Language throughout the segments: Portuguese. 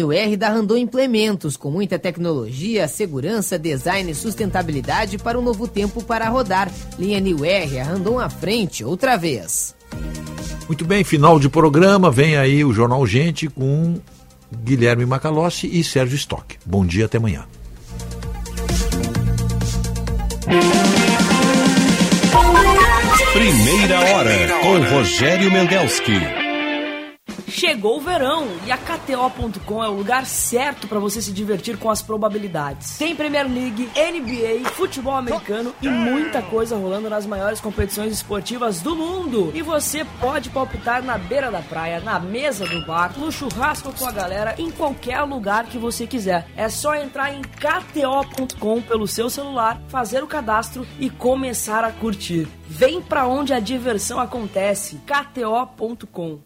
NUR da Randon Implementos, com muita tecnologia, segurança, design e sustentabilidade para um novo tempo para rodar. Linha NUR, a Randon à frente, outra vez. Muito bem, final de programa, vem aí o Jornal Gente com Guilherme Macalossi e Sérgio Stock. Bom dia, até amanhã. Primeira hora com Rogério Mendelski. Chegou o verão e a KTO.com é o lugar certo para você se divertir com as probabilidades. Tem Premier League, NBA, futebol americano e muita coisa rolando nas maiores competições esportivas do mundo. E você pode palpitar na beira da praia, na mesa do bar, no churrasco com a galera, em qualquer lugar que você quiser. É só entrar em KTO.com pelo seu celular, fazer o cadastro e começar a curtir. Vem pra onde a diversão acontece. KTO.com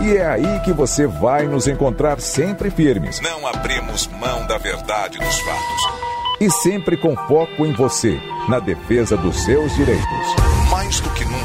E é aí que você vai nos encontrar sempre firmes. Não abrimos mão da verdade dos fatos. E sempre com foco em você, na defesa dos seus direitos. Mais do que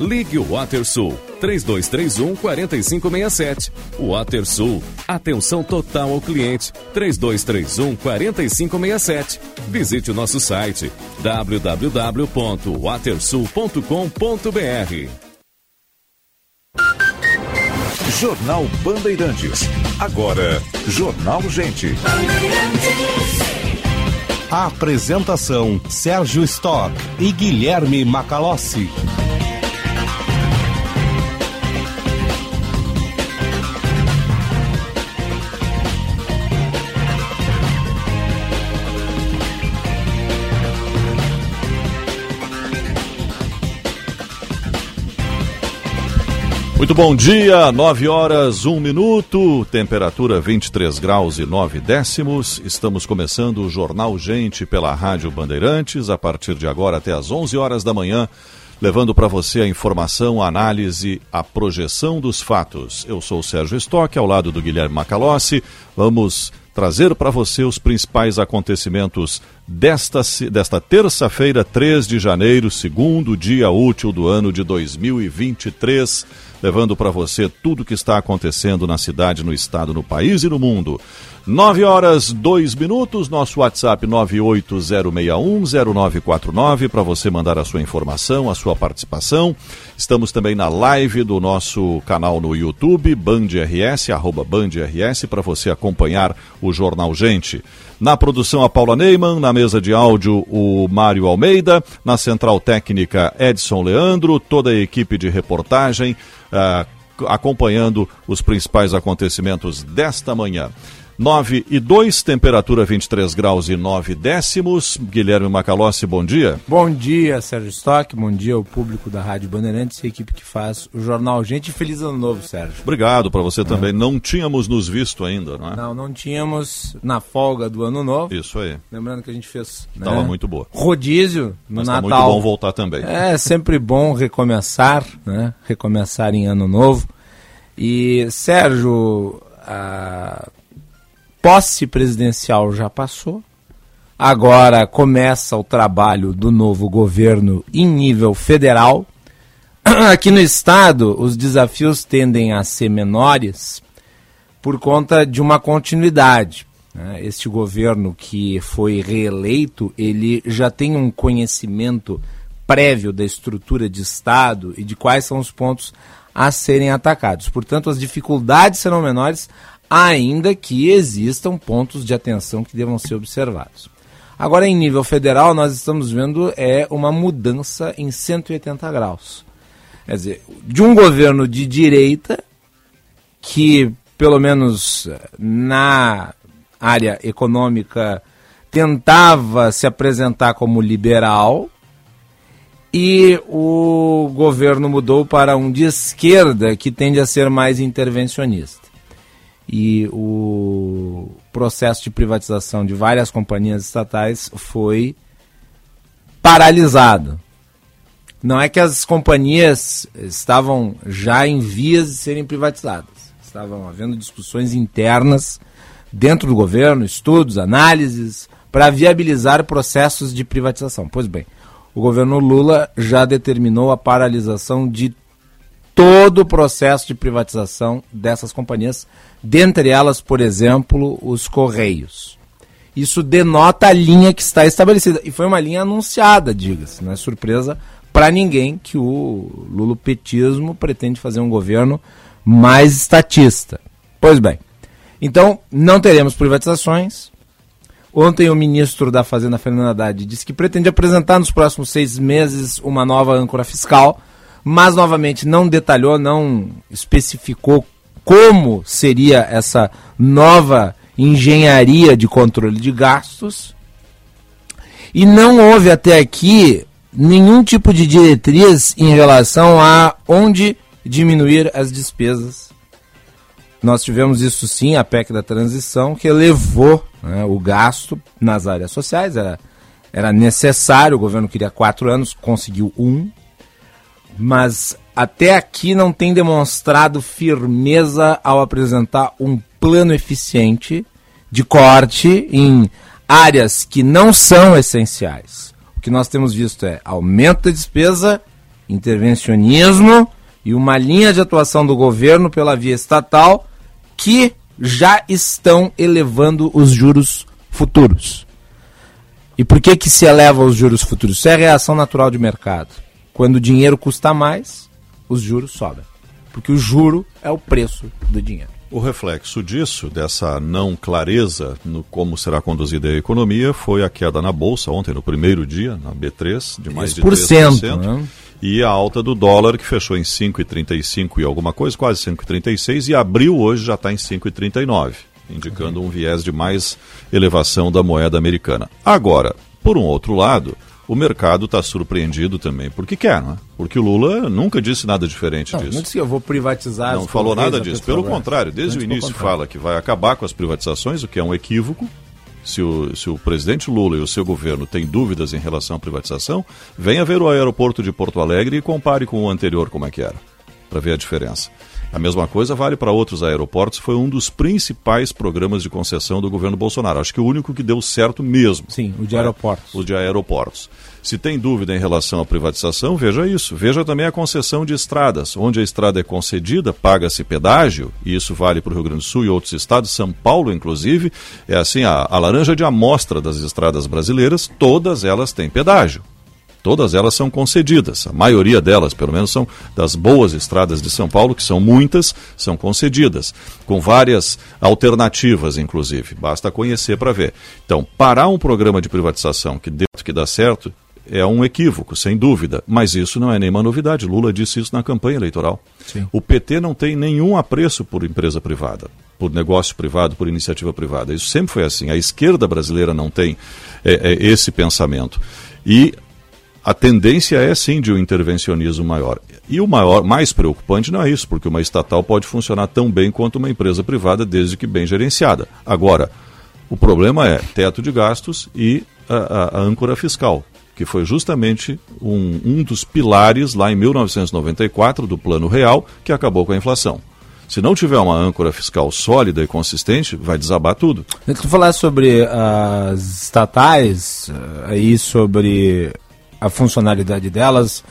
Ligue o WaterSul 3231 4567. WaterSul, atenção total ao cliente 3231 4567. Visite o nosso site www.watersul.com.br. Jornal Bandeirantes. Agora, Jornal Gente. A apresentação: Sérgio Stock e Guilherme Macalossi. Muito bom dia, 9 horas, 1 minuto, temperatura 23 graus e 9 décimos. Estamos começando o Jornal Gente pela Rádio Bandeirantes, a partir de agora até às 11 horas da manhã, levando para você a informação, a análise, a projeção dos fatos. Eu sou o Sérgio Stock, ao lado do Guilherme Macalossi. Vamos trazer para você os principais acontecimentos desta, desta terça-feira, 3 de janeiro, segundo dia útil do ano de 2023, levando para você tudo o que está acontecendo na cidade, no estado, no país e no mundo. 9 horas 2 minutos, nosso WhatsApp 980610949 para você mandar a sua informação, a sua participação. Estamos também na live do nosso canal no YouTube, Band RS, arroba Band RS, para você acompanhar o Jornal Gente. Na produção, a Paula Neyman, na mesa de áudio, o Mário Almeida, na central técnica, Edson Leandro, toda a equipe de reportagem, uh, acompanhando os principais acontecimentos desta manhã. 9 e 2, temperatura 23 graus e 9 décimos. Guilherme Macalossi, bom dia. Bom dia, Sérgio Stock, bom dia ao público da Rádio Bandeirantes e a equipe que faz o Jornal Gente. Feliz ano novo, Sérgio. Obrigado para você também. É. Não tínhamos nos visto ainda, não é? Não, não tínhamos na folga do ano novo. Isso aí. Lembrando que a gente fez. Estava né, muito boa. Rodízio no Mas Natal. Tá muito bom voltar também. É sempre bom recomeçar, né? Recomeçar em ano novo. E, Sérgio, a posse presidencial já passou. Agora começa o trabalho do novo governo em nível federal. Aqui no estado, os desafios tendem a ser menores por conta de uma continuidade. Né? Este governo que foi reeleito, ele já tem um conhecimento prévio da estrutura de Estado e de quais são os pontos a serem atacados. Portanto, as dificuldades serão menores, ainda que existam pontos de atenção que devam ser observados. Agora, em nível federal, nós estamos vendo é uma mudança em 180 graus. Quer dizer, de um governo de direita, que, pelo menos na área econômica, tentava se apresentar como liberal, e o governo mudou para um de esquerda que tende a ser mais intervencionista e o processo de privatização de várias companhias estatais foi paralisado. Não é que as companhias estavam já em vias de serem privatizadas. Estavam havendo discussões internas dentro do governo, estudos, análises, para viabilizar processos de privatização. Pois bem, o governo Lula já determinou a paralisação de todo o processo de privatização dessas companhias, dentre elas, por exemplo, os Correios. Isso denota a linha que está estabelecida. E foi uma linha anunciada, diga-se. Não é surpresa para ninguém que o lulopetismo pretende fazer um governo mais estatista. Pois bem, então não teremos privatizações. Ontem o ministro da Fazenda, Fernando Haddad, disse que pretende apresentar nos próximos seis meses uma nova âncora fiscal mas novamente não detalhou, não especificou como seria essa nova engenharia de controle de gastos. E não houve até aqui nenhum tipo de diretriz em relação a onde diminuir as despesas. Nós tivemos isso sim, a PEC da transição, que elevou né, o gasto nas áreas sociais. Era, era necessário, o governo queria quatro anos, conseguiu um mas até aqui não tem demonstrado firmeza ao apresentar um plano eficiente de corte em áreas que não são essenciais. O que nós temos visto é aumento da despesa, intervencionismo e uma linha de atuação do governo pela via estatal que já estão elevando os juros futuros. E por que que se eleva os juros futuros? Isso é reação natural de mercado. Quando o dinheiro custa mais, os juros sobem. Porque o juro é o preço do dinheiro. O reflexo disso, dessa não clareza no como será conduzida a economia, foi a queda na Bolsa ontem, no primeiro dia, na B3, de mais de 3%. Né? E a alta do dólar, que fechou em 5,35 e alguma coisa, quase 5,36, e abriu hoje já está em 5,39, indicando um viés de mais elevação da moeda americana. Agora, por um outro lado, o mercado está surpreendido também, porque quer, não é? Porque o Lula nunca disse nada diferente não, disso. Não disse que eu vou privatizar. Não falou nada disso. Pelo contrário, desde o início fala que vai acabar com as privatizações, o que é um equívoco. Se o, se o presidente Lula e o seu governo têm dúvidas em relação à privatização, venha ver o aeroporto de Porto Alegre e compare com o anterior como é que era. para ver a diferença. A mesma coisa vale para outros aeroportos. Foi um dos principais programas de concessão do governo Bolsonaro. Acho que o único que deu certo mesmo. Sim, o de aeroportos. O de aeroportos. Se tem dúvida em relação à privatização, veja isso. Veja também a concessão de estradas. Onde a estrada é concedida, paga-se pedágio, e isso vale para o Rio Grande do Sul e outros estados, São Paulo, inclusive. É assim, a, a laranja de amostra das estradas brasileiras, todas elas têm pedágio. Todas elas são concedidas. A maioria delas, pelo menos, são das boas estradas de São Paulo, que são muitas, são concedidas, com várias alternativas, inclusive. Basta conhecer para ver. Então, parar um programa de privatização que dê, que dá certo é um equívoco, sem dúvida. Mas isso não é nenhuma novidade. Lula disse isso na campanha eleitoral. Sim. O PT não tem nenhum apreço por empresa privada, por negócio privado, por iniciativa privada. Isso sempre foi assim. A esquerda brasileira não tem é, é, esse pensamento. E a tendência é sim de um intervencionismo maior. E o maior, mais preocupante não é isso, porque uma estatal pode funcionar tão bem quanto uma empresa privada, desde que bem gerenciada. Agora, o problema é teto de gastos e a, a, a âncora fiscal, que foi justamente um, um dos pilares lá em 1994 do Plano Real que acabou com a inflação. Se não tiver uma âncora fiscal sólida e consistente, vai desabar tudo. De falar sobre as estatais, eh, aí sobre a funcionalidade delas.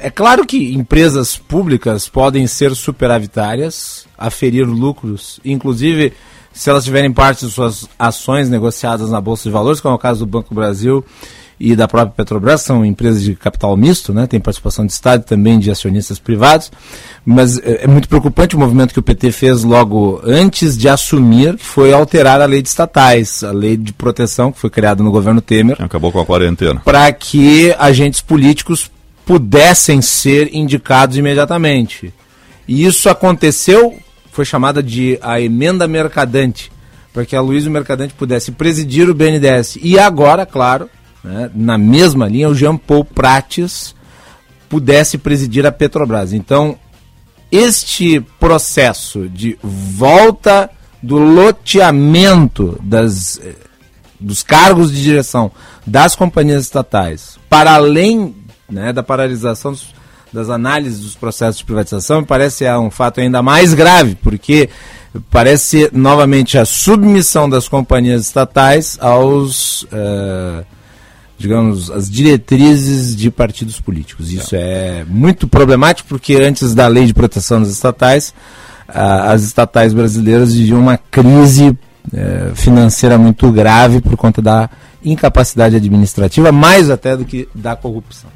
É claro que empresas públicas podem ser superavitárias, aferir lucros, inclusive se elas tiverem parte de suas ações negociadas na Bolsa de Valores, como é o caso do Banco Brasil e da própria Petrobras, são empresas de capital misto, né? tem participação de Estado também de acionistas privados, mas é, é muito preocupante o movimento que o PT fez logo antes de assumir, que foi alterar a lei de estatais, a lei de proteção que foi criada no governo Temer. Acabou com a quarentena. Para que agentes políticos pudessem ser indicados imediatamente. E isso aconteceu, foi chamada de a emenda mercadante, para que a Luiz Mercadante pudesse presidir o BNDES. E agora, claro, né, na mesma linha, o Jean Paul Prates pudesse presidir a Petrobras. Então, este processo de volta do loteamento das, eh, dos cargos de direção das companhias estatais, para além né, da paralisação dos, das análises dos processos de privatização, parece é um fato ainda mais grave, porque parece novamente a submissão das companhias estatais aos. Uh, digamos, as diretrizes de partidos políticos. Isso é, muito problemático porque antes da lei de proteção das estatais, as estatais brasileiras viviam uma crise é, financeira muito grave por conta da incapacidade administrativa, mais até do que da corrupção.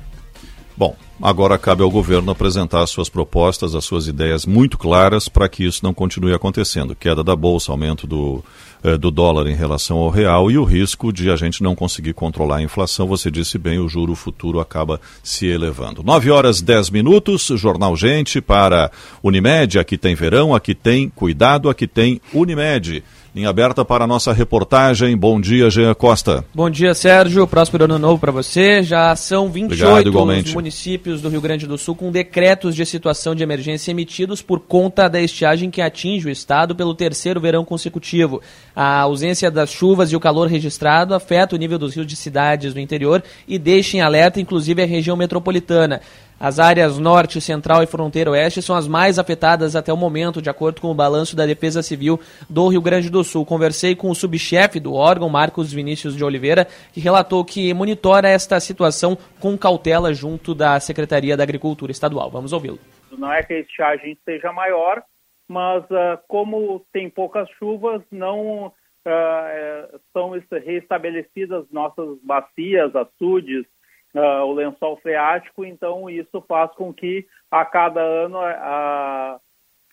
Bom, agora cabe ao governo apresentar as suas propostas, as suas ideias muito claras para que isso não continue acontecendo. Queda da bolsa, aumento do, eh, do dólar em relação ao real e o risco de a gente não conseguir controlar a inflação. Você disse bem, o juro futuro acaba se elevando. 9 horas 10 minutos, Jornal Gente para Unimed. Aqui tem verão, aqui tem cuidado, aqui tem Unimed. Linha aberta para a nossa reportagem. Bom dia, Jean Costa. Bom dia, Sérgio. Próspero ano novo para você. Já são 28 Obrigado, os municípios do Rio Grande do Sul com decretos de situação de emergência emitidos por conta da estiagem que atinge o estado pelo terceiro verão consecutivo. A ausência das chuvas e o calor registrado afeta o nível dos rios de cidades do interior e deixa em alerta, inclusive, a região metropolitana. As áreas norte, central e fronteira oeste são as mais afetadas até o momento, de acordo com o balanço da Defesa Civil do Rio Grande do Sul. Conversei com o subchefe do órgão, Marcos Vinícius de Oliveira, que relatou que monitora esta situação com cautela junto da Secretaria da Agricultura Estadual. Vamos ouvi-lo. Não é que a estiagem seja maior, mas uh, como tem poucas chuvas, não uh, são restabelecidas nossas bacias, açudes, uh, o lençol freático, então isso faz com que a cada ano a,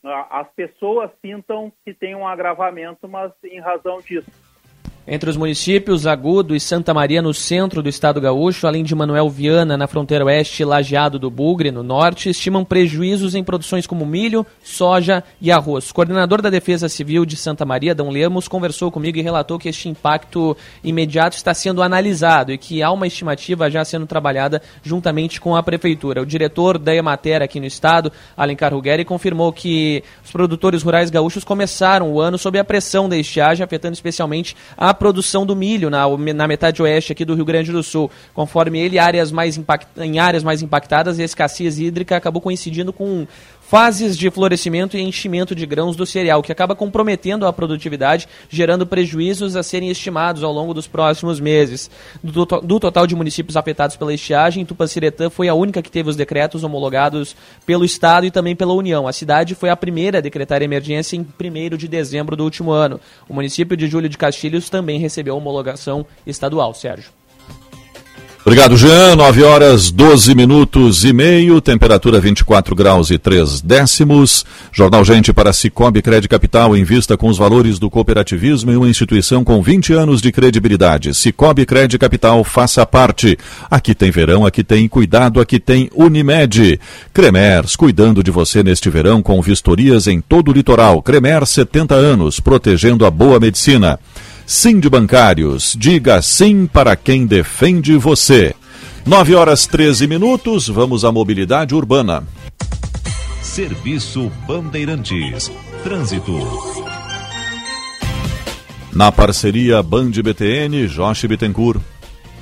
a, as pessoas sintam que tem um agravamento, mas em razão disso. Entre os municípios, Agudo e Santa Maria, no centro do estado gaúcho, além de Manuel Viana, na fronteira oeste, Lajeado do Bugre, no norte, estimam prejuízos em produções como milho, soja e arroz. O coordenador da Defesa Civil de Santa Maria, Dom Lemos, conversou comigo e relatou que este impacto imediato está sendo analisado e que há uma estimativa já sendo trabalhada juntamente com a Prefeitura. O diretor da Emater aqui no estado, Alencar Ruggeri, confirmou que os produtores rurais gaúchos começaram o ano sob a pressão da estiagem, afetando especialmente a a produção do milho na, na metade oeste aqui do Rio Grande do Sul. Conforme ele, áreas mais impact, em áreas mais impactadas, a escassez hídrica acabou coincidindo com fases de florescimento e enchimento de grãos do cereal, que acaba comprometendo a produtividade, gerando prejuízos a serem estimados ao longo dos próximos meses. Do, do total de municípios afetados pela estiagem, Tupanciretã foi a única que teve os decretos homologados pelo Estado e também pela União. A cidade foi a primeira a decretar emergência em 1 de dezembro do último ano. O município de Júlio de Castilhos também recebeu homologação estadual. Sérgio. Obrigado, Jean. 9 horas 12 minutos e meio, temperatura 24 graus e 3 décimos. Jornal Gente para Cicobi Crédito Capital invista com os valores do cooperativismo em uma instituição com 20 anos de credibilidade. Cicobi Crédito Capital, faça parte. Aqui tem verão, aqui tem cuidado, aqui tem Unimed. Cremers, cuidando de você neste verão com vistorias em todo o litoral. Cremer, 70 anos, protegendo a boa medicina. Sim de Bancários, diga sim para quem defende você. 9 horas 13 minutos, vamos à mobilidade urbana. Serviço Bandeirantes. Trânsito. Na parceria Band BTN, Josh Bittencourt.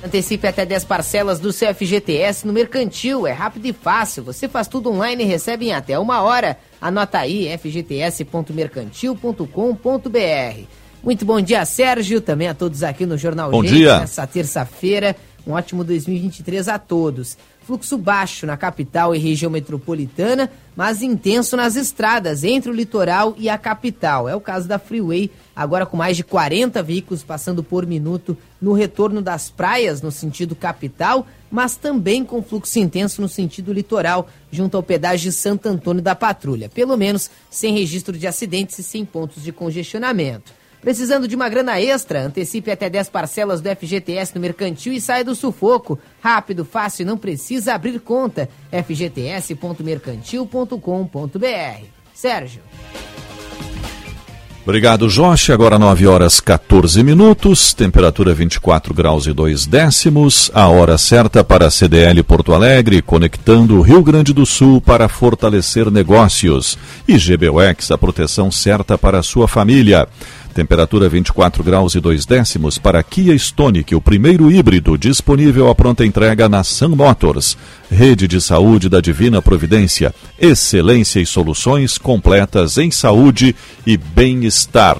Antecipe até 10 parcelas do CFGTS no Mercantil. É rápido e fácil. Você faz tudo online e recebe em até uma hora. Anota aí, fgts.mercantil.com.br. Muito bom dia, Sérgio, também a todos aqui no Jornal bom Gente, dia. nessa terça-feira. Um ótimo 2023 a todos. Fluxo baixo na capital e região metropolitana, mas intenso nas estradas entre o litoral e a capital. É o caso da Freeway, agora com mais de 40 veículos passando por minuto no retorno das praias no sentido capital, mas também com fluxo intenso no sentido litoral, junto ao pedágio de Santo Antônio da Patrulha. Pelo menos sem registro de acidentes e sem pontos de congestionamento. Precisando de uma grana extra? Antecipe até 10 parcelas do FGTS no Mercantil e saia do sufoco. Rápido, fácil, não precisa abrir conta. fgts.mercantil.com.br. Sérgio. Obrigado, Jorge. Agora 9 horas 14 minutos, temperatura 24 graus e 2 décimos, a hora certa para a CDL Porto Alegre, conectando o Rio Grande do Sul para fortalecer negócios. E a proteção certa para a sua família. Temperatura 24 graus e 2 décimos para Kia Stonic, o primeiro híbrido disponível à pronta entrega na Sun Motors. Rede de Saúde da Divina Providência. Excelência e soluções completas em saúde e bem-estar.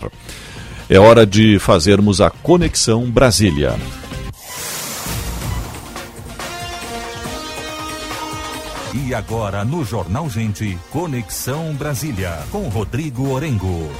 É hora de fazermos a Conexão Brasília. E agora no Jornal Gente, Conexão Brasília, com Rodrigo Orengo.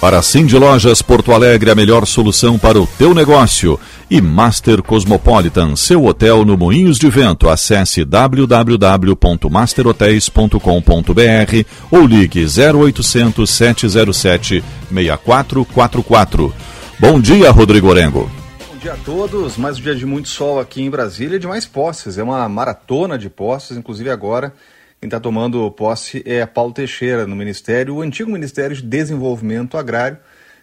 Para Cindy Lojas Porto Alegre, a melhor solução para o teu negócio. E Master Cosmopolitan, seu hotel no Moinhos de Vento. Acesse www.masterhotels.com.br ou ligue 0800 707 6444. Bom dia, Rodrigo Orengo. Bom dia a todos. Mais um dia de muito sol aqui em Brasília e de mais posses. É uma maratona de posses, inclusive agora quem está tomando posse é Paulo Teixeira, no Ministério, o antigo Ministério de Desenvolvimento Agrário.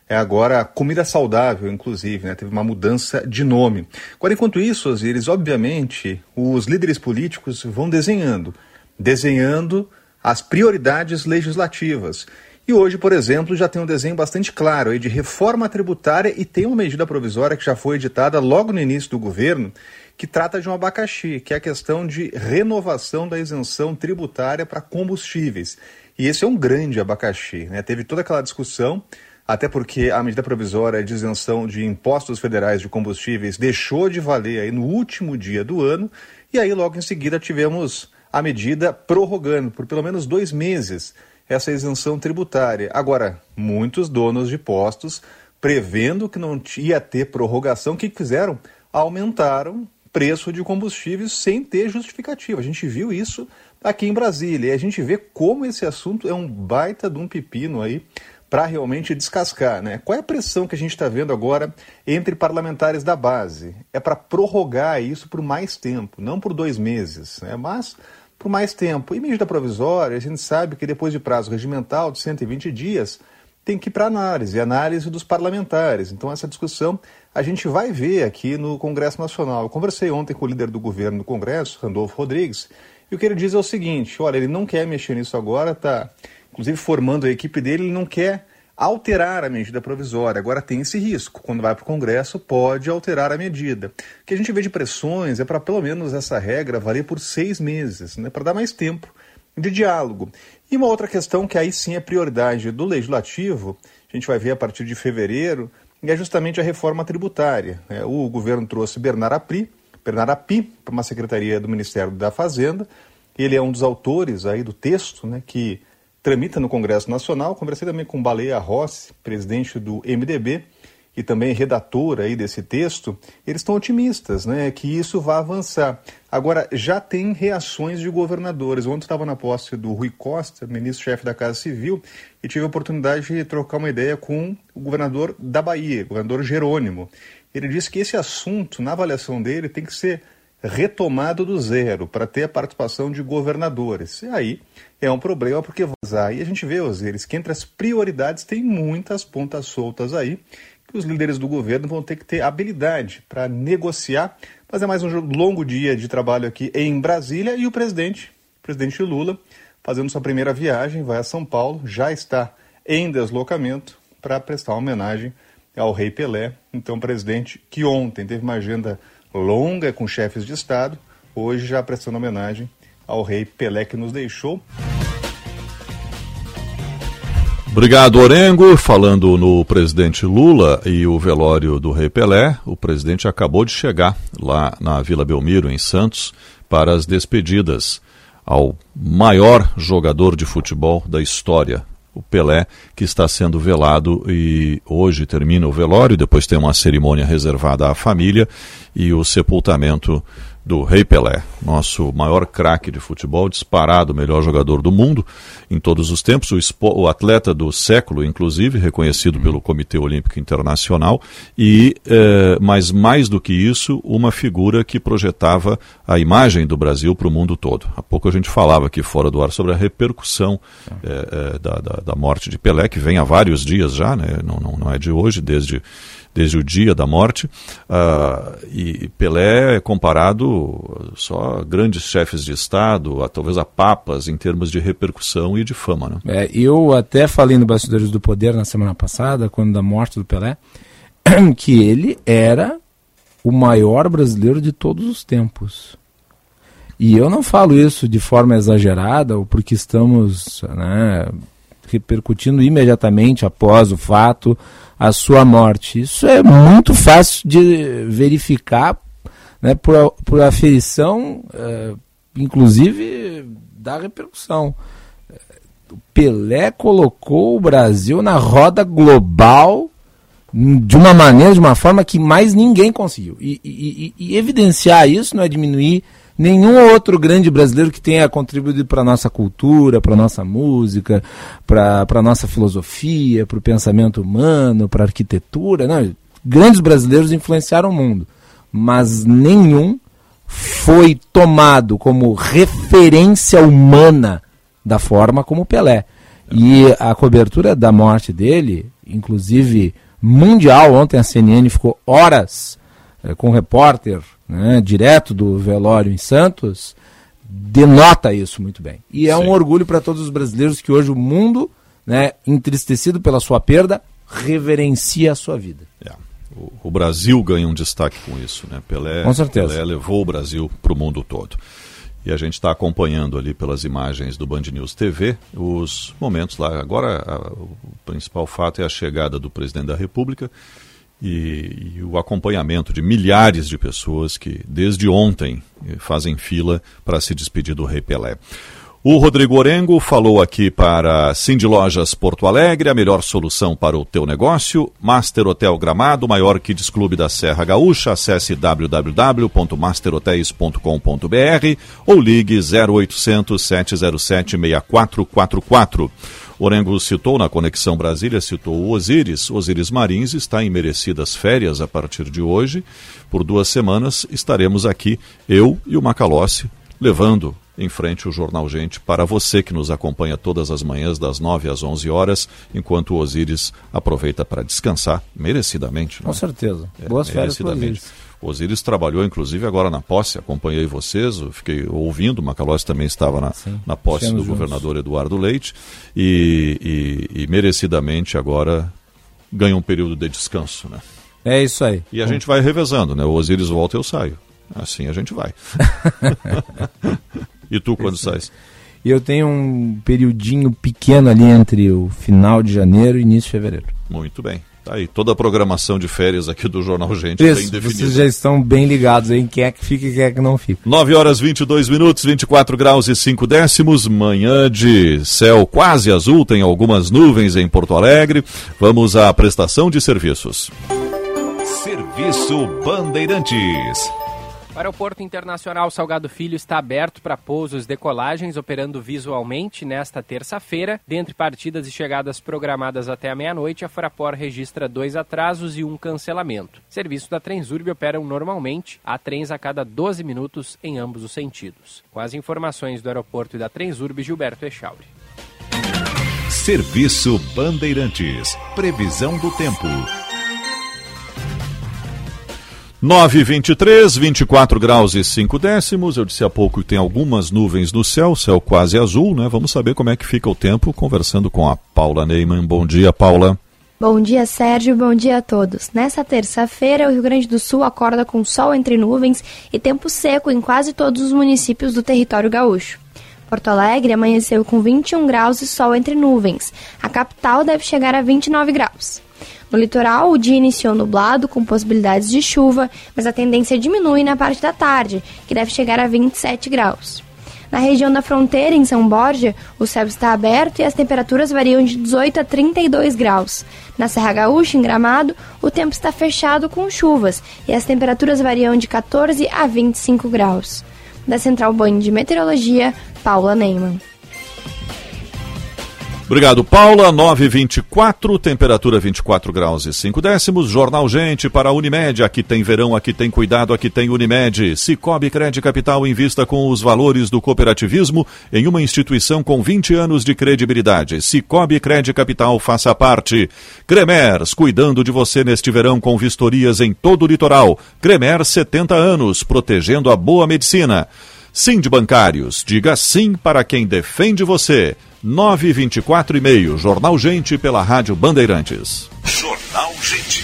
É agora Comida Saudável, inclusive, né? teve uma mudança de nome. Agora, enquanto isso, Osiris, obviamente, os líderes políticos vão desenhando, desenhando as prioridades legislativas. E hoje, por exemplo, já tem um desenho bastante claro aí de reforma tributária e tem uma medida provisória que já foi editada logo no início do governo, que trata de um abacaxi, que é a questão de renovação da isenção tributária para combustíveis. E esse é um grande abacaxi. Né? Teve toda aquela discussão, até porque a medida provisória de isenção de impostos federais de combustíveis deixou de valer aí no último dia do ano, e aí logo em seguida tivemos a medida prorrogando por pelo menos dois meses essa isenção tributária. Agora, muitos donos de postos, prevendo que não ia ter prorrogação, o que fizeram? Aumentaram preço de combustíveis sem ter justificativa. A gente viu isso aqui em Brasília e a gente vê como esse assunto é um baita de um pepino aí para realmente descascar. Né? Qual é a pressão que a gente está vendo agora entre parlamentares da base? É para prorrogar isso por mais tempo, não por dois meses, né? mas por mais tempo. E medida provisória, a gente sabe que depois de prazo regimental de 120 dias, tem que ir para análise, análise dos parlamentares. Então, essa discussão a gente vai ver aqui no Congresso Nacional. Eu conversei ontem com o líder do governo do Congresso, Randolfo Rodrigues, e o que ele diz é o seguinte: olha, ele não quer mexer nisso agora, está inclusive formando a equipe dele, ele não quer alterar a medida provisória. Agora tem esse risco. Quando vai para o Congresso, pode alterar a medida. O que a gente vê de pressões é para pelo menos essa regra valer por seis meses, né, para dar mais tempo de diálogo. E uma outra questão que aí sim é prioridade do legislativo, a gente vai ver a partir de fevereiro, é justamente a reforma tributária. É, o governo trouxe Bernard Api, Bernard Api para uma secretaria do Ministério da Fazenda. Ele é um dos autores aí do texto né, que tramita no Congresso Nacional. Conversei também com Baleia Rossi, presidente do MDB e também redator aí desse texto. Eles estão otimistas, né, que isso vai avançar. Agora, já tem reações de governadores. Ontem estava na posse do Rui Costa, ministro-chefe da Casa Civil, e tive a oportunidade de trocar uma ideia com o governador da Bahia, o governador Jerônimo. Ele disse que esse assunto, na avaliação dele, tem que ser retomado do zero para ter a participação de governadores. E aí é um problema porque vazar. E a gente vê, Osiris, que entre as prioridades tem muitas pontas soltas aí que os líderes do governo vão ter que ter habilidade para negociar. Mas é mais um longo dia de trabalho aqui em Brasília e o presidente, o presidente Lula, fazendo sua primeira viagem, vai a São Paulo, já está em deslocamento para prestar homenagem ao rei Pelé. Então, presidente que ontem teve uma agenda longa com chefes de Estado, hoje já prestando homenagem ao rei Pelé que nos deixou. Obrigado, Orengo. Falando no presidente Lula e o velório do rei Pelé, o presidente acabou de chegar lá na Vila Belmiro, em Santos, para as despedidas ao maior jogador de futebol da história o Pelé, que está sendo velado e hoje termina o velório, depois tem uma cerimônia reservada à família e o sepultamento do Rei Pelé, nosso maior craque de futebol, disparado melhor jogador do mundo em todos os tempos, o, o atleta do século, inclusive, reconhecido pelo Comitê Olímpico Internacional, e, eh, mas mais do que isso, uma figura que projetava a imagem do Brasil para o mundo todo. Há pouco a gente falava aqui fora do ar sobre a repercussão eh, eh, da, da, da, morte de Pelé, que vem há vários dias já, né? não, não, não é de hoje, desde desde o dia da morte. Uh, e Pelé é comparado só a grandes chefes de Estado, a, talvez a papas, em termos de repercussão e de fama. Né? É, eu até falei no Bastidores do Poder na semana passada, quando da morte do Pelé, que ele era o maior brasileiro de todos os tempos. E eu não falo isso de forma exagerada ou porque estamos né, repercutindo imediatamente após o fato a sua morte. Isso é muito fácil de verificar né, por, por aferição, é, inclusive da repercussão. Pelé colocou o Brasil na roda global de uma maneira, de uma forma que mais ninguém conseguiu. E, e, e evidenciar isso não é diminuir nenhum outro grande brasileiro que tenha contribuído para a nossa cultura, para a nossa música, para a nossa filosofia, para o pensamento humano, para a arquitetura. Não, grandes brasileiros influenciaram o mundo, mas nenhum foi tomado como referência humana da forma como Pelé. E a cobertura da morte dele, inclusive mundial, ontem a CNN ficou horas é, com o repórter né, direto do velório em Santos, denota isso muito bem. E é Sim. um orgulho para todos os brasileiros que hoje o mundo, né, entristecido pela sua perda, reverencia a sua vida. É. O, o, Brasil ganha um destaque com isso, né? Pelé, com certeza. Pelé levou o Brasil para o mundo todo. E a gente está acompanhando ali pelas imagens do Band News TV os momentos lá. Agora, a, o principal fato é a chegada do presidente da República e, e, o acompanhamento de milhares de pessoas que desde ontem eh, fazem fila para se despedir do Rei Pelé. O Rodrigo Orengo falou aqui para Cindy Lojas Porto Alegre, a melhor solução para o teu negócio. Master Hotel Gramado, maior kids clube da Serra Gaúcha. Acesse www.masterhotels.com.br ou ligue 0800 707 6444. Orengo citou na Conexão Brasília, citou o Osiris. Osiris Marins está em merecidas férias a partir de hoje. Por duas semanas estaremos aqui, eu e o Macalossi, levando em frente o Jornal Gente para você que nos acompanha todas as manhãs das 9 às 11 horas, enquanto o Osiris aproveita para descansar merecidamente. Com é? certeza. É, Boas férias para O Osiris trabalhou, inclusive, agora na posse, acompanhei vocês, fiquei ouvindo, Macalós também estava na, na posse do juntos. governador Eduardo Leite, e, e, e merecidamente agora ganha um período de descanso, né? É isso aí. E a Bom. gente vai revezando, né? O Osiris volta e eu saio. Assim a gente vai. e tu quando sais? Eu tenho um periodinho pequeno ali entre o final de janeiro e início de fevereiro. Muito bem. Tá aí, toda a programação de férias aqui do Jornal Gente Isso, bem definida. Vocês já estão bem ligados em quem é que fica e quem é que não fica. 9 horas 22 minutos, 24 graus e 5 décimos, manhã de céu quase azul, tem algumas nuvens em Porto Alegre. Vamos à prestação de serviços. Serviço Bandeirantes. O Aeroporto Internacional Salgado Filho está aberto para pousos e decolagens, operando visualmente nesta terça-feira. Dentre partidas e chegadas programadas até a meia-noite, a Fraport registra dois atrasos e um cancelamento. Serviços da Transurb operam normalmente, há trens a cada 12 minutos em ambos os sentidos. Com as informações do aeroporto e da Transurb, Gilberto Echauri. Serviço Bandeirantes. Previsão do tempo. 923, 24 graus e 5 décimos. Eu disse há pouco que tem algumas nuvens no céu, céu quase azul, né? Vamos saber como é que fica o tempo conversando com a Paula Neyman. Bom dia, Paula. Bom dia, Sérgio. Bom dia a todos. Nessa terça-feira, o Rio Grande do Sul acorda com sol entre nuvens e tempo seco em quase todos os municípios do território gaúcho. Porto Alegre amanheceu com 21 graus e sol entre nuvens. A capital deve chegar a 29 graus. No litoral, o dia iniciou nublado, com possibilidades de chuva, mas a tendência diminui na parte da tarde, que deve chegar a 27 graus. Na região da fronteira, em São Borja, o céu está aberto e as temperaturas variam de 18 a 32 graus. Na Serra Gaúcha, em Gramado, o tempo está fechado com chuvas e as temperaturas variam de 14 a 25 graus. Da Central Banho de Meteorologia, Paula Neyman. Obrigado, Paula. 924, temperatura 24 graus e 5 décimos. Jornal Gente para a Unimed. Aqui tem verão, aqui tem cuidado, aqui tem Unimed. Cicobi Crédito Capital invista com os valores do cooperativismo em uma instituição com 20 anos de credibilidade. Cicobi Crédito Capital faça parte. Cremers, cuidando de você neste verão com vistorias em todo o litoral. Cremers, 70 anos, protegendo a boa medicina. Sim de Bancários, diga sim para quem defende você. 924 e meio, Jornal Gente pela Rádio Bandeirantes. Jornal Gente.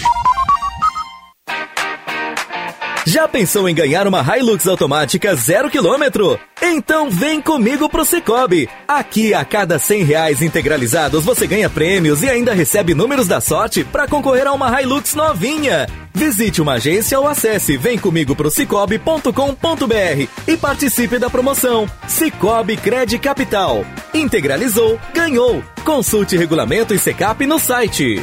Já pensou em ganhar uma Hilux automática zero quilômetro? Então vem comigo pro Cicobi. Aqui, a cada cem reais integralizados, você ganha prêmios e ainda recebe números da sorte para concorrer a uma Hilux novinha. Visite uma agência ou acesse vemcomigo.cicobi.com.br e participe da promoção. Cicobi Cred Capital. Integralizou, ganhou. Consulte regulamento e secap no site.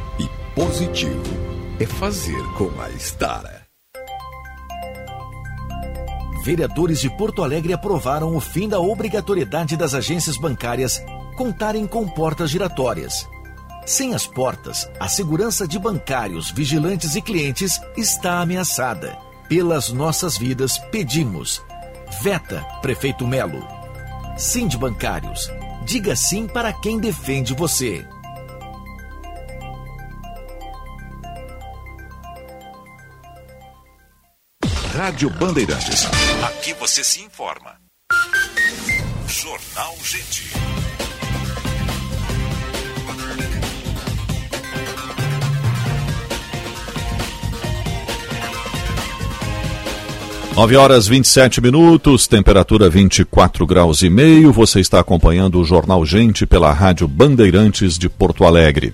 positivo é fazer com a Estara. Vereadores de Porto Alegre aprovaram o fim da obrigatoriedade das agências bancárias contarem com portas giratórias. Sem as portas, a segurança de bancários, vigilantes e clientes está ameaçada. Pelas nossas vidas, pedimos. Veta, Prefeito Melo. Sim de bancários. Diga sim para quem defende você. Rádio Bandeirantes. Aqui você se informa. Jornal Gente. Nove horas vinte e sete minutos, temperatura vinte e quatro graus e meio. Você está acompanhando o Jornal Gente pela Rádio Bandeirantes de Porto Alegre.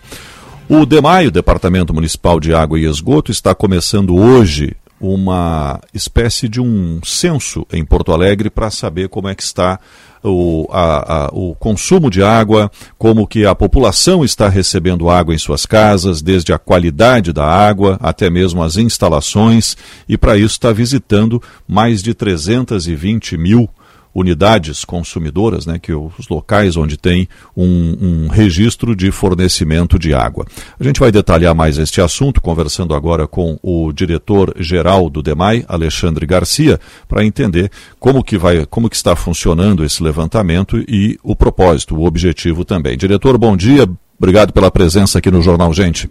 O DEMAI, o Departamento Municipal de Água e Esgoto, está começando hoje uma espécie de um censo em Porto Alegre para saber como é que está o, a, a, o consumo de água, como que a população está recebendo água em suas casas, desde a qualidade da água até mesmo as instalações, e para isso está visitando mais de 320 mil unidades consumidoras, né, que os locais onde tem um, um, registro de fornecimento de água. A gente vai detalhar mais este assunto, conversando agora com o diretor-geral do DEMAI, Alexandre Garcia, para entender como que, vai, como que está funcionando esse levantamento e o propósito, o objetivo também. Diretor, bom dia, obrigado pela presença aqui no Jornal Gente.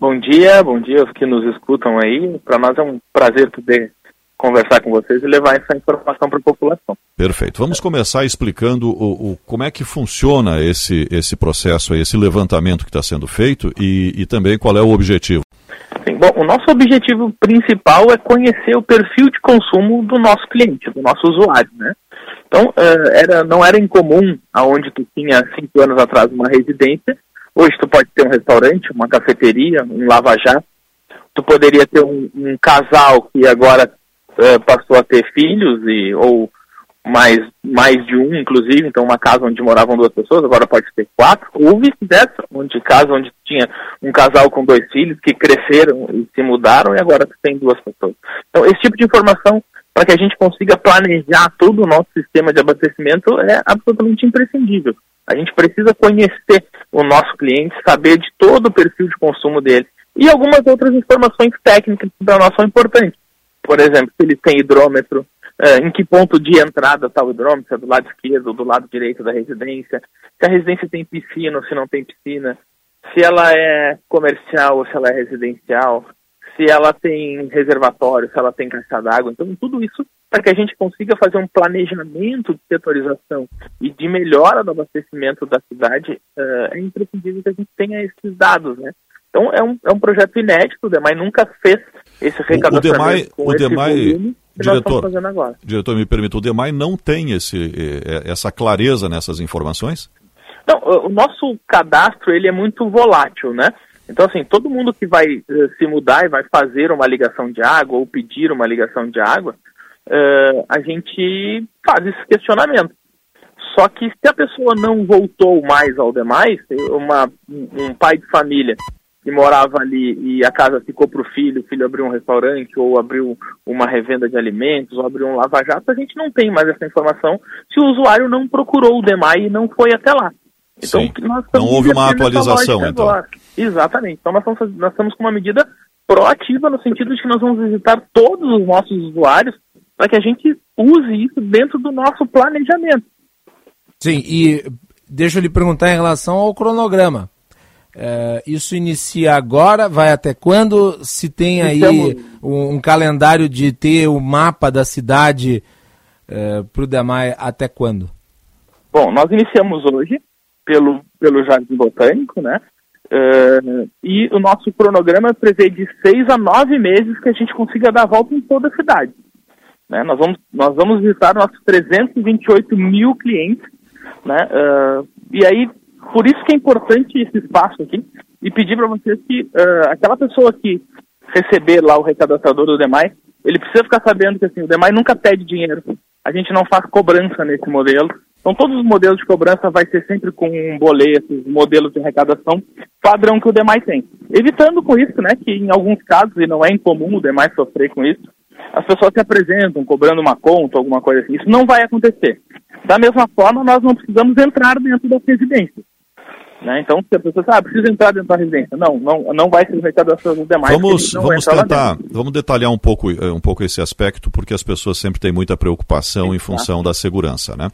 Bom dia, bom dia aos que nos escutam aí. Para nós é um prazer poder conversar com vocês e levar essa informação para a população. Perfeito. Vamos começar explicando o, o, como é que funciona esse, esse processo, esse levantamento que está sendo feito e, e também qual é o objetivo. Sim, bom, o nosso objetivo principal é conhecer o perfil de consumo do nosso cliente, do nosso usuário, né? Então, uh, era, não era incomum, aonde tu tinha cinco anos atrás uma residência, hoje tu pode ter um restaurante, uma cafeteria, um lava-jato, tu poderia ter um, um casal que agora uh, passou a ter filhos e ou mais mais de um, inclusive, então uma casa onde moravam duas pessoas, agora pode ter quatro, ou vice-versa, onde casa onde tinha um casal com dois filhos que cresceram e se mudaram e agora tem duas pessoas. Então esse tipo de informação para que a gente consiga planejar todo o nosso sistema de abastecimento é absolutamente imprescindível. A gente precisa conhecer o nosso cliente, saber de todo o perfil de consumo dele e algumas outras informações técnicas que para nós são importantes por exemplo, se ele tem hidrômetro, uh, em que ponto de entrada está o hidrômetro, se é do lado esquerdo ou do lado direito da residência, se a residência tem piscina ou se não tem piscina, se ela é comercial ou se ela é residencial, se ela tem reservatório, se ela tem caixa d'água. Então, tudo isso para que a gente consiga fazer um planejamento de setorização e de melhora do abastecimento da cidade, uh, é imprescindível que a gente tenha esses dados, né? Então, é um, é um projeto inédito, o DEMAI nunca fez esse recadastramento o, DEMAI, o DEMAI diretor, diretor, me permita, o DEMAI não tem esse, essa clareza nessas informações? Não, o nosso cadastro ele é muito volátil, né? Então, assim, todo mundo que vai uh, se mudar e vai fazer uma ligação de água ou pedir uma ligação de água, uh, a gente faz esse questionamento. Só que se a pessoa não voltou mais ao demais, uma, um pai de família que morava ali e a casa ficou para o filho, o filho abriu um restaurante ou abriu uma revenda de alimentos ou abriu um lava-jato, a gente não tem mais essa informação se o usuário não procurou o DEMAI e não foi até lá. Então, não houve uma atualização, então. Agora. Exatamente. Então, nós estamos, nós estamos com uma medida proativa no sentido de que nós vamos visitar todos os nossos usuários para que a gente use isso dentro do nosso planejamento. Sim, e deixa eu lhe perguntar em relação ao cronograma. É, isso inicia agora, vai até quando? Se tem aí um, um, calendário de ter o mapa da cidade é, para o Damai até quando? Bom, nós iniciamos hoje pelo, pelo Jardim Botânico, né? Uh, e o nosso cronograma prevê de seis a nove meses que a gente consiga dar a volta em toda a cidade. Né? Nós, vamos, nós vamos visitar nossos 328 mil clientes, né? Uh, e aí por isso que é importante esse espaço aqui e pedir para vocês que uh, aquela pessoa que receber lá o recadastrador do DEMAI, ele precisa ficar sabendo que assim, o DEMAI nunca pede dinheiro. A gente não faz cobrança nesse modelo. Então todos os modelos de cobrança vai ser sempre com boletos, modelos de arrecadação padrão que o DEMAI tem. Evitando com isso, né, que em alguns casos, e não é incomum o DEMAI sofrer com isso, as pessoas se apresentam cobrando uma conta, alguma coisa assim. Isso não vai acontecer. Da mesma forma, nós não precisamos entrar dentro das residências. Né? Então, se a pessoa sabe, ah, precisa entrar dentro da residência. Não, não, não vai ser mercado das demais. Vamos, vamos tentar, vamos detalhar um pouco, eh, um pouco esse aspecto, porque as pessoas sempre têm muita preocupação em função da segurança. Né?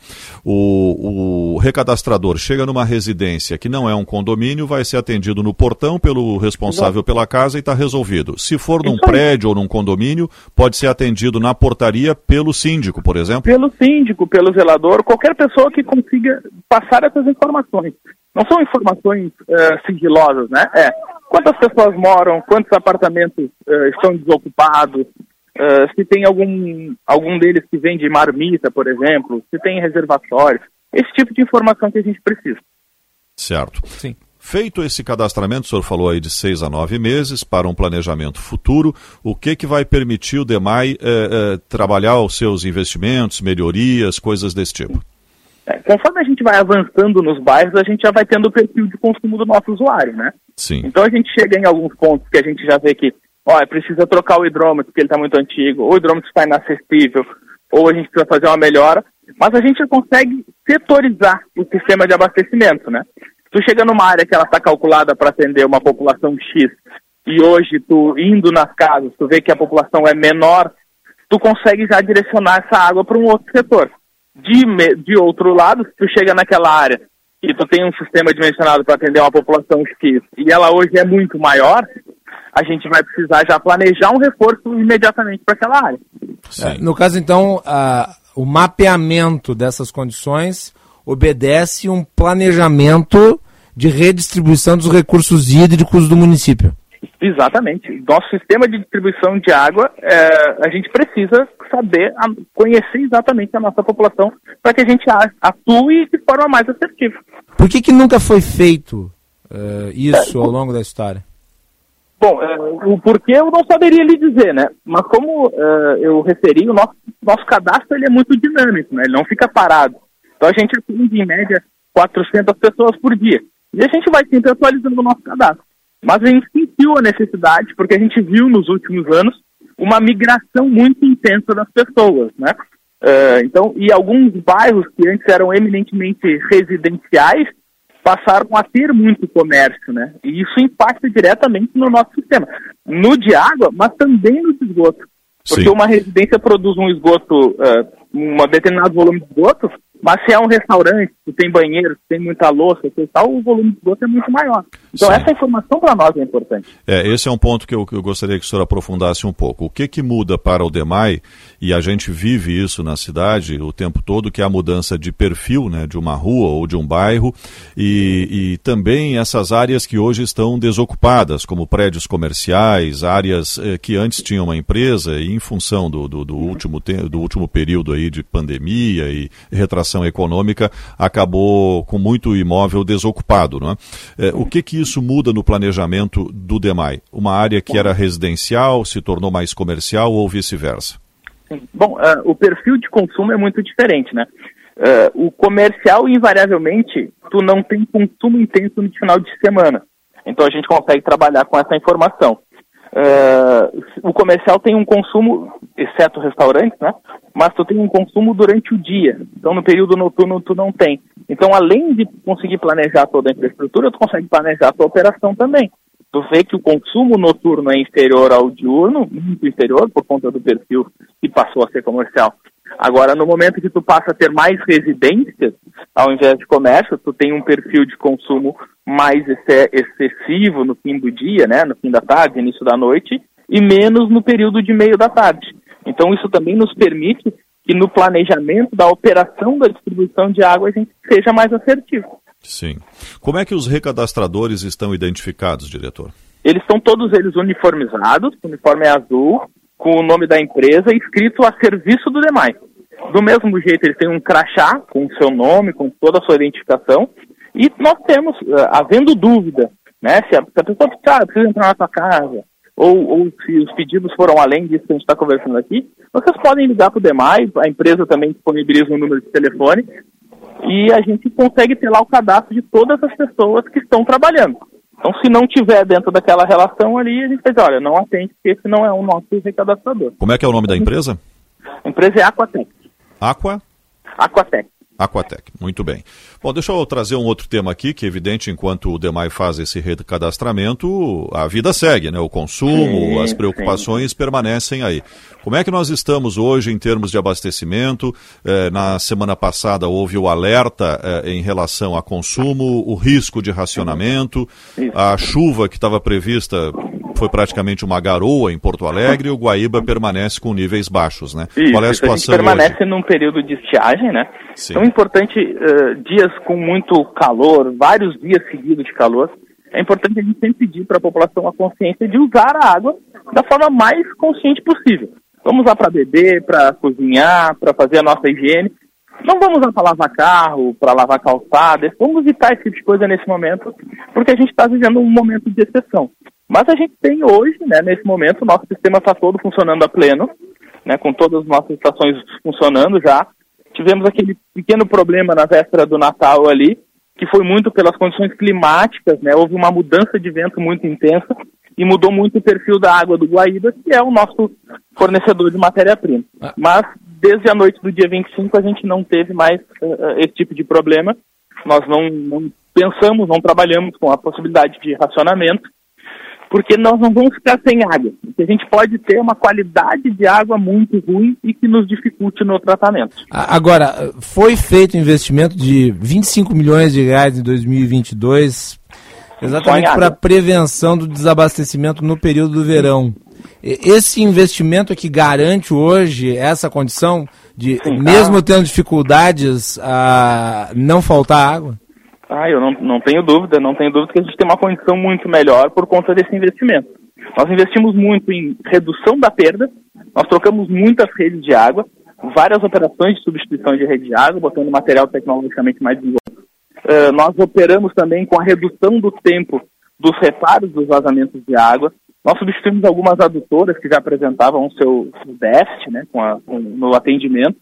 O, o recadastrador chega numa residência que não é um condomínio, vai ser atendido no portão pelo responsável Exato. pela casa e está resolvido. Se for num prédio ou num condomínio, pode ser atendido na portaria pelo síndico, por exemplo? Pelo síndico, pelo zelador, qualquer pessoa que consiga passar essas informações. Não são informações uh, sigilosas, né? É quantas pessoas moram, quantos apartamentos uh, estão desocupados, uh, se tem algum, algum deles que vende marmita, por exemplo, se tem reservatórios, esse tipo de informação que a gente precisa. Certo. Sim. Feito esse cadastramento, o senhor falou aí de seis a nove meses para um planejamento futuro, o que, que vai permitir o DEMAI eh, eh, trabalhar os seus investimentos, melhorias, coisas desse tipo? É, conforme a gente vai avançando nos bairros, a gente já vai tendo o perfil de consumo do nosso usuário, né? Sim. Então a gente chega em alguns pontos que a gente já vê que, ó, precisa trocar o hidrômetro, porque ele está muito antigo, ou o hidrômetro está inacessível, ou a gente precisa fazer uma melhora, mas a gente já consegue setorizar o sistema de abastecimento, né? Tu chega numa área que ela está calculada para atender uma população X, e hoje tu indo nas casas, tu vê que a população é menor, tu consegue já direcionar essa água para um outro setor. De, de outro lado, se tu chega naquela área e tu tem um sistema dimensionado para atender uma população X e ela hoje é muito maior, a gente vai precisar já planejar um reforço imediatamente para aquela área. É, no caso, então, a, o mapeamento dessas condições obedece um planejamento de redistribuição dos recursos hídricos do município. Exatamente. Nosso sistema de distribuição de água, é, a gente precisa saber, conhecer exatamente a nossa população para que a gente atue de forma mais assertiva. Por que, que nunca foi feito uh, isso ao longo da história? Bom, uh, o porquê eu não saberia lhe dizer, né? Mas como uh, eu referi, o nosso, nosso cadastro ele é muito dinâmico, né? Ele não fica parado. Então a gente atende em média 400 pessoas por dia. E a gente vai sempre atualizando o nosso cadastro. Mas a gente sentiu a necessidade, porque a gente viu nos últimos anos uma migração muito intensa das pessoas, né? Uh, então, e alguns bairros que antes eram eminentemente residenciais passaram a ter muito comércio, né? E isso impacta diretamente no nosso sistema, no de água, mas também no de esgoto, porque Sim. uma residência produz um esgoto, uh, um determinado volume de esgoto, mas se é um restaurante, que tem banheiro, que tem muita louça tal, o volume de esgoto é muito maior. Então Sim. essa informação para nós é importante. É, esse é um ponto que eu, que eu, gostaria que o senhor aprofundasse um pouco. O que que muda para o DEMAI, e a gente vive isso na cidade o tempo todo, que é a mudança de perfil né, de uma rua ou de um bairro, e, e também essas áreas que hoje estão desocupadas, como prédios comerciais, áreas eh, que antes tinham uma empresa, e em função do, do, do último, do último período aí de pandemia e retração econômica acabou com muito imóvel desocupado. Não é? é? o que, que isso muda no planejamento do DEMAI? Uma área que era residencial se tornou mais comercial ou vice-versa? Bom, uh, o perfil de consumo é muito diferente, né? Uh, o comercial, invariavelmente, tu não tem consumo intenso no final de semana. Então a gente consegue trabalhar com essa informação. Uh, o comercial tem um consumo, exceto restaurantes, né? Mas tu tem um consumo durante o dia. Então, no período noturno, tu não tem. Então, além de conseguir planejar toda a infraestrutura, tu consegue planejar a tua operação também. Vê que o consumo noturno é inferior ao diurno, muito inferior, por conta do perfil que passou a ser comercial. Agora, no momento que tu passa a ter mais residências, ao invés de comércio, tu tem um perfil de consumo mais excessivo no fim do dia, né, no fim da tarde, início da noite, e menos no período de meio da tarde. Então isso também nos permite que no planejamento da operação da distribuição de água a gente seja mais assertivo. Sim. Como é que os recadastradores estão identificados, diretor? Eles são todos eles uniformizados, o uniforme é azul, com o nome da empresa escrito a serviço do demais. Do mesmo jeito, eles têm um crachá com o seu nome, com toda a sua identificação, e nós temos, uh, havendo dúvida, né, se a, pessoa ah, precisa entrar na sua casa, ou, ou se os pedidos foram além disso que a gente está conversando aqui, vocês podem ligar para o DEMAI, a empresa também disponibiliza um número de telefone, e a gente consegue ter lá o cadastro de todas as pessoas que estão trabalhando. Então, se não tiver dentro daquela relação ali, a gente diz, olha, não atende, porque esse não é o nosso recadastrador. Como é que é o nome da empresa? A empresa é Aquatec. Aqua? Aquatec. Aquatec, muito bem. Bom, deixa eu trazer um outro tema aqui, que é evidente, enquanto o DEMAI faz esse recadastramento, a vida segue, né? O consumo, sim, as preocupações sim. permanecem aí. Como é que nós estamos hoje em termos de abastecimento? Eh, na semana passada houve o alerta eh, em relação a consumo, o risco de racionamento, a chuva que estava prevista foi praticamente uma garoa em Porto Alegre e o Guaíba permanece com níveis baixos, né? Isso, Qual é a situação a gente permanece hoje? num período de estiagem, né? Sim. Então é importante, uh, dias com muito calor, vários dias seguidos de calor, é importante a gente sempre pedir para a população a consciência de usar a água da forma mais consciente possível. Vamos usar para beber, para cozinhar, para fazer a nossa higiene. Não vamos usar para lavar carro, para lavar calçadas. Vamos evitar esse tipo de coisa nesse momento, porque a gente está vivendo um momento de exceção. Mas a gente tem hoje, né, nesse momento, o nosso sistema está todo funcionando a pleno, né, com todas as nossas estações funcionando já. Tivemos aquele pequeno problema na véspera do Natal ali, que foi muito pelas condições climáticas, né? Houve uma mudança de vento muito intensa e mudou muito o perfil da água do Guaíba, que é o nosso fornecedor de matéria-prima. Ah. Mas desde a noite do dia 25 a gente não teve mais uh, esse tipo de problema. Nós não, não pensamos, não trabalhamos com a possibilidade de racionamento porque nós não vamos ficar sem água. A gente pode ter uma qualidade de água muito ruim e que nos dificulte no tratamento. Agora, foi feito um investimento de 25 milhões de reais em 2022, exatamente para prevenção do desabastecimento no período do verão. Esse investimento é que garante hoje essa condição de, Sim, mesmo ah. tendo dificuldades, a não faltar água? Ah, eu não, não tenho dúvida, não tenho dúvida que a gente tem uma condição muito melhor por conta desse investimento. Nós investimos muito em redução da perda, nós trocamos muitas redes de água, várias operações de substituição de rede de água, botando material tecnologicamente mais desenvolvido. Uh, nós operamos também com a redução do tempo dos reparos dos vazamentos de água. Nós substituímos algumas adutoras que já apresentavam o seu, seu déficit né, com a, com, no atendimento.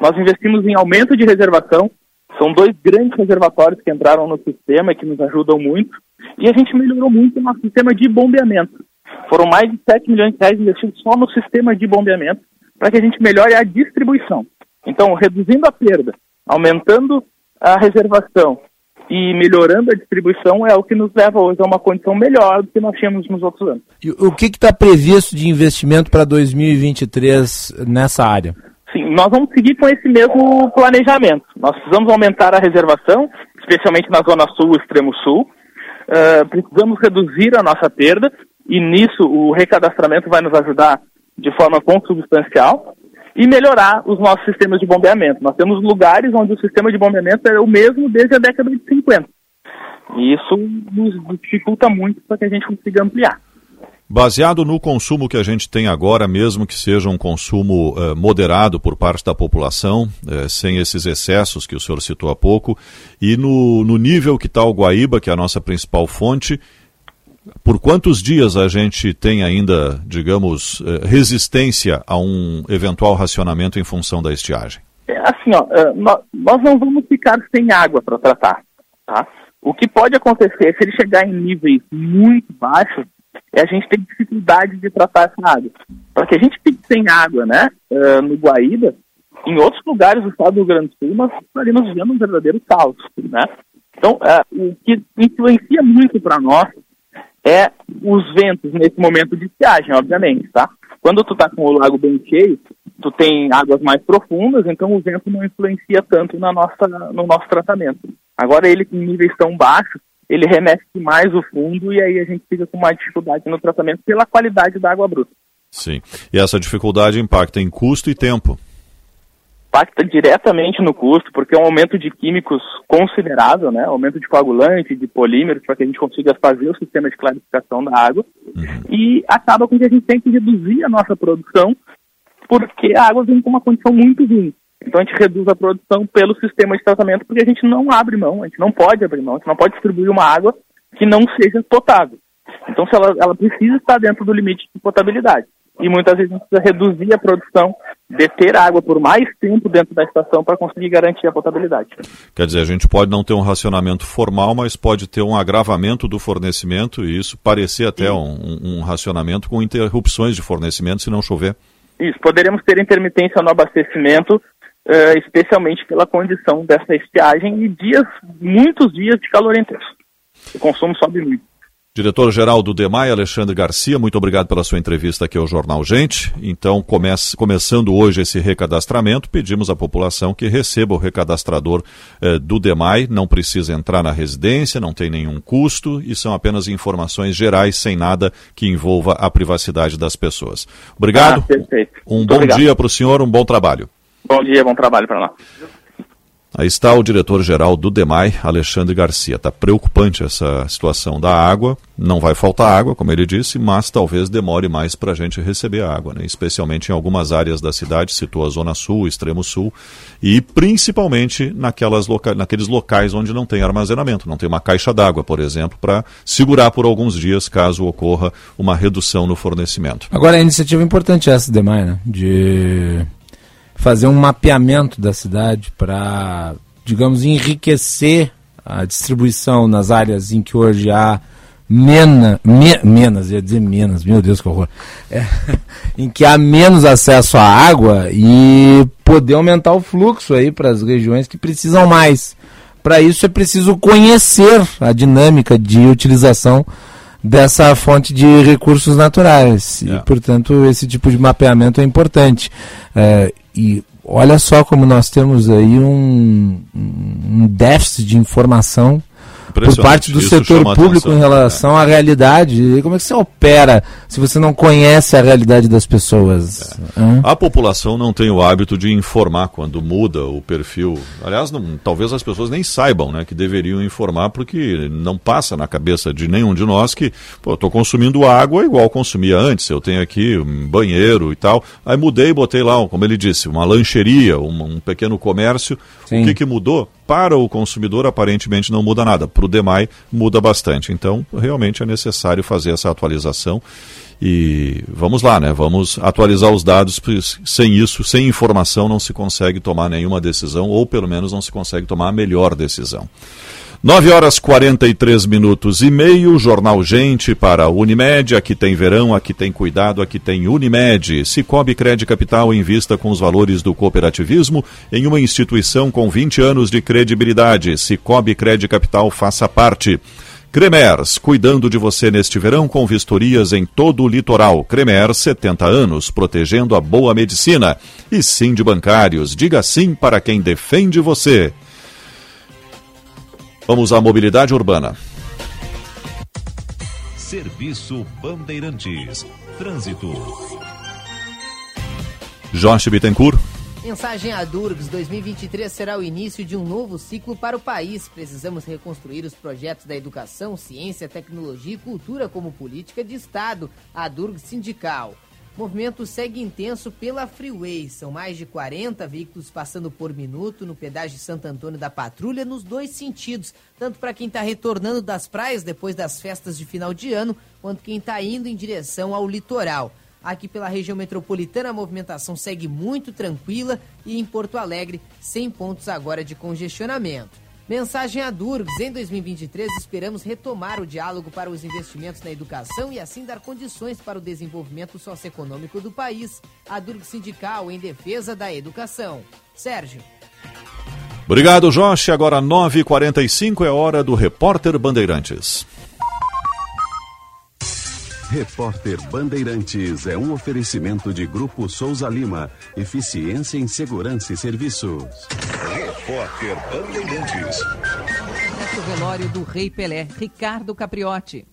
Nós investimos em aumento de reservação, são dois grandes reservatórios que entraram no sistema e que nos ajudam muito. E a gente melhorou muito o nosso sistema de bombeamento. Foram mais de 7 milhões de reais investidos só no sistema de bombeamento para que a gente melhore a distribuição. Então, reduzindo a perda, aumentando a reservação e melhorando a distribuição é o que nos leva hoje a uma condição melhor do que nós tínhamos nos outros anos. E o que está previsto de investimento para 2023 nessa área? Sim, nós vamos seguir com esse mesmo planejamento. Nós precisamos aumentar a reservação, especialmente na zona sul e extremo sul. Uh, precisamos reduzir a nossa perda e nisso o recadastramento vai nos ajudar de forma consubstancial e melhorar os nossos sistemas de bombeamento. Nós temos lugares onde o sistema de bombeamento é o mesmo desde a década de 50. E isso nos dificulta muito para que a gente consiga ampliar. Baseado no consumo que a gente tem agora, mesmo que seja um consumo uh, moderado por parte da população, uh, sem esses excessos que o senhor citou há pouco, e no, no nível que está o Guaíba, que é a nossa principal fonte, por quantos dias a gente tem ainda, digamos, uh, resistência a um eventual racionamento em função da estiagem? É assim, ó, nós não vamos ficar sem água para tratar. Tá? O que pode acontecer se ele chegar em níveis muito baixos, é a gente tem dificuldade de tratar essa água. Para que a gente fique sem água, né, uh, no Guaíba, em outros lugares do estado do Rio Grande do Sul, nós estaríamos vivendo um verdadeiro caos, né? Então, o que influencia muito para nós é os ventos nesse momento de estiagem, obviamente, tá? Quando tu tá com o lago bem cheio, tu tem águas mais profundas, então o vento não influencia tanto na nossa, no nosso tratamento. Agora ele com níveis tão baixos, ele remete mais o fundo e aí a gente fica com mais dificuldade no tratamento pela qualidade da água bruta. Sim. E essa dificuldade impacta em custo e tempo? Impacta diretamente no custo, porque é um aumento de químicos considerável, né? Aumento de coagulante, de polímeros, para que a gente consiga fazer o sistema de clarificação da água. Uhum. E acaba com que a gente tem que reduzir a nossa produção, porque a água vem com uma condição muito ruim. Então a gente reduz a produção pelo sistema de tratamento porque a gente não abre mão, a gente não pode abrir mão, a gente não pode distribuir uma água que não seja potável. Então ela, ela precisa estar dentro do limite de potabilidade. E muitas vezes a gente precisa reduzir a produção, deter água por mais tempo dentro da estação para conseguir garantir a potabilidade. Quer dizer, a gente pode não ter um racionamento formal, mas pode ter um agravamento do fornecimento e isso parecer até um, um racionamento com interrupções de fornecimento se não chover. Isso, poderemos ter intermitência no abastecimento uh, especialmente pela condição dessa estiagem e dias, muitos dias de calor intenso. O consumo sobe muito. Diretor-geral do DEMAI, Alexandre Garcia, muito obrigado pela sua entrevista aqui ao Jornal Gente. Então, comece, começando hoje esse recadastramento, pedimos à população que receba o recadastrador eh, do DEMAI. Não precisa entrar na residência, não tem nenhum custo e são apenas informações gerais, sem nada que envolva a privacidade das pessoas. Obrigado. Ah, um bom obrigado. dia para o senhor, um bom trabalho. Bom dia, bom trabalho para nós. Aí está o diretor-geral do DEMAI, Alexandre Garcia. Está preocupante essa situação da água. Não vai faltar água, como ele disse, mas talvez demore mais para a gente receber água, né? especialmente em algumas áreas da cidade, citou a Zona Sul, Extremo Sul, e principalmente naquelas loca naqueles locais onde não tem armazenamento, não tem uma caixa d'água, por exemplo, para segurar por alguns dias caso ocorra uma redução no fornecimento. Agora, a iniciativa importante é essa, DEMAI, né? de fazer um mapeamento da cidade para, digamos, enriquecer a distribuição nas áreas em que hoje há mena, me, menos, ia dizer menos, meu Deus que horror, é, em que há menos acesso à água e poder aumentar o fluxo aí para as regiões que precisam mais. Para isso é preciso conhecer a dinâmica de utilização dessa fonte de recursos naturais. É. E, portanto, esse tipo de mapeamento é importante. É, e olha só como nós temos aí um, um déficit de informação por parte do Isso setor público atenção, em relação é. à realidade. E como é que você opera se você não conhece a realidade das pessoas? É. A população não tem o hábito de informar quando muda o perfil. Aliás, não, talvez as pessoas nem saibam né, que deveriam informar, porque não passa na cabeça de nenhum de nós que estou consumindo água igual consumia antes. Eu tenho aqui um banheiro e tal. Aí mudei e botei lá, como ele disse, uma lancheria, um, um pequeno comércio. Sim. O que, que mudou? Para o consumidor aparentemente não muda nada, para o DEMAI muda bastante. Então, realmente é necessário fazer essa atualização. E vamos lá, né? Vamos atualizar os dados, sem isso, sem informação, não se consegue tomar nenhuma decisão, ou pelo menos não se consegue tomar a melhor decisão. 9 horas 43 minutos e meio, Jornal Gente para Unimed. Aqui tem verão, aqui tem cuidado, aqui tem Unimed. Cicobi Crédito Capital invista com os valores do cooperativismo em uma instituição com 20 anos de credibilidade. Cicobi Crédito Capital faça parte. Cremers, cuidando de você neste verão com vistorias em todo o litoral. Cremer, 70 anos, protegendo a boa medicina. E sim de bancários, diga sim para quem defende você. Vamos à mobilidade urbana. Serviço Bandeirantes. Trânsito. Jorge Bittencourt. Mensagem a Durgs 2023 será o início de um novo ciclo para o país. Precisamos reconstruir os projetos da educação, ciência, tecnologia e cultura como política de Estado. A Durgs Sindical. O movimento segue intenso pela Freeway. São mais de 40 veículos passando por minuto no pedágio de Santo Antônio da Patrulha nos dois sentidos, tanto para quem está retornando das praias depois das festas de final de ano, quanto quem está indo em direção ao litoral. Aqui pela região metropolitana a movimentação segue muito tranquila e em Porto Alegre sem pontos agora de congestionamento. Mensagem a Durgs. Em 2023, esperamos retomar o diálogo para os investimentos na educação e assim dar condições para o desenvolvimento socioeconômico do país. A Durgs Sindical em defesa da educação. Sérgio. Obrigado, Jorge. Agora 9h45 é hora do Repórter Bandeirantes. Repórter Bandeirantes é um oferecimento de Grupo Souza Lima. Eficiência em Segurança e Serviços. Repórter Bandeirantes. O velório do Rei Pelé, Ricardo Capriotti.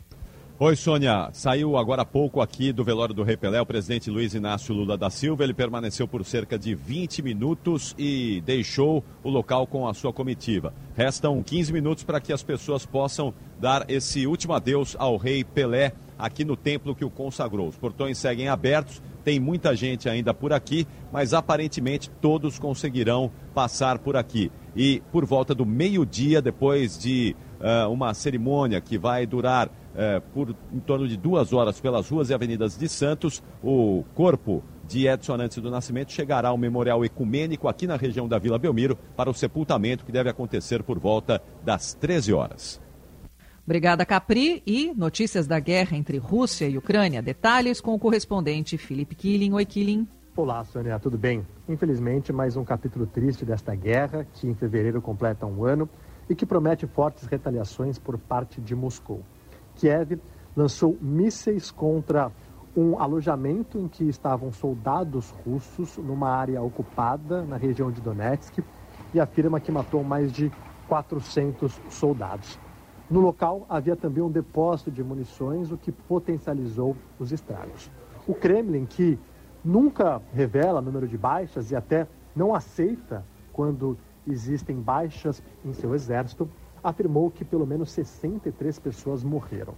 Oi, Sônia. Saiu agora há pouco aqui do velório do Rei Pelé o presidente Luiz Inácio Lula da Silva. Ele permaneceu por cerca de 20 minutos e deixou o local com a sua comitiva. Restam 15 minutos para que as pessoas possam dar esse último adeus ao Rei Pelé aqui no templo que o consagrou. Os portões seguem abertos, tem muita gente ainda por aqui, mas aparentemente todos conseguirão passar por aqui. E por volta do meio-dia, depois de uh, uma cerimônia que vai durar uh, por em torno de duas horas pelas ruas e avenidas de Santos, o corpo de Edson Antes do Nascimento chegará ao Memorial Ecumênico aqui na região da Vila Belmiro para o sepultamento que deve acontecer por volta das 13 horas. Obrigada, Capri. E notícias da guerra entre Rússia e Ucrânia. Detalhes com o correspondente Felipe Killing. Oi, Killing. Olá, Sônia, tudo bem? Infelizmente, mais um capítulo triste desta guerra, que em fevereiro completa um ano e que promete fortes retaliações por parte de Moscou. Kiev lançou mísseis contra um alojamento em que estavam soldados russos numa área ocupada na região de Donetsk e afirma que matou mais de 400 soldados. No local havia também um depósito de munições, o que potencializou os estragos. O Kremlin, que nunca revela número de baixas e até não aceita quando existem baixas em seu exército, afirmou que pelo menos 63 pessoas morreram.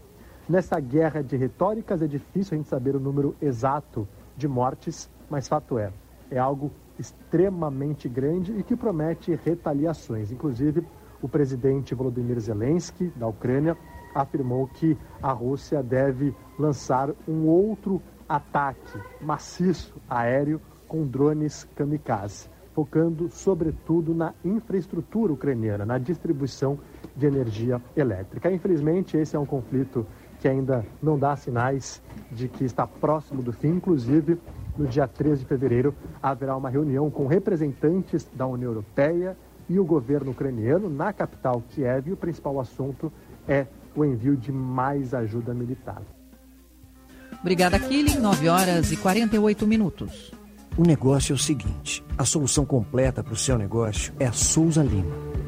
Nessa guerra de retóricas é difícil a gente saber o número exato de mortes, mas fato é, é algo extremamente grande e que promete retaliações. Inclusive, o presidente Volodymyr Zelensky, da Ucrânia, afirmou que a Rússia deve lançar um outro ataque maciço aéreo com drones kamikaze, focando sobretudo na infraestrutura ucraniana, na distribuição de energia elétrica. Infelizmente, esse é um conflito que ainda não dá sinais de que está próximo do fim, inclusive no dia 13 de fevereiro haverá uma reunião com representantes da União Europeia e o governo ucraniano na capital Kiev e o principal assunto é o envio de mais ajuda militar. Obrigada, Killing. 9 horas e 48 minutos. O negócio é o seguinte: a solução completa para o seu negócio é a Souza Lima.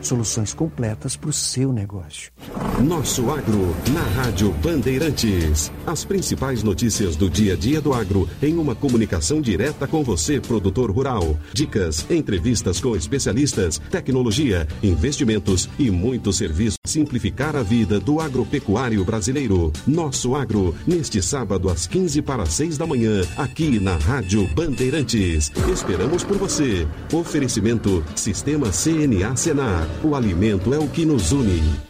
Soluções completas para o seu negócio. Nosso Agro, na Rádio Bandeirantes. As principais notícias do dia a dia do agro em uma comunicação direta com você, produtor rural. Dicas, entrevistas com especialistas, tecnologia, investimentos e muito serviço. Simplificar a vida do agropecuário brasileiro. Nosso Agro, neste sábado às 15 para 6 da manhã, aqui na Rádio Bandeirantes. Esperamos por você. Oferecimento Sistema CNA Senar. O alimento é o que nos une.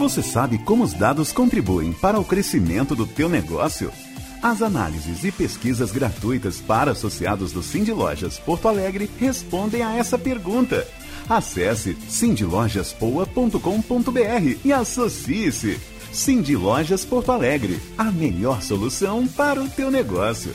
Você sabe como os dados contribuem para o crescimento do teu negócio? As análises e pesquisas gratuitas para associados do Cindy Lojas Porto Alegre respondem a essa pergunta. Acesse cindylojaspoa.com.br e associe-se. Cindy Lojas Porto Alegre, a melhor solução para o teu negócio.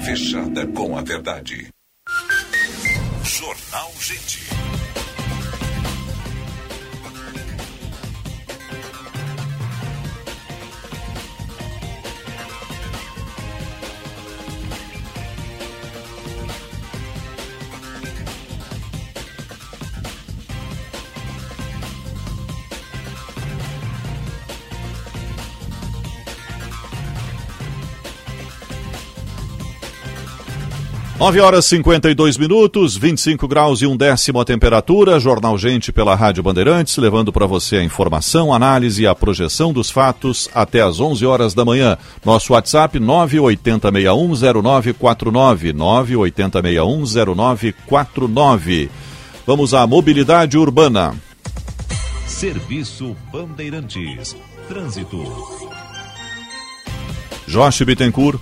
Fechada com a verdade. Jornal Gente. Nove horas 52 minutos, 25 graus e um décimo a temperatura. Jornal Gente pela Rádio Bandeirantes, levando para você a informação, análise e a projeção dos fatos até às 11 horas da manhã. Nosso WhatsApp 980610949, 980610949. Vamos à mobilidade urbana. Serviço Bandeirantes. Trânsito. Jorge Bittencourt.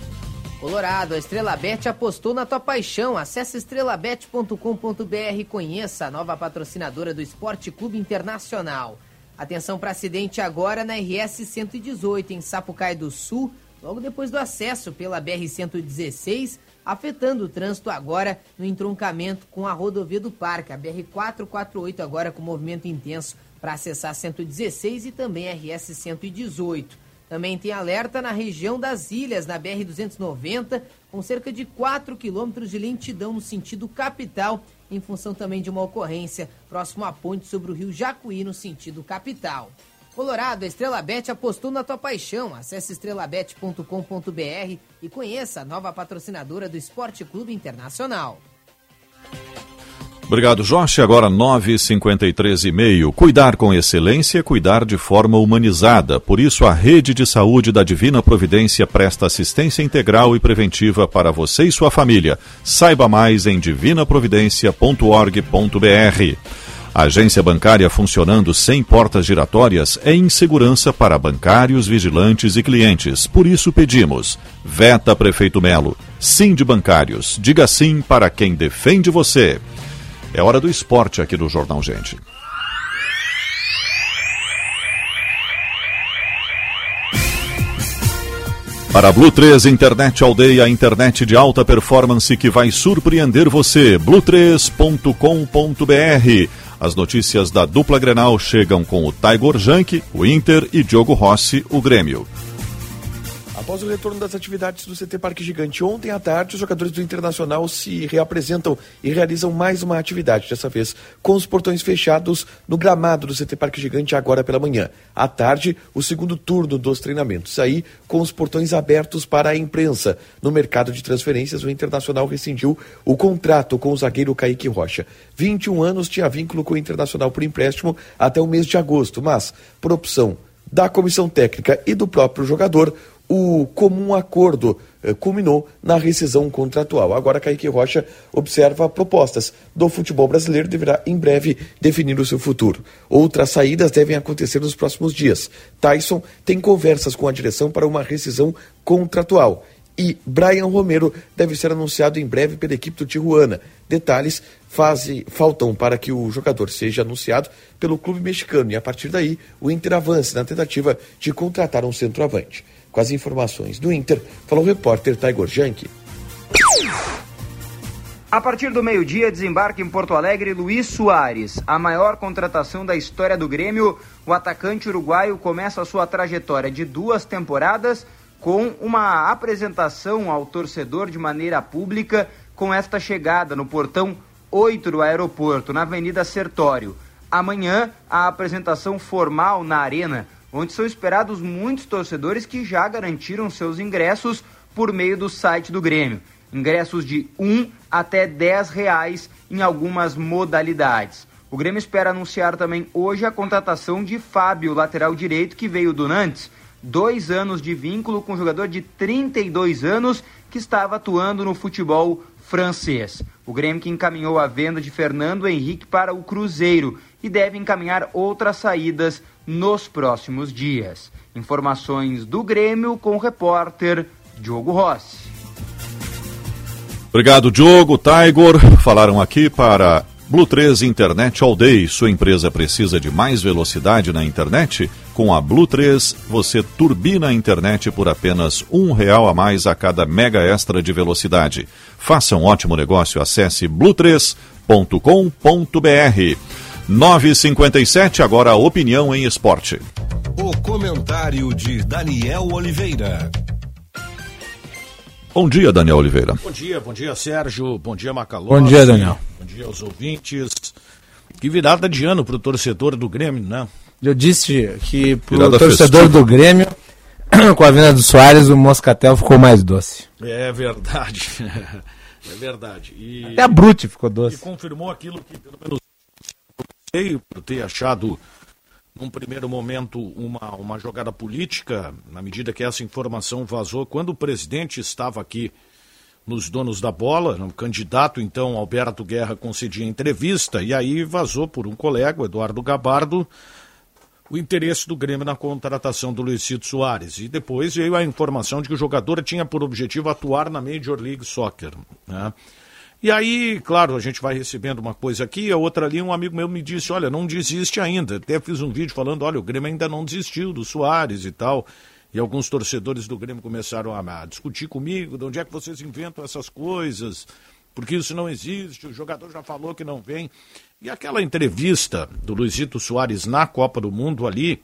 Colorado, a Estrela Bet apostou na tua paixão. Acesse estrelabet.com.br e conheça a nova patrocinadora do Esporte Clube Internacional. Atenção para acidente agora na RS 118 em Sapucaí do Sul, logo depois do acesso pela BR 116, afetando o trânsito agora no entroncamento com a rodovia do Parque, a BR 448 agora com movimento intenso para acessar 116 e também RS 118. Também tem alerta na região das ilhas, na BR-290, com cerca de 4 quilômetros de lentidão no sentido capital, em função também de uma ocorrência próximo à ponte sobre o rio Jacuí, no sentido capital. Colorado, a Estrela Bet apostou na tua paixão. Acesse estrelabet.com.br e conheça a nova patrocinadora do Esporte Clube Internacional. Obrigado, Jorge. Agora 9h53 e meio. Cuidar com excelência é cuidar de forma humanizada. Por isso, a Rede de Saúde da Divina Providência presta assistência integral e preventiva para você e sua família. Saiba mais em divinaprovidencia.org.br. A agência bancária funcionando sem portas giratórias é insegurança para bancários, vigilantes e clientes. Por isso pedimos: Veta Prefeito Melo. Sim de bancários. Diga sim para quem defende você. É hora do esporte aqui do Jornal Gente. Para a Blue 3 Internet Aldeia, internet de alta performance que vai surpreender você. blue3.com.br. As notícias da dupla Grenal chegam com o Tiger Junk, o Inter e Diogo Rossi, o Grêmio. Após o retorno das atividades do CT Parque Gigante ontem à tarde, os jogadores do Internacional se reapresentam e realizam mais uma atividade, dessa vez com os portões fechados no gramado do CT Parque Gigante agora pela manhã. À tarde, o segundo turno dos treinamentos, aí com os portões abertos para a imprensa. No mercado de transferências, o Internacional rescindiu o contrato com o zagueiro Kaique Rocha. 21 anos tinha vínculo com o Internacional por empréstimo até o mês de agosto, mas por opção da comissão técnica e do próprio jogador, o comum acordo eh, culminou na rescisão contratual. Agora, Kaique Rocha observa propostas do futebol brasileiro deverá em breve definir o seu futuro. Outras saídas devem acontecer nos próximos dias. Tyson tem conversas com a direção para uma rescisão contratual. E Brian Romero deve ser anunciado em breve pela equipe do Tijuana. Detalhes fase, faltam para que o jogador seja anunciado pelo clube mexicano e a partir daí o Inter avance na tentativa de contratar um centroavante. Com as informações do Inter, falou o repórter Tiger Jank. A partir do meio-dia, desembarca em Porto Alegre Luiz Soares. A maior contratação da história do Grêmio, o atacante uruguaio começa a sua trajetória de duas temporadas com uma apresentação ao torcedor de maneira pública com esta chegada no portão 8 do aeroporto, na Avenida Sertório. Amanhã, a apresentação formal na Arena, onde são esperados muitos torcedores que já garantiram seus ingressos por meio do site do Grêmio. Ingressos de um até 10 reais em algumas modalidades. O Grêmio espera anunciar também hoje a contratação de Fábio, lateral direito, que veio do Nantes, dois anos de vínculo com um jogador de 32 anos que estava atuando no futebol francês. O Grêmio que encaminhou a venda de Fernando Henrique para o Cruzeiro e deve encaminhar outras saídas nos próximos dias. Informações do Grêmio com o repórter Diogo Rossi. Obrigado, Diogo, Tiger. Falaram aqui para Blue 3 Internet All Day. Sua empresa precisa de mais velocidade na internet? Com a Blue 3, você turbina a internet por apenas um real a mais a cada mega extra de velocidade. Faça um ótimo negócio. Acesse blue3.com.br. 957 agora a opinião em esporte. O comentário de Daniel Oliveira. Bom dia, Daniel Oliveira. Bom dia, bom dia, Sérgio. Bom dia, Macalós. Bom dia, Daniel. Bom dia aos ouvintes. Que virada de ano para o torcedor do Grêmio, né? Eu disse que pro Virada torcedor festiva. do Grêmio, com a vinda do Soares, o Moscatel ficou mais doce. É verdade. é verdade. E, Até a Brute ficou doce. E confirmou aquilo que, pelo menos, eu sei, por ter achado, num primeiro momento, uma, uma jogada política, na medida que essa informação vazou, quando o presidente estava aqui nos donos da bola, o candidato, então, Alberto Guerra, concedia entrevista, e aí vazou por um colega, Eduardo Gabardo, o interesse do Grêmio na contratação do Luizito Soares. E depois veio a informação de que o jogador tinha por objetivo atuar na Major League Soccer. Né? E aí, claro, a gente vai recebendo uma coisa aqui, a outra ali, um amigo meu me disse, olha, não desiste ainda. Até fiz um vídeo falando, olha, o Grêmio ainda não desistiu do Soares e tal. E alguns torcedores do Grêmio começaram a, a discutir comigo, de onde é que vocês inventam essas coisas, porque isso não existe, o jogador já falou que não vem. E aquela entrevista do Luizito Soares na Copa do Mundo ali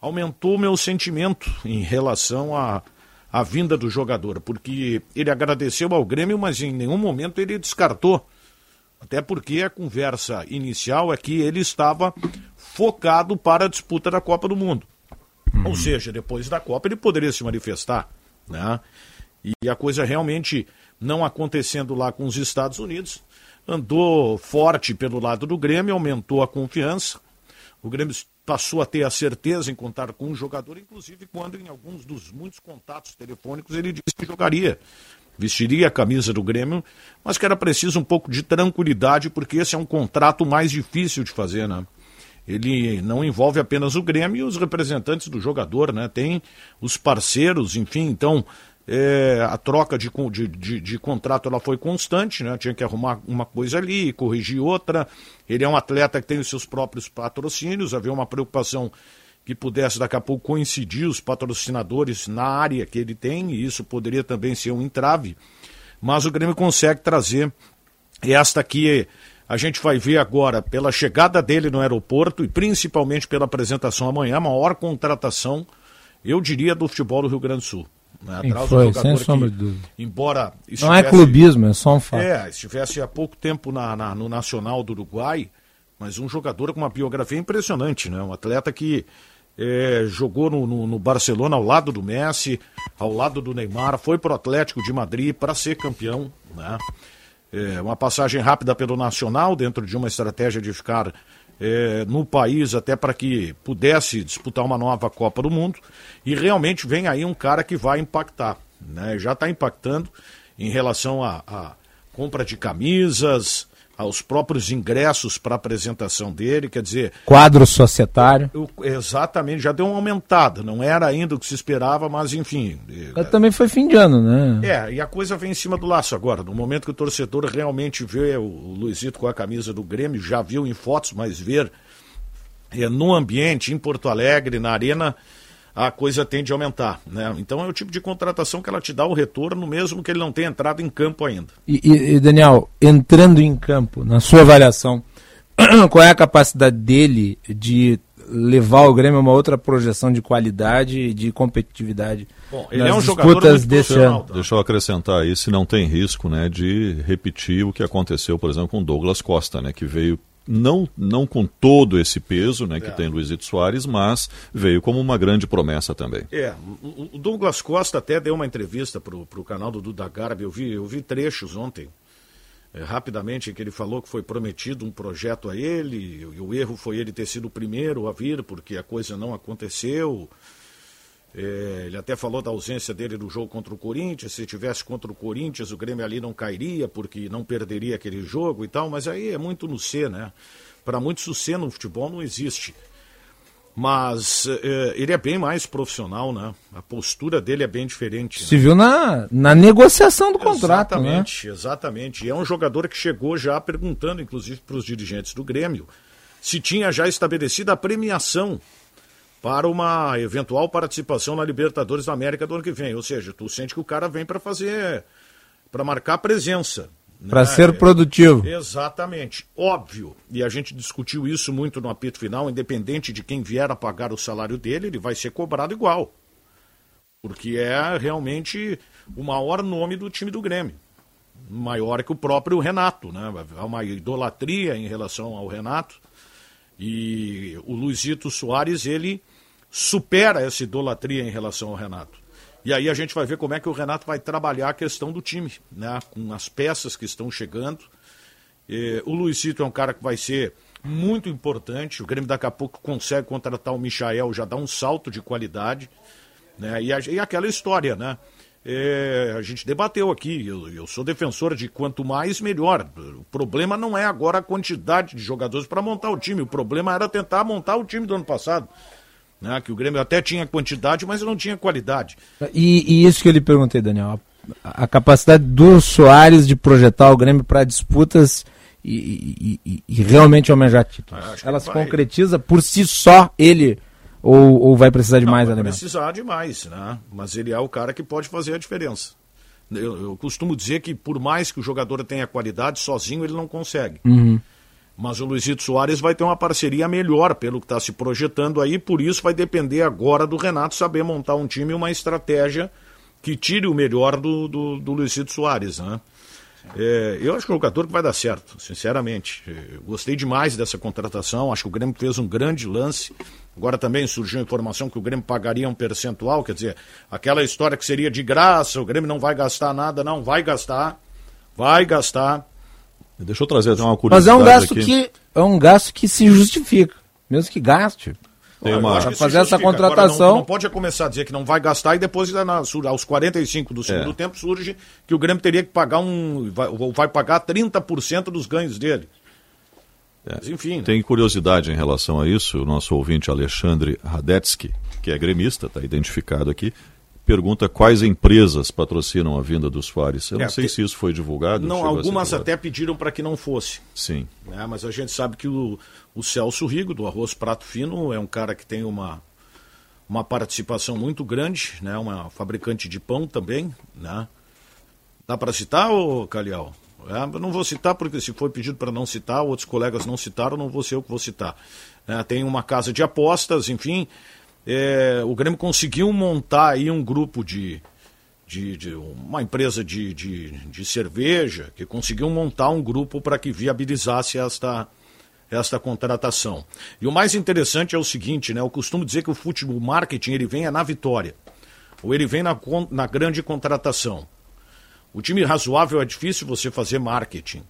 aumentou o meu sentimento em relação à à vinda do jogador, porque ele agradeceu ao Grêmio, mas em nenhum momento ele descartou. Até porque a conversa inicial é que ele estava focado para a disputa da Copa do Mundo. Ou seja, depois da Copa ele poderia se manifestar. Né? E a coisa realmente não acontecendo lá com os Estados Unidos, andou forte pelo lado do Grêmio, aumentou a confiança. O Grêmio passou a ter a certeza em contar com um jogador, inclusive quando em alguns dos muitos contatos telefônicos ele disse que jogaria, vestiria a camisa do Grêmio, mas que era preciso um pouco de tranquilidade, porque esse é um contrato mais difícil de fazer, né? Ele não envolve apenas o Grêmio e os representantes do jogador, né? Tem os parceiros, enfim, então é, a troca de, de, de, de contrato ela foi constante, né? Tinha que arrumar uma coisa ali, corrigir outra. Ele é um atleta que tem os seus próprios patrocínios, havia uma preocupação que pudesse daqui a pouco coincidir os patrocinadores na área que ele tem, e isso poderia também ser um entrave. Mas o Grêmio consegue trazer esta que a gente vai ver agora pela chegada dele no aeroporto e principalmente pela apresentação amanhã, a maior contratação, eu diria, do futebol do Rio Grande do Sul. Né? Foi, sem que, sombra de dúvida. Embora Não é clubismo, é só um fato. É, estivesse há pouco tempo na, na- no Nacional do Uruguai, mas um jogador com uma biografia impressionante, né? Um atleta que é, jogou no, no- no Barcelona ao lado do Messi, ao lado do Neymar, foi para o Atlético de Madrid para ser campeão, né? É, uma passagem rápida pelo Nacional, dentro de uma estratégia de ficar é, no país até para que pudesse disputar uma nova Copa do Mundo. E realmente vem aí um cara que vai impactar. Né? Já está impactando em relação à compra de camisas, aos próprios ingressos para a apresentação dele. Quer dizer, Quadro societário. eu- exatamente, já deu uma aumentada. Não era ainda o que se esperava, mas enfim. Mas Também foi fim de ano, né? É, e a coisa vem em cima do laço agora. No momento que o torcedor realmente vê o Luizito com a camisa do Grêmio, já viu em fotos, mas ver é, no ambiente, em Porto Alegre, na arena, a coisa tende a aumentar. Né? Então é o tipo de contratação que ela te dá o retorno, mesmo que ele não tenha entrado em campo ainda. E, e- e, Daniel, entrando em campo, na sua avaliação, qual é a capacidade dele de levar o Grêmio a uma outra projeção de qualidade e de competitividade Bom, ele nas é um jogador muito desse ano? Deixa eu acrescentar aí se não tem risco né, de repetir o que aconteceu, por exemplo, com o Douglas Costa, né, que veio não, não com todo esse peso né, que É. tem Luizito Soares, mas veio como uma grande promessa também. É, o Douglas Costa até deu uma entrevista para o canal do Duda Garbi, eu vi, eu vi trechos ontem, é, rapidamente, que ele falou que foi prometido um projeto a ele, e o erro foi ele ter sido o primeiro a vir, porque a coisa não aconteceu. É, ele até falou da ausência dele no jogo contra o Corinthians. Se tivesse contra o Corinthians, o Grêmio ali não cairia, porque não perderia aquele jogo e tal. Mas aí é muito no C, né? Para muitos, o C no futebol não existe. Mas é, ele é bem mais profissional, né? A postura dele é bem diferente. Se viu na, na negociação do contrato, exatamente, né? Exatamente, E é um jogador que chegou já perguntando, inclusive, para os dirigentes do Grêmio, se tinha já estabelecida a premiação para uma eventual participação na Libertadores da América do ano que vem. Ou seja, tu sente que o cara vem para fazer, para marcar presença. Para né? ser produtivo. Exatamente. Óbvio. E a gente discutiu isso muito no apito final, independente de quem vier a pagar o salário dele, ele vai ser cobrado igual. Porque é realmente o maior nome do time do Grêmio. Maior que o próprio Renato, né? Há uma idolatria em relação ao Renato. E o Luizito Soares, ele supera essa idolatria em relação ao Renato. E aí a gente vai ver como é que o Renato vai trabalhar a questão do time, né? com as peças que estão chegando. O Luizito é um cara que vai ser muito importante. O Grêmio daqui a pouco consegue contratar o Michael, já dá um salto de qualidade. Né? E, a, e aquela história, né? É, a gente debateu aqui, eu, eu, sou defensor de quanto mais, melhor. O problema não é agora a quantidade de jogadores para montar o time, o problema era tentar montar o time do ano passado. Né? Que o Grêmio até tinha quantidade, mas não tinha qualidade. E, e isso que eu lhe perguntei, Daniel, a, a capacidade do Soares de projetar o Grêmio para disputas e, e, e, realmente almejar títulos. Ela se concretiza por si só, ele ou, ou vai precisar de não, mais vai precisar de mais, né? Mas ele é o cara que pode fazer a diferença. Eu, eu, costumo dizer que por mais que o jogador tenha qualidade, sozinho ele não consegue. Uhum. Mas o Luizito Soares vai ter uma parceria melhor pelo que está se projetando aí, por isso vai depender agora do Renato saber montar um time e uma estratégia que tire o melhor do, do, do Luizito Soares, né? É, eu acho que é um jogador que vai dar certo, sinceramente. Eu gostei demais dessa contratação, acho que o Grêmio fez um grande lance. Agora também surgiu a informação que o Grêmio pagaria um percentual, quer dizer, aquela história que seria de graça, o Grêmio não vai gastar nada, não, vai gastar, vai gastar. Deixa eu trazer uma curiosidade Mas é um gasto aqui. que é um gasto que se justifica, mesmo que gaste. Tem uma... Para fazer essa contratação. Não, não, pode começar a dizer que não vai gastar e depois, aos 45 do segundo é. tempo, surge que o Grêmio teria que pagar um. Vai, vai pagar 30% dos ganhos dele. É. Mas, enfim. Né? Tem curiosidade em relação a isso. O nosso ouvinte Alexandre Radetsky, que é gremista, está identificado aqui, pergunta quais empresas patrocinam a vinda dos Soares. Eu é, não sei se isso foi divulgado. Não, algumas até pediram para que não fosse. Sim. Né? Mas a gente sabe que o, o Celso Rigo, do Arroz Prato Fino, é um cara que tem uma, uma participação muito grande, né? uma fabricante de pão também. Né? Dá para citar, ô Calial? É, não vou citar porque se foi pedido para não citar, outros colegas não citaram, não vou ser eu que vou citar. É, tem uma casa de apostas, enfim. É, o Grêmio conseguiu montar aí um grupo de, de, de uma empresa de, de, de, cerveja que conseguiu montar um grupo para que viabilizasse esta, esta contratação. E o mais interessante é o seguinte, né? Eu costumo dizer que o futebol marketing ele vem é na vitória, ou ele vem na, na grande contratação. O time razoável é difícil você fazer marketing.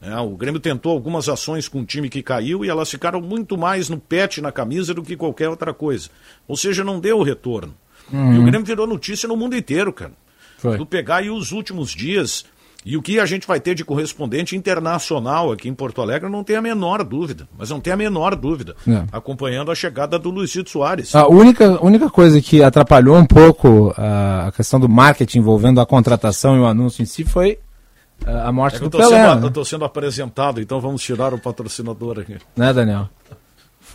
É, o Grêmio tentou algumas ações com um time que caiu e elas ficaram muito mais no pet na camisa do que qualquer outra coisa. Ou seja, não deu retorno. Uhum. E o Grêmio virou notícia no mundo inteiro, cara. Foi. Tu pegar aí os últimos dias e o que a gente vai ter de correspondente internacional aqui em Porto Alegre, não tem a menor dúvida. Mas não tem a menor dúvida. É. Acompanhando a chegada do Luizito Soares. A única, única coisa que atrapalhou um pouco a, questão do marketing envolvendo a contratação e o anúncio em si foi a morte é do Pelé. Sendo, né? Eu estou sendo apresentado, então vamos tirar o patrocinador aqui. Né, Daniel?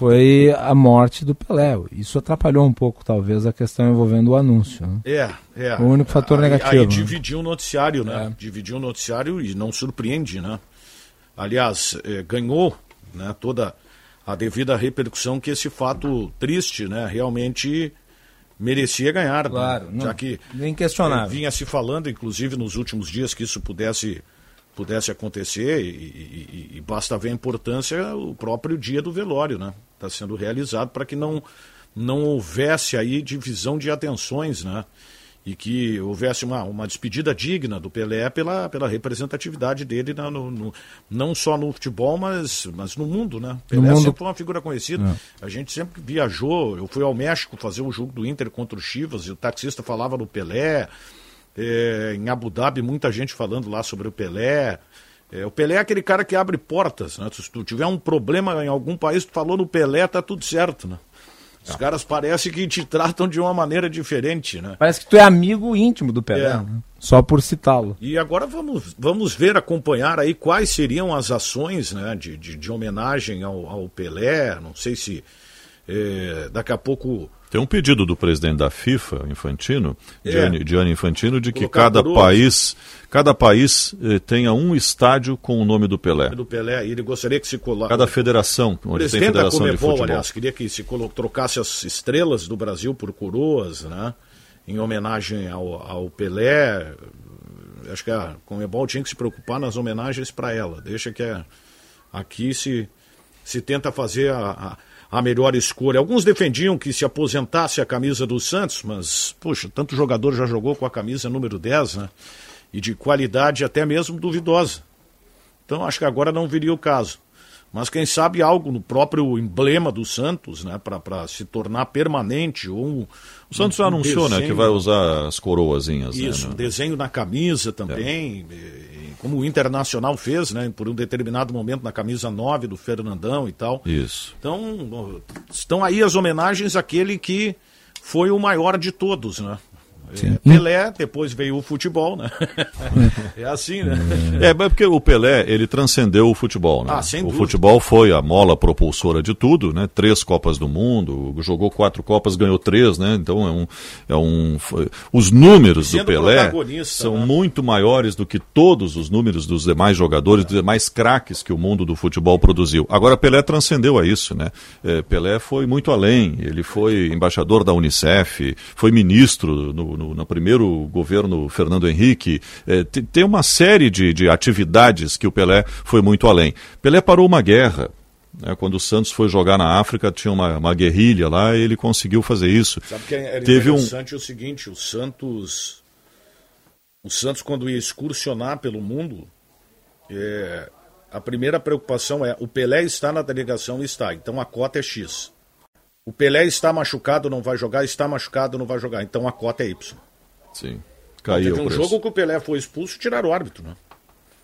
Foi a morte do Pelé. Isso atrapalhou um pouco, talvez, a questão envolvendo o anúncio. Né? É, é. O único fator aí, negativo. Aí né? dividiu o noticiário, né? É. Dividiu o noticiário e não surpreende, né? Aliás, eh, ganhou né, toda a devida repercussão que esse fato triste, né? Realmente merecia ganhar, claro, né? já que inquestionável. vinha se falando, inclusive nos últimos dias, que isso pudesse pudesse acontecer e, e, e, basta ver a importância o próprio dia do velório, né? Está sendo realizado para que não não houvesse aí divisão de atenções, né? e que houvesse uma, uma despedida digna do Pelé pela, pela representatividade dele na, no, no, não só no futebol, mas, mas no mundo, né? Pelé mundo... sempre foi uma figura conhecida. É. A gente sempre viajou, eu fui ao México fazer o jogo do Inter contra o Chivas e o taxista falava do Pelé. É, em Abu Dhabi, muita gente falando lá sobre o Pelé. É, o Pelé é aquele cara que abre portas, né? Se tu tiver um problema em algum país, tu falou no Pelé, tá tudo certo, né? Os caras parecem que te tratam de uma maneira diferente, né? Parece que tu é amigo íntimo do Pelé, É. né? só por citá-lo. E agora vamos, vamos ver, acompanhar aí quais seriam as ações né, de, de, de homenagem ao, ao Pelé. Não sei se eh, daqui a pouco. Tem um pedido do presidente da FIFA, Infantino, É. Gianni, Gianni Infantino, de que Colocar cada país, cada país eh, tenha um estádio com o nome do Pelé. Do Pelé, e ele gostaria que se colocasse. Cada federação, onde tem presidente da federação de Comebol, futebol. aliás, queria que se trocasse as estrelas do Brasil por coroas, né? Em homenagem ao, ao Pelé. Acho que a Comebol tinha que se preocupar nas homenagens para ela. Deixa que a- aqui se, se tenta fazer a, a, a melhor escolha. Alguns defendiam que se aposentasse a camisa do Santos, mas, poxa, tanto jogador já jogou com a camisa número 10, né? E de qualidade até mesmo duvidosa. Então acho que agora não viria o caso. Mas quem sabe algo no próprio emblema do Santos, né, para se tornar permanente ou um, O Santos já um anunciou, né, que desenho- vai usar as coroazinhas. né, Isso, no- um desenho na camisa também, e- como o Internacional fez, né, por um determinado momento na camisa 9 do Fernandão e tal. Isso. Então, estão aí as homenagens àquele que foi o maior de todos, né? Sim. É, Pelé, depois veio o futebol, né? é assim, né? É, mas porque o Pelé, ele transcendeu o futebol, né? Ah, sem o dúvida. futebol foi a mola propulsora de tudo, né? Três Copas do Mundo, jogou quatro Copas, ganhou três, né? Então é um... É um foi- os números do Pelé são né? muito maiores do que todos os números dos demais jogadores, dos demais craques que o mundo do futebol produziu. Agora, Pelé transcendeu a isso, né? É, Pelé foi muito além, ele foi embaixador da Unicef, foi ministro no, no, no primeiro governo Fernando Henrique, É, te- tem uma série de, de atividades que o Pelé foi muito além. Pelé parou uma guerra, né? quando o Santos foi jogar na África, tinha uma, uma guerrilha lá e ele conseguiu fazer isso. Sabe que era Teve um, interessante o seguinte, o Santos, o Santos quando ia excursionar pelo mundo, é, a primeira preocupação é, o Pelé está na delegação, está, então a cota é X. O Pelé está machucado, não vai jogar, está machucado, não vai jogar, então a cota é Y. Sim, caiu Teve um jogo que o Pelé foi expulso, tiraram o árbitro, né?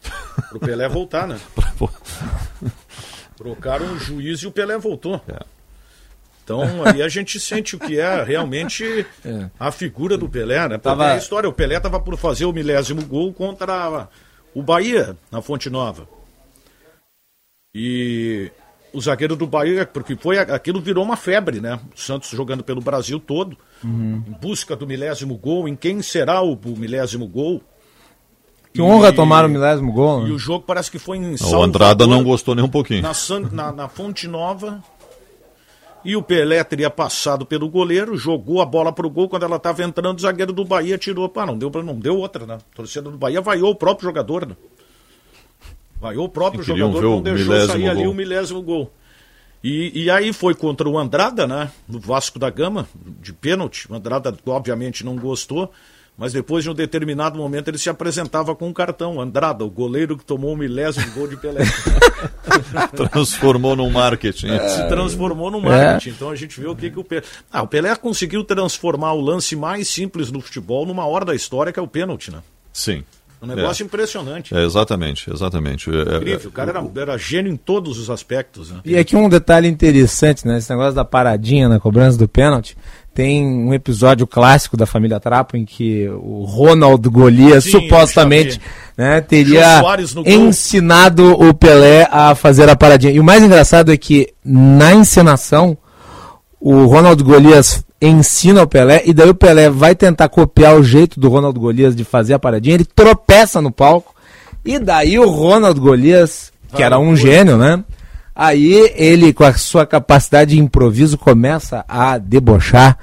Pro Pelé voltar, né? Trocaram o juiz e o Pelé voltou. É. Então aí a gente sente o que é realmente a figura do Pelé, né? Porque Tava- a história, o Pelé estava por fazer o milésimo gol contra o Bahia na Fonte Nova. E o zagueiro do Bahia, porque foi aquilo virou uma febre, né? O Santos jogando pelo Brasil todo, Uhum. em busca do milésimo gol, em quem será o, o milésimo gol. Que honra tomar o milésimo gol. E né? o jogo parece que foi em O Salvador, Andrada não gostou nem um pouquinho. na, San- na, na Fonte Nova. E o Pelé teria passado pelo goleiro, jogou a bola pro gol. Quando ela estava entrando, o zagueiro do Bahia tirou. Pá, não deu, pra- não deu outra, né? A torcida do Bahia vaiou o próprio jogador, né? Vaiou o próprio jogador, não deixou sair ali gol. o milésimo gol. E, e aí foi contra o Andrada, né? No Vasco da Gama, de pênalti. O Andrada, obviamente, não gostou. Mas depois, de um determinado momento, ele se apresentava com um cartão. Andrada, o goleiro que tomou o milésimo gol de Pelé. Transformou num marketing. se transformou no marketing. Então a gente vê o que, que o Pelé. Ah, o Pelé conseguiu transformar o lance mais simples do futebol numa hora da história, que é o pênalti, né? Sim. Um negócio impressionante. É, exatamente, exatamente. É, é, Incrível. O cara era, era gênio em todos os aspectos. Né? E aqui um detalhe interessante, né? Esse negócio da paradinha na cobrança do pênalti. Tem um episódio clássico da família Trapo em que o Ronald Golias Sim, supostamente né, teria ensinado o Pelé a fazer a paradinha. E o mais engraçado é que na encenação o Ronald Golias ensina o Pelé e daí o Pelé vai tentar copiar o jeito do Ronald Golias de fazer a paradinha, ele tropeça no palco e daí o Ronald Golias, que era um gênio, né? Aí ele, com a sua capacidade de improviso, começa a debochar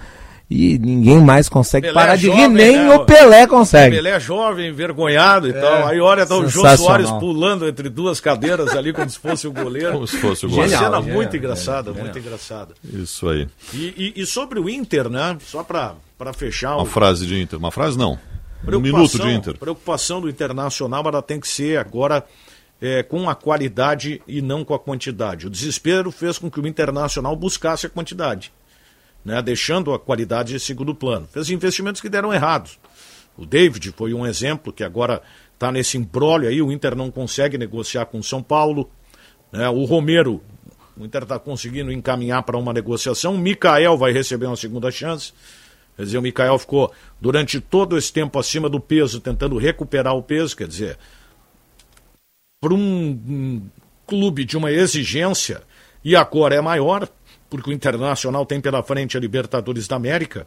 e ninguém mais consegue Pelé parar de rir, nem né? o Pelé consegue. Pelé jovem, envergonhado e tal. Aí olha, tá o Jô. Soares pulando entre duas cadeiras ali, como se fosse o goleiro. Como se fosse o Uma goleiro. cena Genial, muito genial, engraçada, genial. muito engraçada. Isso aí. E, e- e sobre o Inter, né? Só para para fechar. Uma o... frase de Inter. Uma frase não. Um minuto de Inter. Preocupação do Internacional, ela tem que ser agora é, com a qualidade e não com a quantidade. O desespero fez com que o Internacional buscasse a quantidade, né, deixando a qualidade em segundo plano. Fez investimentos que deram errados. O David foi um exemplo que agora está nesse embrólio aí, o Inter não consegue negociar com o São Paulo. Né, o Romero, o Inter está conseguindo encaminhar para uma negociação. O Mikael vai receber uma segunda chance. Quer dizer, o Mikael ficou durante todo esse tempo acima do peso, tentando recuperar o peso. Quer dizer, para um, um clube de uma exigência, e agora é maior, porque o Internacional tem pela frente a Libertadores da América,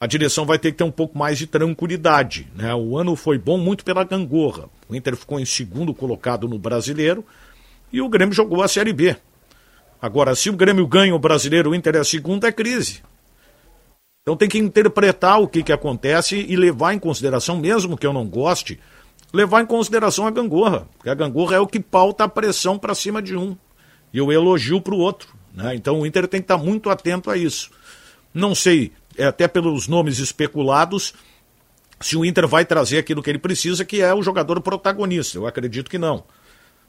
a direção vai ter que ter um pouco mais de tranquilidade. Né? O ano foi bom muito pela gangorra. O Inter ficou em segundo colocado no brasileiro e o Grêmio jogou a Série B. Agora, se o Grêmio ganha o brasileiro, o Inter é segundo, é crise. Então tem que interpretar o que, que acontece e levar em consideração, mesmo que eu não goste, levar em consideração a gangorra. Porque a gangorra é o que pauta a pressão para cima de um. E o elogio para o outro. Né? Então o Inter tem que estar muito atento a isso. Não sei, é, até pelos nomes especulados, se o Inter vai trazer aquilo que ele precisa, que é o jogador protagonista. Eu acredito que não.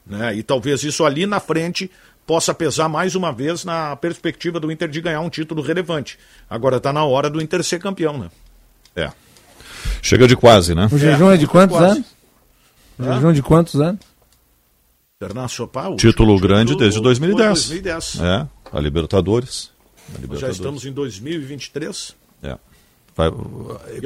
Né? E talvez isso ali na frente possa pesar mais uma vez na perspectiva do Inter de ganhar um título relevante. Agora está na hora do Inter ser campeão, né? É. Chega de quase, né? O jejum é, é de quantos quase. anos? O é? jejum de quantos anos? Internacional. Título grande desde 2010. 2010. É, a Libertadores. A Libertadores. Já estamos em 2023. É. Vai,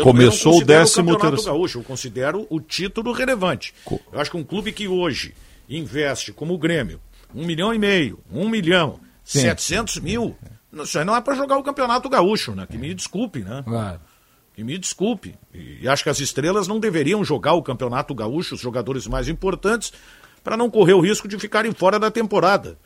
começou o décimo terceiro. Eu considero o título relevante. Co... Eu acho que um clube que hoje investe, como o Grêmio, um milhão e meio, um milhão, Sim. 700 mil. Isso aí não é para jogar o Campeonato Gaúcho, né? Que me desculpe, né? Claro. Que me desculpe. E acho que as estrelas não deveriam jogar o Campeonato Gaúcho, os jogadores mais importantes, para não correr o risco de ficarem fora da temporada.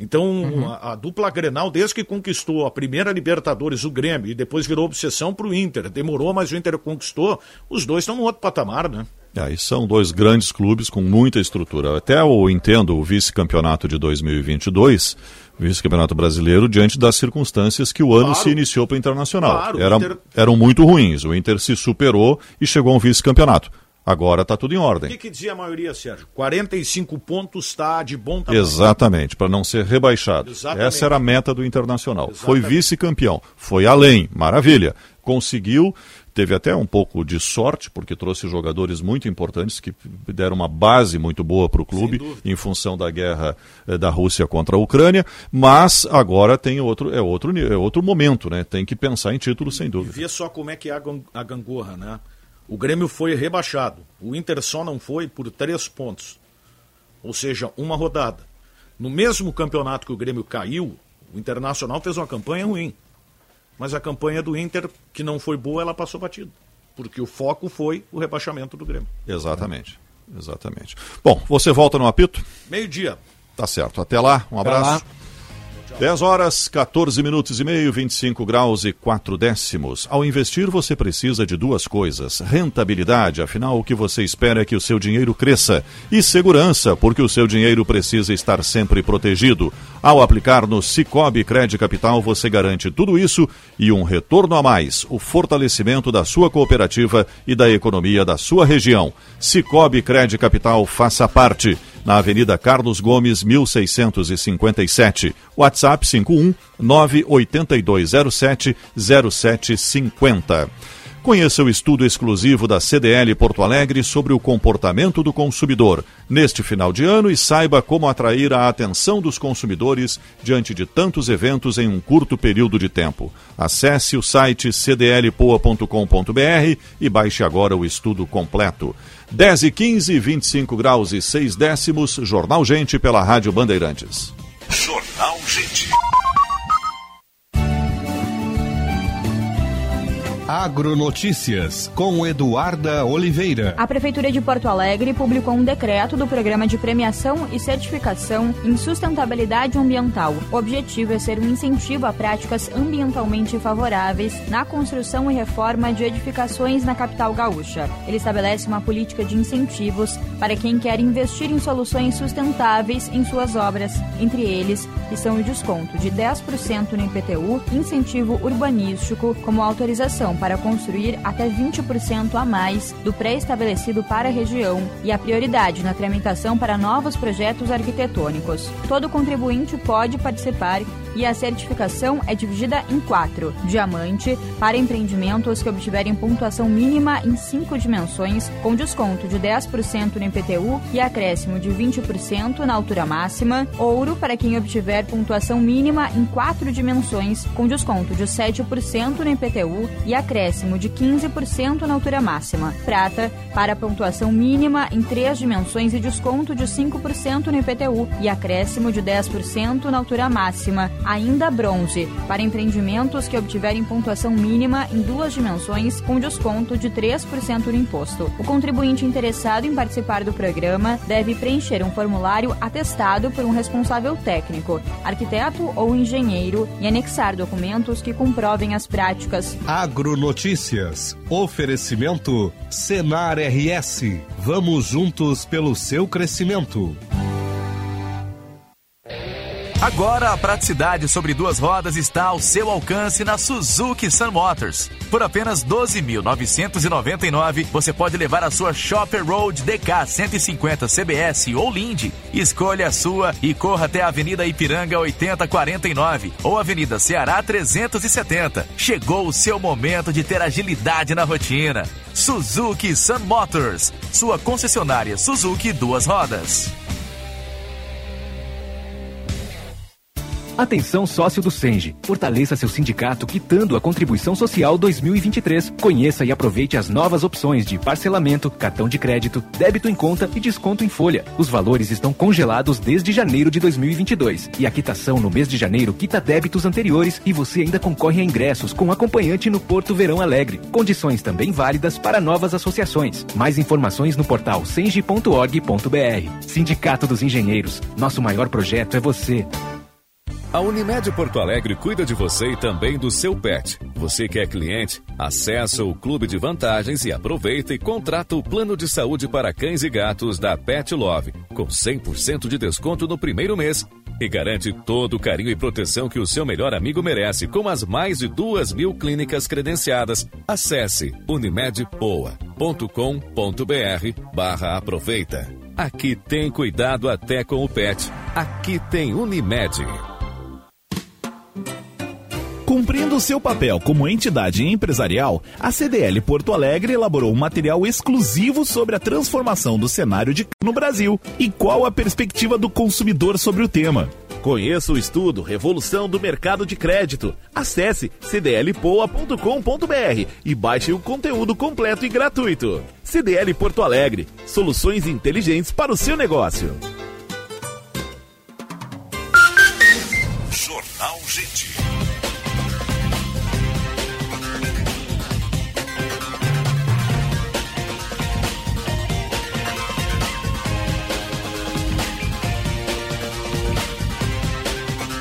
Então, uhum. a, a, dupla Grenal, desde que conquistou a primeira Libertadores, o Grêmio, e depois virou obsessão para o Inter. Demorou, mas o Inter conquistou. Os dois estão no outro patamar, né? É, e são dois grandes clubes com muita estrutura. Até eu entendo o vice-campeonato de 2022, vice-campeonato brasileiro, diante das circunstâncias que o ano claro. se iniciou para o Internacional. Claro, Era, Inter... Eram muito ruins. O Inter se superou e chegou a um vice-campeonato. Agora está tudo em ordem. O que, que, dizia a maioria, Sérgio? 45 pontos está de bom tamanho. Exatamente, para não ser rebaixado. Exatamente. Essa era a meta do Internacional. Exatamente. Foi vice-campeão, foi além, maravilha. Conseguiu Teve até um pouco de sorte, porque trouxe jogadores muito importantes que deram uma base muito boa para o clube em função da guerra eh, da Rússia contra a Ucrânia, mas agora tem outro, é outro, é outro momento, né? Tem que pensar em título sem dúvida. E vê só como é que é a gangorra, né? O Grêmio foi rebaixado. O Inter só não foi por três pontos. Ou seja, uma rodada. No mesmo campeonato que o Grêmio caiu, o Internacional fez uma campanha ruim. Mas a campanha do Inter, que não foi boa, ela passou batido. Porque o foco foi o rebaixamento do Grêmio. Exatamente. Exatamente. Bom, você volta no apito? Meio-dia. Tá certo. Até lá. Um abraço. Até lá. 10 horas, 14 minutos e meio, 25 graus e 4 décimos. Ao investir, você precisa de duas coisas: rentabilidade, afinal, o que você espera é que o seu dinheiro cresça, e segurança, porque o seu dinheiro precisa estar sempre protegido. Ao aplicar no Cicobi Crédito Capital, você garante tudo isso e um retorno a mais: o fortalecimento da sua cooperativa e da economia da sua região. Cicobi Crédito Capital, faça parte na Avenida Carlos Gomes, 1657. WhatsApp 51 98207 0750. Conheça o estudo exclusivo da CDL Porto Alegre sobre o comportamento do consumidor neste final de ano e saiba como atrair a atenção dos consumidores diante de tantos eventos em um curto período de tempo. Acesse o site cdlpoa.com.br e baixe agora o estudo completo. 10 e 15, 25 graus e 6 décimos, Jornal Gente pela Rádio Bandeirantes. Jornal Gente. Agronotícias, com Eduarda Oliveira. A Prefeitura de Porto Alegre publicou um decreto do Programa de Premiação e Certificação em Sustentabilidade Ambiental. O objetivo é ser um incentivo a práticas ambientalmente favoráveis na construção e reforma de edificações na capital gaúcha. Ele estabelece uma política de incentivos para quem quer investir em soluções sustentáveis em suas obras. Entre eles estão o desconto de 10% no IPTU, incentivo urbanístico, como autorização para construir até 20% a mais do pré-estabelecido para a região e a prioridade na tramitação para novos projetos arquitetônicos. Todo contribuinte pode participar e a certificação é dividida em quatro: diamante para empreendimentos que obtiverem pontuação mínima em cinco dimensões, com desconto de 10% no IPTU e acréscimo de 20% na altura máxima; ouro para quem obtiver pontuação mínima em quatro dimensões, com desconto de 7% no IPTU e acréscimo de 15% na altura máxima; prata para pontuação mínima em três dimensões e desconto de 5% no IPTU e acréscimo de 10% na altura máxima ainda bronze, para empreendimentos que obtiverem pontuação mínima em duas dimensões, com desconto de 3% no imposto. O contribuinte interessado em participar do programa deve preencher um formulário atestado por um responsável técnico, arquiteto ou engenheiro, e anexar documentos que comprovem as práticas. Agronotícias. Oferecimento Senar RS. Vamos juntos pelo seu crescimento. Agora a praticidade sobre duas rodas está ao seu alcance na Suzuki Sun Motors. Por apenas 12.999, você pode levar a sua Shopper Road DK 150 CBS ou Lindy. Escolha a sua e corra até a Avenida Ipiranga 8049 ou Avenida Ceará 370. Chegou o seu momento de ter agilidade na rotina. Suzuki Sun Motors, sua concessionária Suzuki duas rodas. Atenção sócio do Senge. Fortaleça seu sindicato quitando a contribuição social 2023. Conheça e aproveite as novas opções de parcelamento, cartão de crédito, débito em conta e desconto em folha. Os valores estão congelados desde janeiro de 2022 e a quitação no mês de janeiro quita débitos anteriores e você ainda concorre a ingressos com acompanhante no Porto Verão Alegre. Condições também válidas para novas associações. Mais informações no portal senge.org.br. Sindicato dos Engenheiros. Nosso maior projeto é você. A Unimed Porto Alegre cuida de você e também do seu pet. Você que é cliente, acessa o clube de vantagens e aproveita e contrata o plano de saúde para cães e gatos da Pet Love, com 100% de desconto no primeiro mês. E garante todo o carinho e proteção que o seu melhor amigo merece, com as mais de duas mil clínicas credenciadas. Acesse unimedpoa.com.br barra aproveita. Aqui tem cuidado até com o pet. Aqui tem Unimed. Cumprindo seu papel como entidade empresarial, a CDL Porto Alegre elaborou um material exclusivo sobre a transformação do cenário de no Brasil e qual a perspectiva do consumidor sobre o tema. Conheça o estudo Revolução do Mercado de Crédito. Acesse cdlpoa.com.br e baixe o conteúdo completo e gratuito. CDL Porto Alegre, soluções inteligentes para o seu negócio.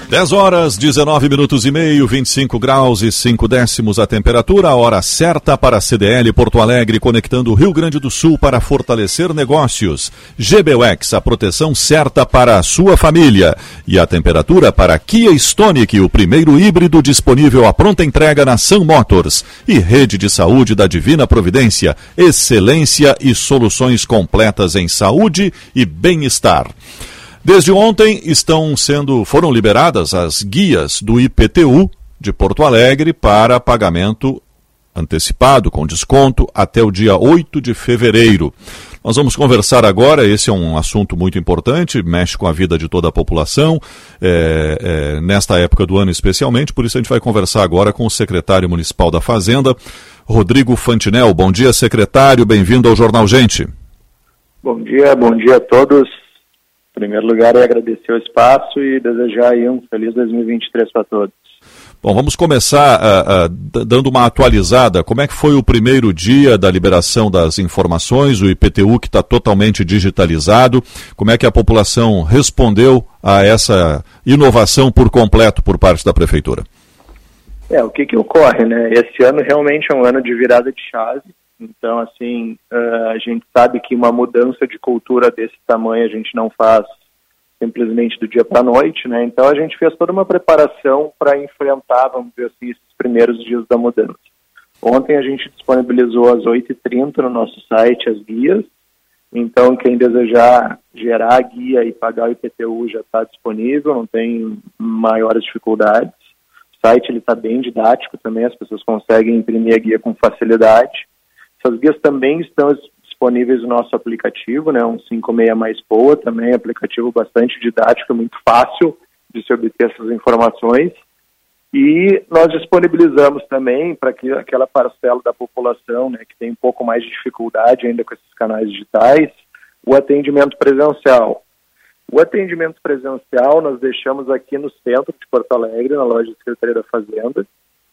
10 horas, 19 minutos e meio, 25 graus e 5 décimos a temperatura, a hora certa para a CDL Porto Alegre, conectando o Rio Grande do Sul para fortalecer negócios. GBUX, a proteção certa para a sua família. E a temperatura para Kia Stonic, o primeiro híbrido disponível à pronta entrega na Sun Motors. E Rede de Saúde da Divina Providência, excelência e soluções completas em saúde e bem-estar. Desde ontem estão sendo foram liberadas as guias do IPTU de Porto Alegre para pagamento antecipado com desconto até o dia 8 de fevereiro. Nós vamos conversar agora, esse é um assunto muito importante, mexe com a vida de toda a população, é, é, nesta época do ano especialmente, por isso a gente vai conversar agora com o secretário municipal da Fazenda, Rodrigo Fantinel. Bom dia, secretário, bem-vindo ao Jornal Gente. Bom dia, bom dia a todos. Em primeiro lugar, é agradecer o espaço e desejar aí um feliz 2023 para todos. Bom, vamos começar uh, uh, dando uma atualizada. Como é que foi o primeiro dia da liberação das informações, o IPTU que está totalmente digitalizado? Como é que a população respondeu a essa inovação por completo por parte da Prefeitura? É, o que, que ocorre, né? Esse ano realmente é um ano de virada de chave. Então, assim, uh, a gente sabe que uma mudança de cultura desse tamanho a gente não faz simplesmente do dia para a noite, né? Então a gente fez toda uma preparação para enfrentar, vamos dizer assim, esses primeiros dias da mudança. Ontem a gente disponibilizou às 8h30 no nosso site as guias, então quem desejar gerar a guia e pagar o IPTU já está disponível, não tem maiores dificuldades. O site está bem didático também, as pessoas conseguem imprimir a guia com facilidade. Essas guias também estão disponíveis no nosso aplicativo, né, um 56 mais boa também, aplicativo bastante didático, muito fácil de se obter essas informações. E nós disponibilizamos também para que aquela parcela da população né, que tem um pouco mais de dificuldade ainda com esses canais digitais, o atendimento presencial. O atendimento presencial nós deixamos aqui no centro de Porto Alegre, na loja da Secretaria da Fazenda,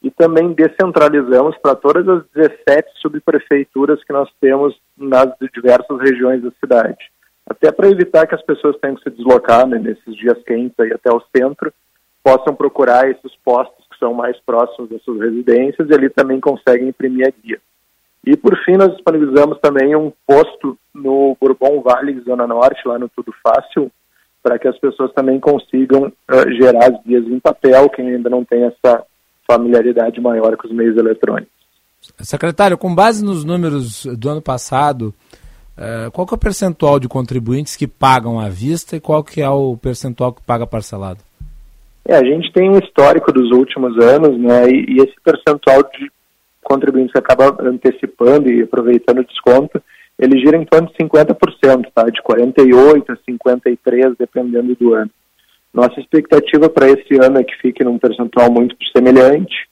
e também descentralizamos para todas as 17 subprefeituras que nós temos nas diversas regiões da cidade. Até para evitar que as pessoas tenham que se deslocar né, nesses dias quentes aí até o centro, possam procurar esses postos que são mais próximos das suas residências e ali também conseguem imprimir a guia. E por fim nós disponibilizamos também um posto no Bourbon Valley, Zona Norte, lá no Tudo Fácil, para que as pessoas também consigam uh, gerar as guias em papel, quem ainda não tem essa familiaridade maior com os meios eletrônicos. Secretário, com base nos números do ano passado, uh, qual que é o percentual de contribuintes que pagam à vista e qual que é o percentual que paga parcelado? É, a gente tem um histórico dos últimos anos, né, e, e esse percentual de contribuintes que acaba antecipando e aproveitando o desconto, ele gira em torno de 50%, tá? de 48% a 53%, dependendo do ano. Nossa expectativa para esse ano é que fique num percentual muito semelhante.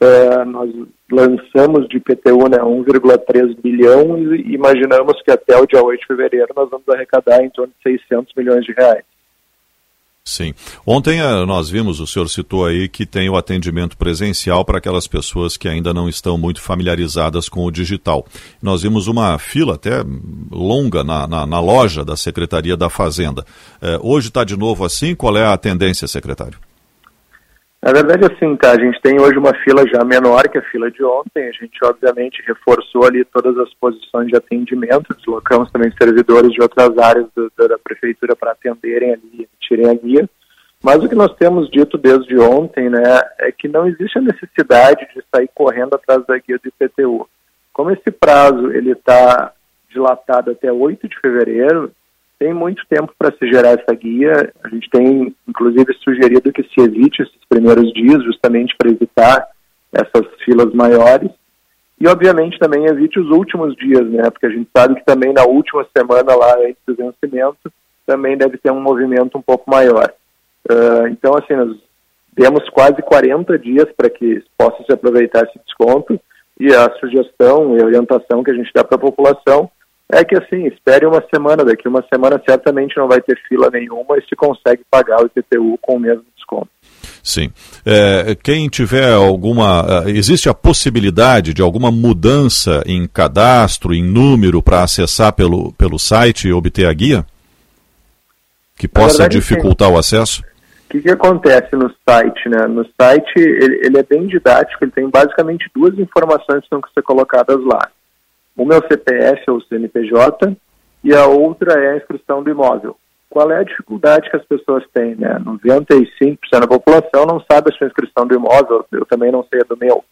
É, nós lançamos de IPTU né, 1,3 bilhão e imaginamos que até o dia 8 de fevereiro nós vamos arrecadar em torno de 600 milhões de reais. Sim. Ontem eh, nós vimos, o senhor citou aí, que tem o atendimento presencial para aquelas pessoas que ainda não estão muito familiarizadas com o digital. Nós vimos uma fila até longa na, na, na loja da Secretaria da Fazenda. É, hoje está de novo assim? Qual é a tendência, secretário? Na verdade, assim, tá, a gente tem hoje uma fila já menor que a fila de ontem, a gente obviamente reforçou ali todas as posições de atendimento, deslocamos também servidores de outras áreas do, da prefeitura para atenderem ali, tirem a guia, mas o que nós temos dito desde ontem, né, é que não existe a necessidade de sair correndo atrás da guia do IPTU. Como esse prazo ele está dilatado até 8 de fevereiro, tem muito tempo para se gerar essa guia. A gente tem, inclusive, sugerido que se evite esses primeiros dias, justamente para evitar essas filas maiores. E, obviamente, também evite os últimos dias, né? Porque a gente sabe que também na última semana lá antes do vencimento também deve ter um movimento um pouco maior. Uh, então, assim, nós temos quase 40 dias para que possa se aproveitar esse desconto e a sugestão e orientação que a gente dá para a população é que assim, espere uma semana, daqui uma semana certamente não vai ter fila nenhuma e se consegue pagar o IPTU com o mesmo desconto. Sim. É, quem tiver alguma. É, existe a possibilidade de alguma mudança em cadastro, em número, para acessar pelo, pelo site e obter a guia? Que possa verdade, dificultar sim. o acesso? O que, que acontece no site? Né? No site ele, ele é bem didático, ele tem basicamente duas informações que têm que ser colocadas lá. Uma é o CPF ou CNPJ e a outra é a inscrição do imóvel. Qual é a dificuldade que as pessoas têm? Né? 95% da população não sabe a sua inscrição do imóvel, eu também não sei a do meu.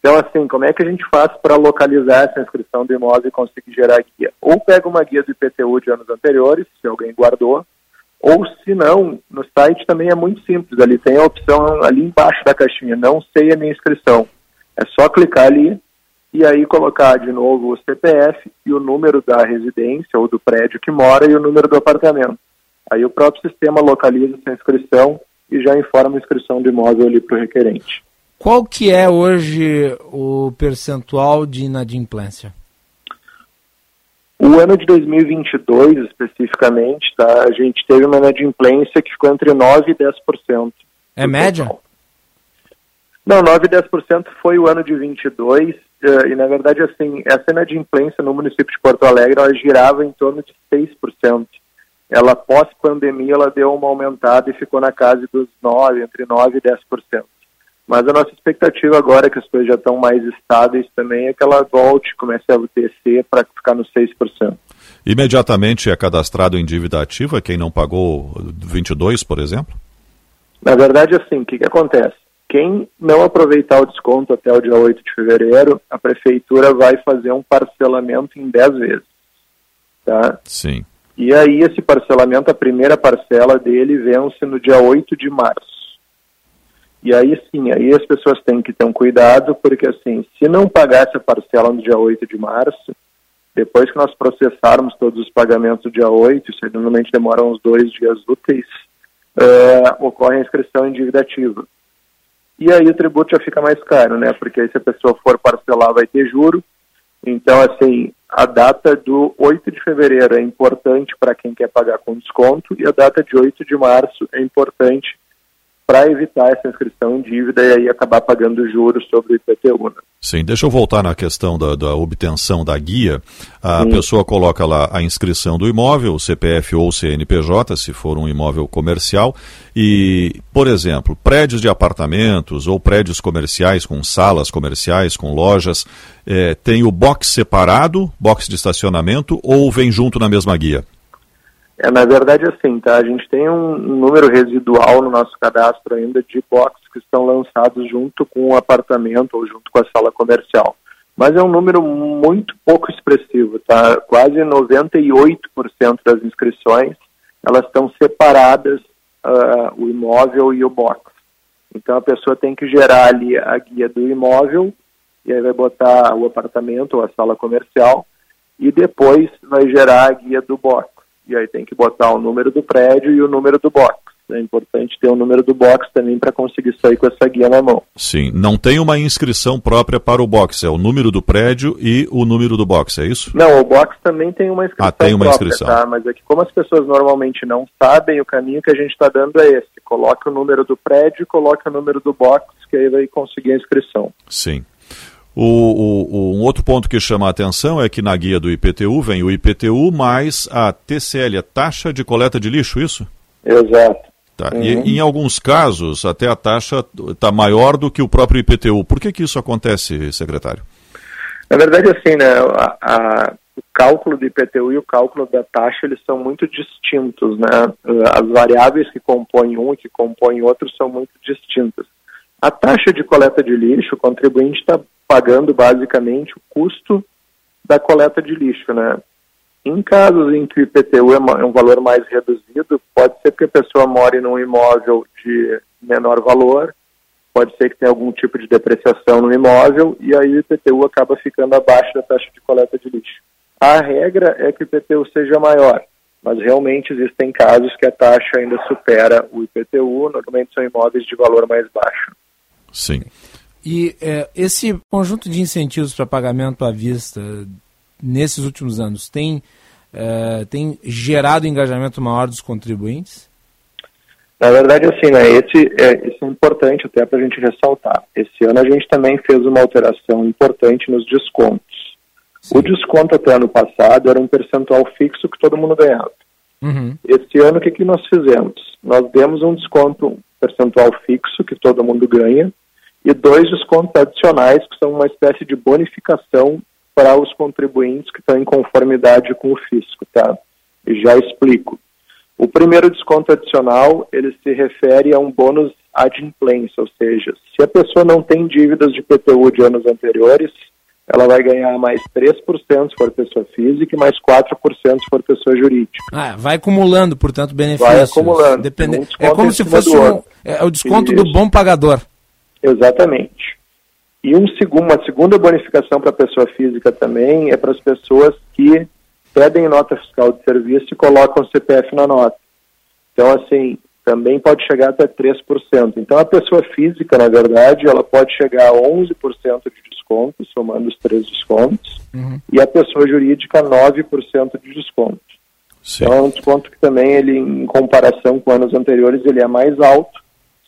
Então, assim, como é que a gente faz para localizar essa inscrição do imóvel e conseguir gerar guia? Ou pega uma guia do IPTU de anos anteriores, se alguém guardou, ou se não, no site também é muito simples, ali tem a opção ali embaixo da caixinha, não sei a minha inscrição. É só clicar ali, e aí colocar de novo o CPF e o número da residência ou do prédio que mora e o número do apartamento. Aí o próprio sistema localiza essa inscrição e já informa a inscrição do imóvel ali para o requerente. Qual que é hoje o percentual de inadimplência? O ano de 2022, especificamente, tá, a gente teve uma inadimplência que ficou entre 9% e 10%. É média? Total. Não, 9% e 10% foi o ano de 22, eh, e na verdade, assim, essa inadimplência no município de Porto Alegre, ela girava em torno de 6%. Ela, pós-pandemia, ela deu uma aumentada e ficou na casa dos 9%, entre 9% e 10%. Mas a nossa expectativa agora, que as coisas já estão mais estáveis também, é que ela volte, comece a descer para ficar nos 6%. Imediatamente é cadastrado em dívida ativa quem não pagou 22, por exemplo? Na verdade, assim, o que, que acontece? Quem não aproveitar o desconto até o dia 8 de fevereiro, a prefeitura vai fazer um parcelamento em 10 vezes. Tá? Sim. E aí esse parcelamento, a primeira parcela dele vence no dia 8 de março. E aí sim, aí as pessoas têm que ter um cuidado, porque assim, se não pagar essa parcela no dia 8 de março, depois que nós processarmos todos os pagamentos do dia 8, isso normalmente demora uns dois dias úteis, uh, ocorre a inscrição em dívida ativa. E aí o tributo já fica mais caro, né? Porque aí se a pessoa for parcelar vai ter juro. Então, assim, a data do 8 de fevereiro é importante para quem quer pagar com desconto e a data de 8 de março é importante para evitar essa inscrição em dívida e aí acabar pagando juros sobre o IPTU. Né? Sim, deixa eu voltar na questão da, da obtenção da guia. A Sim. pessoa coloca lá a inscrição do imóvel, CPF ou CNPJ, se for um imóvel comercial, e, por exemplo, prédios de apartamentos ou prédios comerciais com salas comerciais, com lojas, é, tem o box separado, box de estacionamento, ou vem junto na mesma guia? É, na verdade, assim, tá? A gente tem um número residual no nosso cadastro ainda de boxes que estão lançados junto com o apartamento ou junto com a sala comercial. Mas é um número muito pouco expressivo, tá? Quase 98% das inscrições, elas estão separadas, uh, o imóvel e o box. Então a pessoa tem que gerar ali a guia do imóvel, e aí vai botar o apartamento ou a sala comercial, e depois vai gerar a guia do box e aí tem que botar o número do prédio e o número do box. É importante ter o número do box também para conseguir sair com essa guia na mão. Sim, não tem uma inscrição própria para o box, é o número do prédio e o número do box, é isso? Não, o box também tem uma inscrição. Ah, tem uma própria, inscrição. Tá? Mas é que como as pessoas normalmente não sabem, o caminho que a gente está dando é esse. Coloque o número do prédio, coloque o número do box, que aí vai conseguir a inscrição. Sim. O, o, um outro ponto que chama a atenção é que na guia do IPTU vem o IPTU mais a TCL, a taxa de coleta de lixo, isso? Exato. Tá. Uhum. E em alguns casos, até a taxa está maior do que o próprio IPTU. Por que, que isso acontece, secretário? Na verdade, assim, né, a, a, o cálculo do IPTU e o cálculo da taxa, eles são muito distintos, né? As variáveis que compõem um e que compõem outro são muito distintas. A taxa de coleta de lixo, o contribuinte está pagando basicamente o custo da coleta de lixo, né? Em casos em que o IPTU é, é um valor mais reduzido, pode ser que a pessoa more num imóvel de menor valor, pode ser que tenha algum tipo de depreciação no imóvel e aí o IPTU acaba ficando abaixo da taxa de coleta de lixo. A regra é que o IPTU seja maior, mas realmente existem casos que a taxa ainda supera o IPTU, normalmente são imóveis de valor mais baixo. Sim. E é, esse conjunto de incentivos para pagamento à vista nesses últimos anos tem, é, tem gerado engajamento maior dos contribuintes? Na verdade, assim, né, esse, é, isso é importante até para a gente ressaltar. Esse ano a gente também fez uma alteração importante nos descontos. Sim. O desconto até ano passado era um percentual fixo que todo mundo ganhava. Uhum. Esse ano, o que, que nós fizemos? Nós demos um desconto percentual fixo que todo mundo ganha, e dois descontos adicionais, que são uma espécie de bonificação para os contribuintes que estão em conformidade com o fisco, tá? E já explico. O primeiro desconto adicional, ele se refere a um bônus adimplência, ou seja, se a pessoa não tem dívidas de PTU de anos anteriores, ela vai ganhar mais 3% se for pessoa física e mais 4% se for pessoa jurídica. Ah, vai acumulando, portanto, benefícios. Vai acumulando. Depende... Um é como se fosse um, é o desconto Isso. do bom pagador. Exatamente. E um segundo, uma segunda bonificação para a pessoa física também é para as pessoas que pedem nota fiscal de serviço e colocam o CPF na nota. Então, assim, também pode chegar até 3%. Então, a pessoa física, na verdade, ela pode chegar a 11% de desconto, somando os três descontos, uhum. e a pessoa jurídica 9% de desconto. Sim. Então, é um desconto que também, ele, em comparação com anos anteriores, ele é mais alto,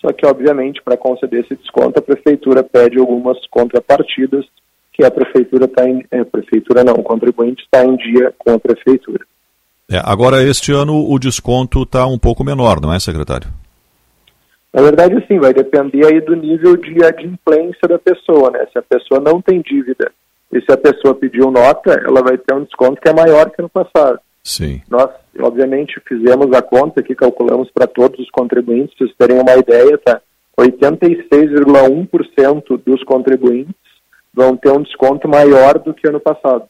só que, obviamente, para conceder esse desconto, a prefeitura pede algumas contrapartidas que a prefeitura está em. É, prefeitura não, o contribuinte está em dia com a prefeitura. É, agora, este ano, o desconto está um pouco menor, não é, secretário? Na verdade, sim, vai depender aí do nível de adimplência da pessoa, né? Se a pessoa não tem dívida e se a pessoa pediu nota, ela vai ter um desconto que é maior que no passado. Sim. Nós, obviamente, fizemos a conta aqui, calculamos para todos os contribuintes, para vocês terem uma ideia, tá? 86,1% dos contribuintes vão ter um desconto maior do que ano passado.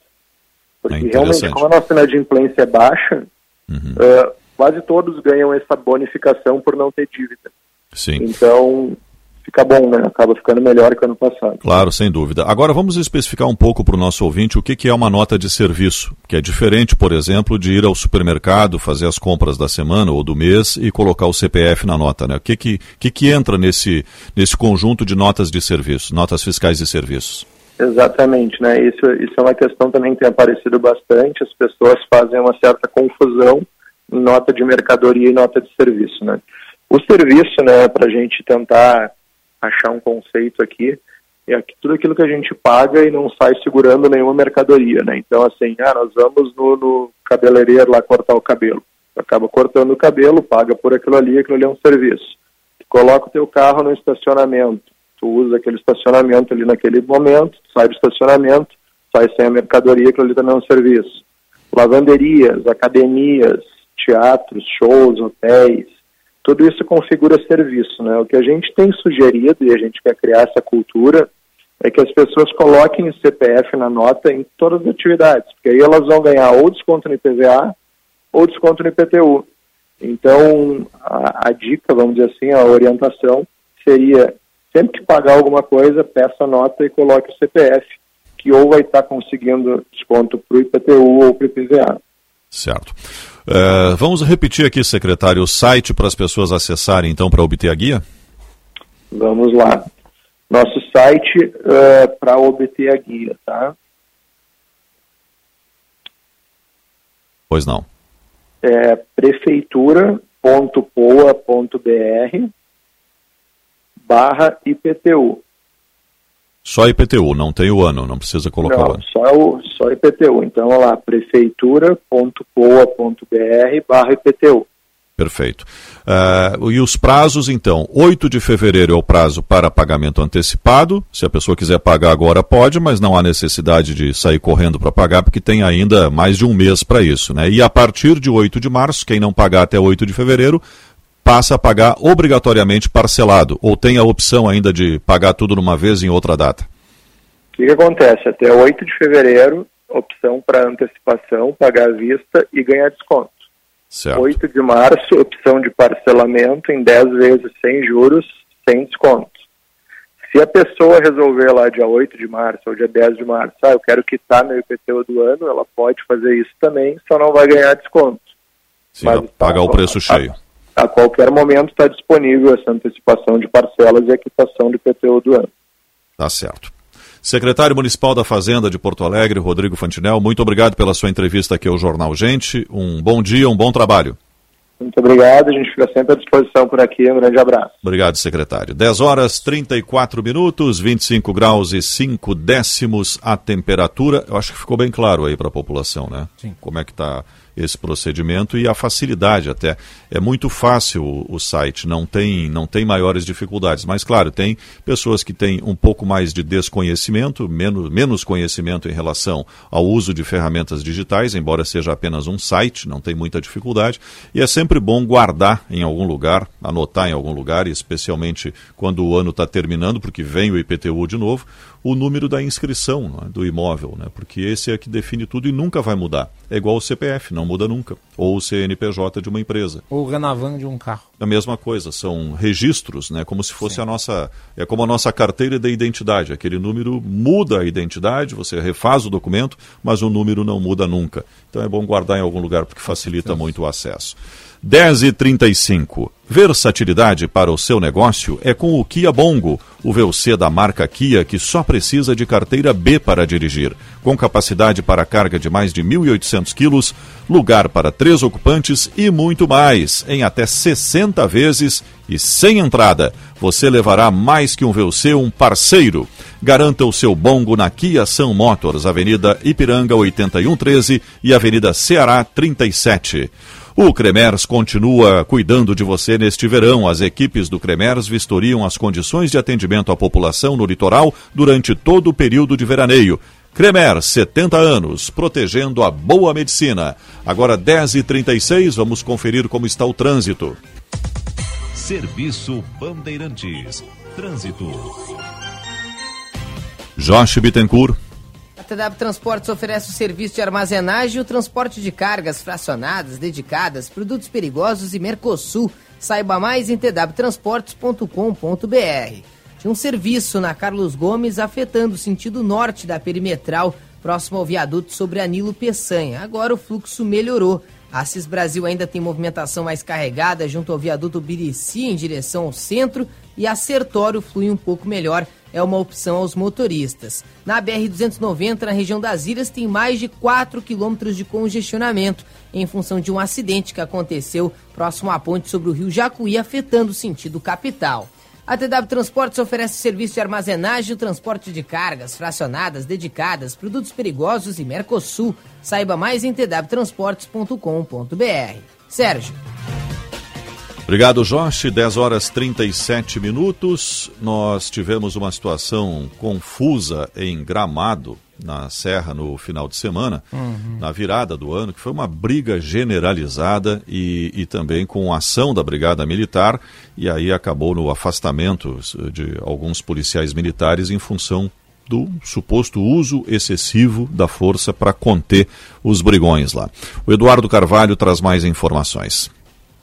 Porque É realmente, como a nossa inadimplência é baixa, uh, quase todos ganham essa bonificação por não ter dívida. Sim. Então, fica bom, né? Acaba ficando melhor que ano passado. Claro, sem dúvida. Agora vamos especificar um pouco para o nosso ouvinte o que, que é uma nota de serviço, que é diferente, por exemplo, de ir ao supermercado, fazer as compras da semana ou do mês e colocar o CPF na nota. Né? O que, que, que, que entra nesse, nesse conjunto de notas de serviço, notas fiscais de serviços? Exatamente, né? Isso, isso é uma questão também que tem aparecido bastante. As pessoas fazem uma certa confusão em nota de mercadoria e nota de serviço, né? O serviço, né, para a gente tentar achar um conceito aqui, é tudo aquilo que a gente paga e não sai segurando nenhuma mercadoria, né? Então, assim, ah, nós vamos no, no cabeleireiro lá cortar o cabelo. Tu acaba cortando o cabelo, paga por aquilo ali, aquilo ali é um serviço. Tu coloca o teu carro no estacionamento, tu usa aquele estacionamento ali naquele momento, sai do estacionamento, sai sem a mercadoria, aquilo ali também é um serviço. Lavanderias, academias, teatros, shows, hotéis, tudo isso configura serviço, né? O que a gente tem sugerido e a gente quer criar essa cultura é que as pessoas coloquem o CPF na nota em todas as atividades, porque aí elas vão ganhar ou desconto no IPVA ou desconto no IPTU. Então, a, a dica, vamos dizer assim, a orientação seria sempre que pagar alguma coisa, peça a nota e coloque o CPF, que ou vai estar conseguindo desconto para o IPTU ou para o IPVA. Certo. Uh, vamos repetir aqui, secretário, o site para as pessoas acessarem, então, para obter a guia? Vamos lá. Nosso site uh, para obter a guia, tá? Pois não. É prefeitura.poa.br barra IPTU. Só IPTU, não tem o ano, não precisa colocar não, o ano. Só, o, só IPTU. Então, olha lá, prefeitura.poa.br barra IPTU. Perfeito. Uh, e os prazos, então, 8 de fevereiro é o prazo para pagamento antecipado. Se a pessoa quiser pagar agora, pode, mas não há necessidade de sair correndo para pagar, porque tem ainda mais de um mês para isso. Né? E a partir de 8 de março, quem não pagar até 8 de fevereiro, passa a pagar obrigatoriamente parcelado, ou tem a opção ainda de pagar tudo numa vez em outra data? O que, que acontece? Até 8 de fevereiro, opção para antecipação, pagar à vista e ganhar desconto. Certo. 8 de março, opção de parcelamento em 10 vezes sem juros, sem desconto. Se a pessoa resolver lá dia 8 de março ou dia 10 de março, ah, eu quero quitar meu IPTU do ano, ela pode fazer isso também, só não vai ganhar desconto. Sim, Mas, pagar tá, o preço a, cheio. A, qualquer momento está disponível essa antecipação de parcelas e a quitação do IPTU do ano. Tá certo. Secretário Municipal da Fazenda de Porto Alegre, Rodrigo Fantinel, muito obrigado pela sua entrevista aqui ao Jornal Gente. Um bom dia, um bom trabalho. Muito obrigado, a gente fica sempre à disposição por aqui. Um grande abraço. Obrigado, secretário. 10 horas 34 minutos, 25 graus e 5 décimos a temperatura. Eu acho que ficou bem claro aí para a população, né? Sim. Como é que está esse procedimento e a facilidade até. É muito fácil o, site, não tem, não tem maiores dificuldades. Mas, claro, tem pessoas que têm um pouco mais de desconhecimento, menos, menos conhecimento em relação ao uso de ferramentas digitais, embora seja apenas um site, não tem muita dificuldade. E é sempre bom guardar em algum lugar, anotar em algum lugar, especialmente quando o ano está terminando, porque vem o IPTU de novo, o número da inscrição é? do imóvel, né? porque esse é que define tudo e nunca vai mudar. É igual o CPF, não muda nunca. Ou o CNPJ de uma empresa. Ou o Renavan de um carro. A mesma coisa, são registros, né? como se fosse Sim. a nossa. É como a nossa carteira de identidade. Aquele número muda a identidade, você refaz o documento, mas o número não muda nunca. Então é bom guardar em algum lugar porque facilita muito o acesso. 10 e 35 Versatilidade para o seu negócio é com o Kia Bongo, o VUC da marca Kia que só precisa de carteira B para dirigir. Com capacidade para carga de mais de 1.800 quilos, lugar para três ocupantes e muito mais, em até 60 vezes e sem entrada. Você levará mais que um VUC, um parceiro. Garanta o seu Bongo na Kia São Motors, Avenida Ipiranga 8113 e Avenida Ceará 37. O Cremers continua cuidando de você neste verão. As equipes do Cremers vistoriam as condições de atendimento à população no litoral durante todo o período de veraneio. Cremer, 70 anos, protegendo a boa medicina. Agora 10h36, vamos conferir como está o trânsito. Serviço Bandeirantes. Trânsito. Josh Bittencourt. TW Transportes oferece o serviço de armazenagem e o transporte de cargas fracionadas, dedicadas, produtos perigosos e Mercosul. Saiba mais em twtransportes.com.br. Tinha um serviço na Carlos Gomes afetando o sentido norte da perimetral, próximo ao viaduto sobre Anilo Peçanha. Agora o fluxo melhorou. A Assis Brasil ainda tem movimentação mais carregada junto ao viaduto Birici em direção ao centro e a Sertório flui um pouco melhor, é uma opção aos motoristas. Na BR-290, na região das Ilhas, tem mais de 4 quilômetros de congestionamento em função de um acidente que aconteceu próximo à ponte sobre o rio Jacuí, afetando o sentido capital. A TW Transportes oferece serviço de armazenagem e transporte de cargas fracionadas, dedicadas, produtos perigosos e Mercosul. Saiba mais em twtransportes.com.br. Sérgio. Obrigado, Jorge. 10 horas 37 minutos. Nós tivemos uma situação confusa em Gramado, na Serra, no final de semana, uhum. na virada do ano, que foi uma briga generalizada e, e também com ação da Brigada Militar, e aí acabou no afastamento de alguns policiais militares em função do suposto uso excessivo da força para conter os brigões lá. O Eduardo Carvalho traz mais informações.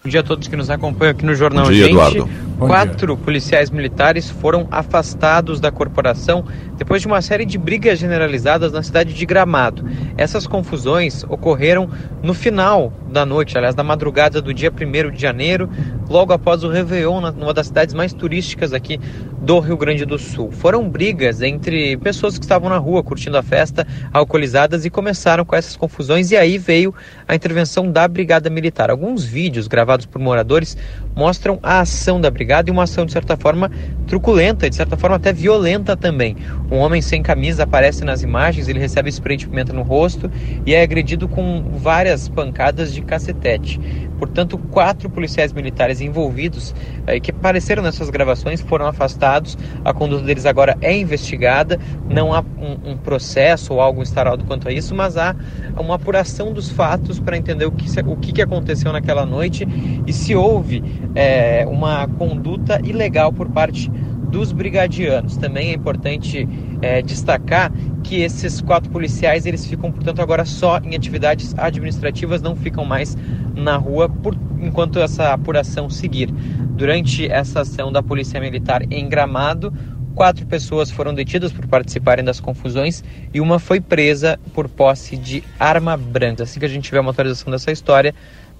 Bom dia a todos que nos acompanham aqui no Jornal Bom dia, Gente. Eduardo. Quatro policiais militares foram afastados da corporação depois de uma série de brigas generalizadas na cidade de Gramado. Essas confusões ocorreram no final da noite, aliás, da madrugada do dia 1 de janeiro, logo após o Réveillon, numa das cidades mais turísticas aqui do Rio Grande do Sul. Foram brigas entre pessoas que estavam na rua curtindo a festa, alcoolizadas, e começaram com essas confusões, e aí veio a intervenção da Brigada Militar. Alguns vídeos gravados por moradores mostram a ação da brigada e uma ação de certa forma truculenta, de certa forma até violenta também. Um homem sem camisa aparece nas imagens, ele recebe spray de pimenta no rosto e é agredido com várias pancadas de cacetete. Portanto, quatro policiais militares envolvidos eh, que apareceram nessas gravações foram afastados. A conduta deles agora é investigada. Não há um, um processo ou algo instaurado quanto a isso, mas há uma apuração dos fatos para entender o que, o que aconteceu naquela noite e se houve é, uma conduta ilegal por parte dos brigadianos. Também é importante é, destacar que esses quatro policiais eles ficam, portanto, agora só em atividades administrativas, não ficam mais na rua por, enquanto essa apuração seguir. Durante essa ação da Polícia Militar em Gramado, quatro pessoas foram detidas por participarem das confusões e uma foi presa por posse de arma branca. Assim que a gente tiver uma atualização dessa história,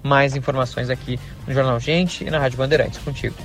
mais informações aqui no Jornal Gente e na Rádio Bandeirantes. Contigo.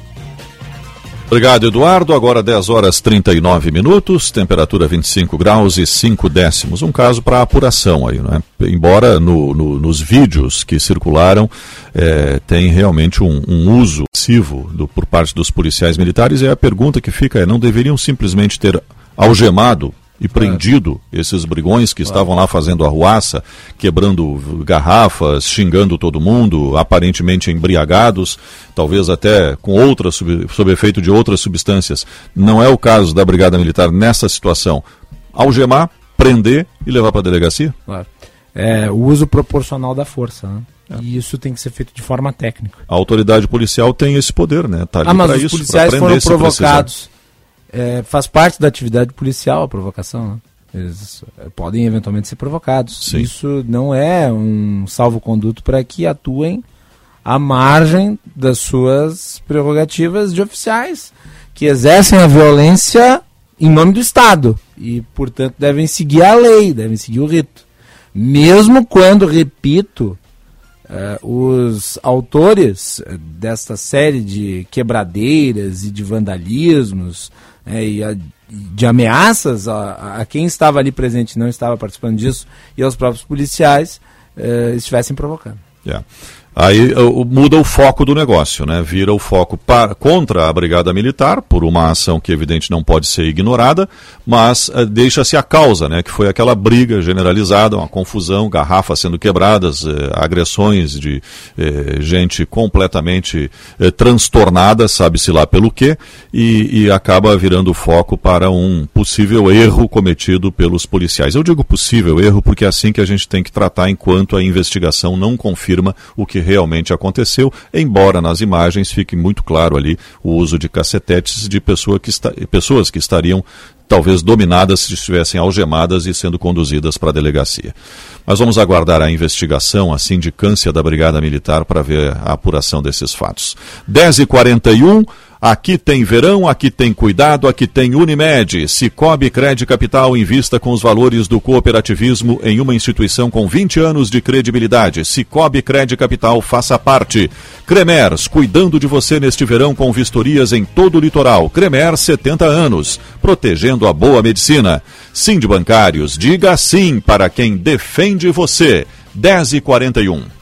Obrigado, Eduardo. Agora 10 horas 39 minutos, temperatura 25 graus e 5 décimos. Um caso para apuração aí, né? Embora no, no, nos vídeos que circularam é, tem realmente um, um uso excessivo por parte dos policiais militares, e a pergunta que fica é: não deveriam simplesmente ter algemado e prendido esses brigões que estavam lá fazendo arruaça, quebrando garrafas, xingando todo mundo, aparentemente embriagados, talvez até com outras sob efeito de outras substâncias. Não é o caso da Brigada Militar nessa situação. Algemar, prender e levar para a delegacia? Claro. É o uso proporcional da força, né? E isso tem que ser feito de forma técnica. A autoridade policial tem esse poder, né? Tá ali ah, mas os isso, policiais foram provocados. É, faz parte da atividade policial a provocação. Né? Eles é, podem eventualmente ser provocados. Sim. Isso não é um salvo-conduto para que atuem à margem das suas prerrogativas de oficiais, que exercem a violência em nome do Estado e, portanto, devem seguir a lei, devem seguir o rito. Mesmo quando, repito, uh, os autores desta série de quebradeiras e de vandalismos é, e a, de ameaças a, a, quem estava ali presente não estava participando disso e aos próprios policiais uh, estivessem provocando. Yeah. Aí uh, muda o foco do negócio, né? Vira o foco para, contra a Brigada Militar, por uma ação que evidente não pode ser ignorada, mas uh, deixa-se a causa, né? Que foi aquela briga generalizada, uma confusão, garrafas sendo quebradas, uh, agressões de gente completamente transtornada, sabe-se lá pelo quê, e, e acaba virando o foco para um possível erro cometido pelos policiais. Eu digo possível erro porque é assim que a gente tem que tratar enquanto a investigação não confirma o que realmente aconteceu, embora nas imagens fique muito claro ali o uso de cacetetes de pessoa que está, pessoas que estariam talvez dominadas se estivessem algemadas e sendo conduzidas para a delegacia. Mas vamos aguardar a investigação, a sindicância da Brigada Militar para ver a apuração desses fatos. 10h41. Aqui tem verão, aqui tem cuidado, aqui tem Unimed. Cicobi Crédito Capital invista com os valores do cooperativismo em uma instituição com 20 anos de credibilidade. Cicobi Crédito Capital faça parte. Cremers, cuidando de você neste verão com vistorias em todo o litoral. Cremer, 70 anos, protegendo a boa medicina. Sim de bancários, diga sim para quem defende você. 10 e 41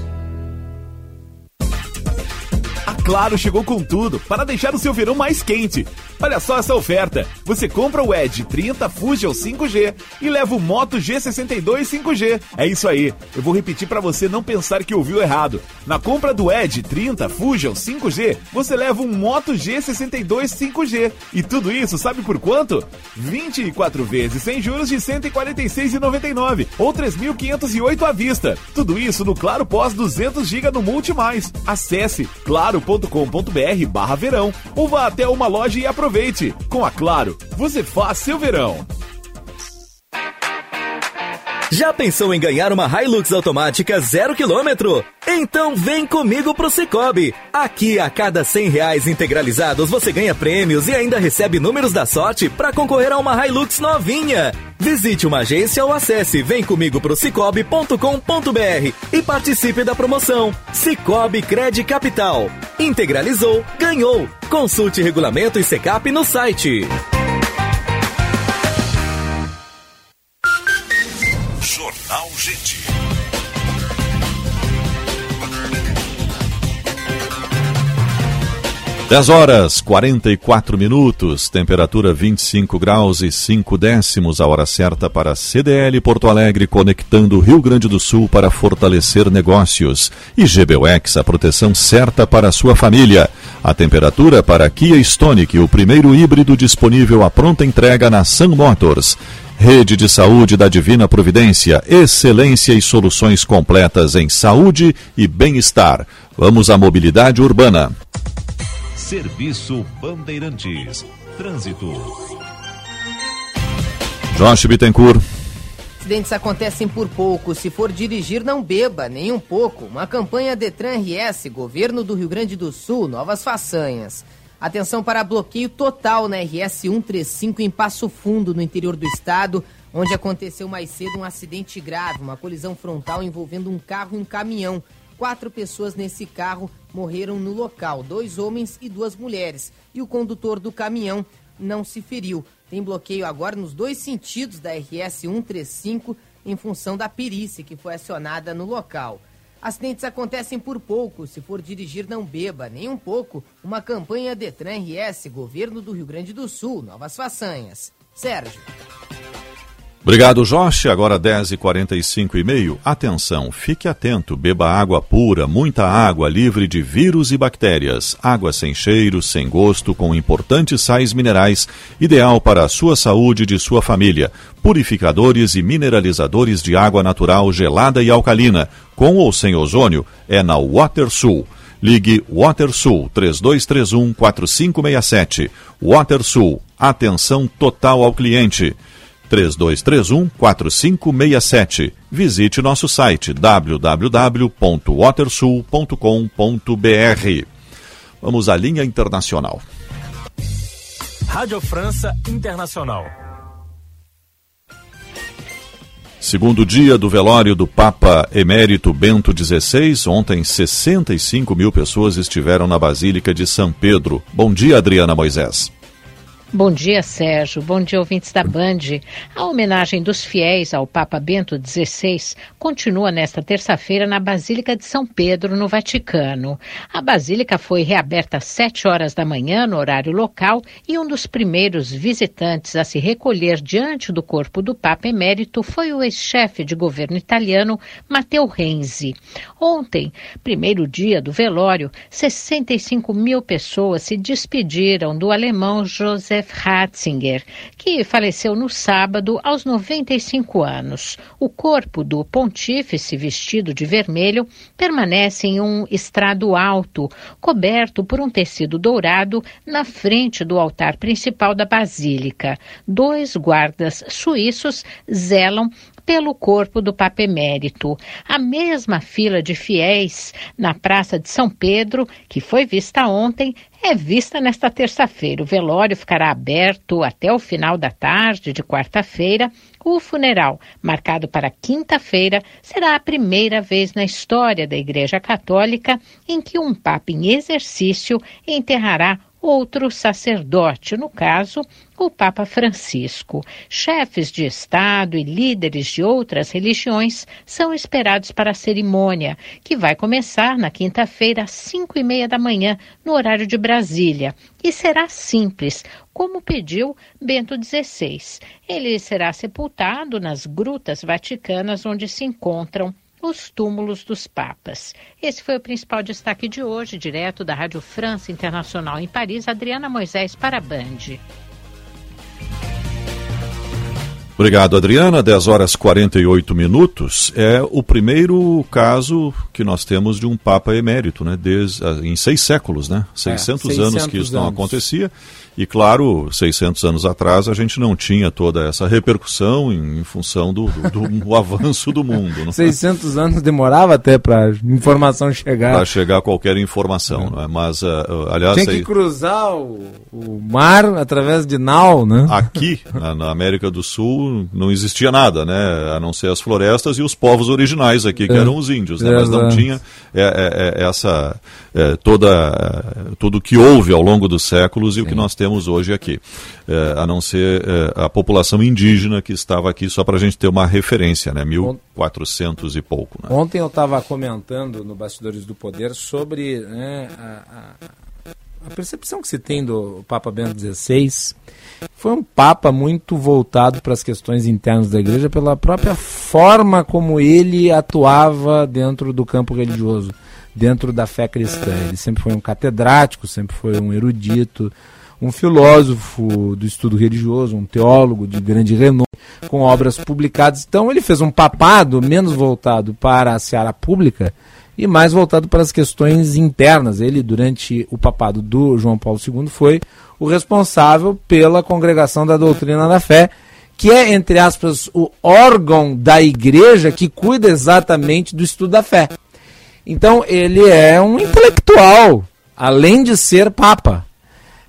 I Claro chegou com tudo para deixar o seu verão mais quente. Olha só essa oferta. Você compra o Edge 30 Fusion 5G e leva o Moto G62 5G. É isso aí. Eu vou repetir para você não pensar que ouviu errado. Na compra do Edge 30 Fusion 5G, você leva um Moto G62 5G. E tudo isso sabe por quanto? 24 vezes sem juros de R$ 146,99 ou 3.508 à vista. Tudo isso no Claro Pós 200 GB no Multi Mais. Acesse claro.com.br barra verão ou vá até uma loja e aproveite. Com a Claro, você faz seu verão. Já pensou em ganhar uma Hilux automática zero quilômetro? Então vem comigo pro Cicobi. Aqui, a cada cem reais integralizados, você ganha prêmios e ainda recebe números da sorte para concorrer a uma Hilux novinha. Visite uma agência ou acesse vemcomigo.cicobi.com.br e participe da promoção. Cicobi Cred Capital. Integralizou, ganhou. Consulte regulamento e secap no site. Gente. Dez horas 44 minutos, temperatura 25 graus e 5 décimos, a hora certa para CDL Porto Alegre, conectando o Rio Grande do Sul para fortalecer negócios. E GBUX, a proteção certa para a sua família. A temperatura para Kia Stonic, o primeiro híbrido disponível à pronta entrega na Sun Motors. Rede de Saúde da Divina Providência, excelência e soluções completas em saúde e bem-estar. Vamos à mobilidade urbana. Serviço Bandeirantes. Trânsito. Josh Bittencourt. Acidentes acontecem por pouco. Se for dirigir, não beba, nem um pouco. Uma campanha Detran RS, Governo do Rio Grande do Sul, novas façanhas. Atenção para bloqueio total na RS 135 em Passo Fundo, no interior do estado, onde aconteceu mais cedo um acidente grave, uma colisão frontal envolvendo um carro e um caminhão. Quatro pessoas nesse carro morreram no local, dois homens e duas mulheres. E o condutor do caminhão não se feriu. Tem bloqueio agora nos dois sentidos da RS 135 em função da perícia que foi acionada no local. Acidentes acontecem por pouco. Se for dirigir, não beba, nem um pouco. Uma campanha Detran RS, Governo do Rio Grande do Sul. Novas façanhas. Sérgio. Obrigado, Jorge. Agora 10h45 e meio. Atenção, fique atento. Beba água pura, muita água, livre de vírus e bactérias. Água sem cheiro, sem gosto, com importantes sais minerais. Ideal para a sua saúde e de sua família. Purificadores e mineralizadores de água natural gelada e alcalina. Com ou sem ozônio, é na WaterSul. Ligue WaterSul 3231 4567. WaterSul. Atenção total ao cliente. 3231 4567. Visite nosso site www.watersul.com.br. Vamos à linha internacional. Rádio França Internacional. Segundo dia do velório do Papa Emérito Bento XVI, ontem 65 mil pessoas estiveram na Basílica de São Pedro. Bom dia, Adriana Moisés. Bom dia, Sérgio. Bom dia, ouvintes da Band. A homenagem dos fiéis ao Papa Bento XVI continua nesta terça-feira na Basílica de São Pedro, no Vaticano. A Basílica foi reaberta às 7 horas da manhã, no horário local, e um dos primeiros visitantes a se recolher diante do corpo do Papa Emérito foi o ex-chefe de governo italiano, Matteo Renzi. Ontem, primeiro dia do velório, 65 mil pessoas se despediram do alemão José Ratzinger, que faleceu no sábado aos 95 anos. O corpo do pontífice, vestido de vermelho, permanece em um estrado alto, coberto por um tecido dourado, na frente do altar principal da basílica. Dois guardas suíços zelam pelo corpo do Papa Emérito. A mesma fila de fiéis na Praça de São Pedro, que foi vista ontem, é vista nesta terça-feira. O velório ficará aberto até o final da tarde de quarta-feira. O funeral, marcado para quinta-feira, será a primeira vez na história da Igreja Católica em que um Papa em exercício enterrará outro sacerdote, no caso, o Papa Francisco. Chefes de Estado e líderes de outras religiões são esperados para a cerimônia, que vai começar na quinta-feira às cinco e meia da manhã, no horário de Brasília, e será simples, como pediu Bento XVI. Ele será sepultado nas grutas vaticanas onde se encontram os túmulos dos papas. Esse foi o principal destaque de hoje, direto da Rádio França Internacional em Paris, Adriana Moisés para a Band. Obrigado, Adriana. 10 horas 48 minutos. É o primeiro caso que nós temos de um Papa emérito, né? Desde, ah, em seis séculos, né? 600, é, 600 anos que isso não acontecia. E claro, 600 anos atrás a gente não tinha toda essa repercussão em, em função do, do, do avanço do mundo. Não 600 é? anos demorava até para informação chegar. Para chegar qualquer informação, é. não é? Mas, uh, aliás... Tinha que cruzar o, o, mar através de nau, né? Aqui, na, na, América do Sul, não existia nada, né? A não ser as florestas e os povos originais aqui, que é. eram os índios, né? Mas não tinha é, essa... toda, tudo que houve ao longo dos séculos e Sim. o que nós temos hoje aqui, é, a não ser a população indígena que estava aqui, só para a gente ter uma referência, né? 1400 e pouco. Né? Ontem eu estava comentando no Bastidores do Poder sobre né, a, a, a, percepção que se tem do Papa Bento XVI. Foi um Papa muito voltado para as questões internas da igreja pela própria forma como ele atuava dentro do campo religioso dentro da fé cristã. Ele sempre foi um catedrático, sempre foi um erudito, um filósofo do estudo religioso, um teólogo de grande renome, com obras publicadas. Então ele fez um papado menos voltado para a seara pública e mais voltado para as questões internas. Ele, durante o papado do João Paulo II, foi o responsável pela congregação da doutrina da fé, que é, entre aspas, o órgão da igreja que cuida exatamente do estudo da fé. Então ele é um intelectual, além de ser papa.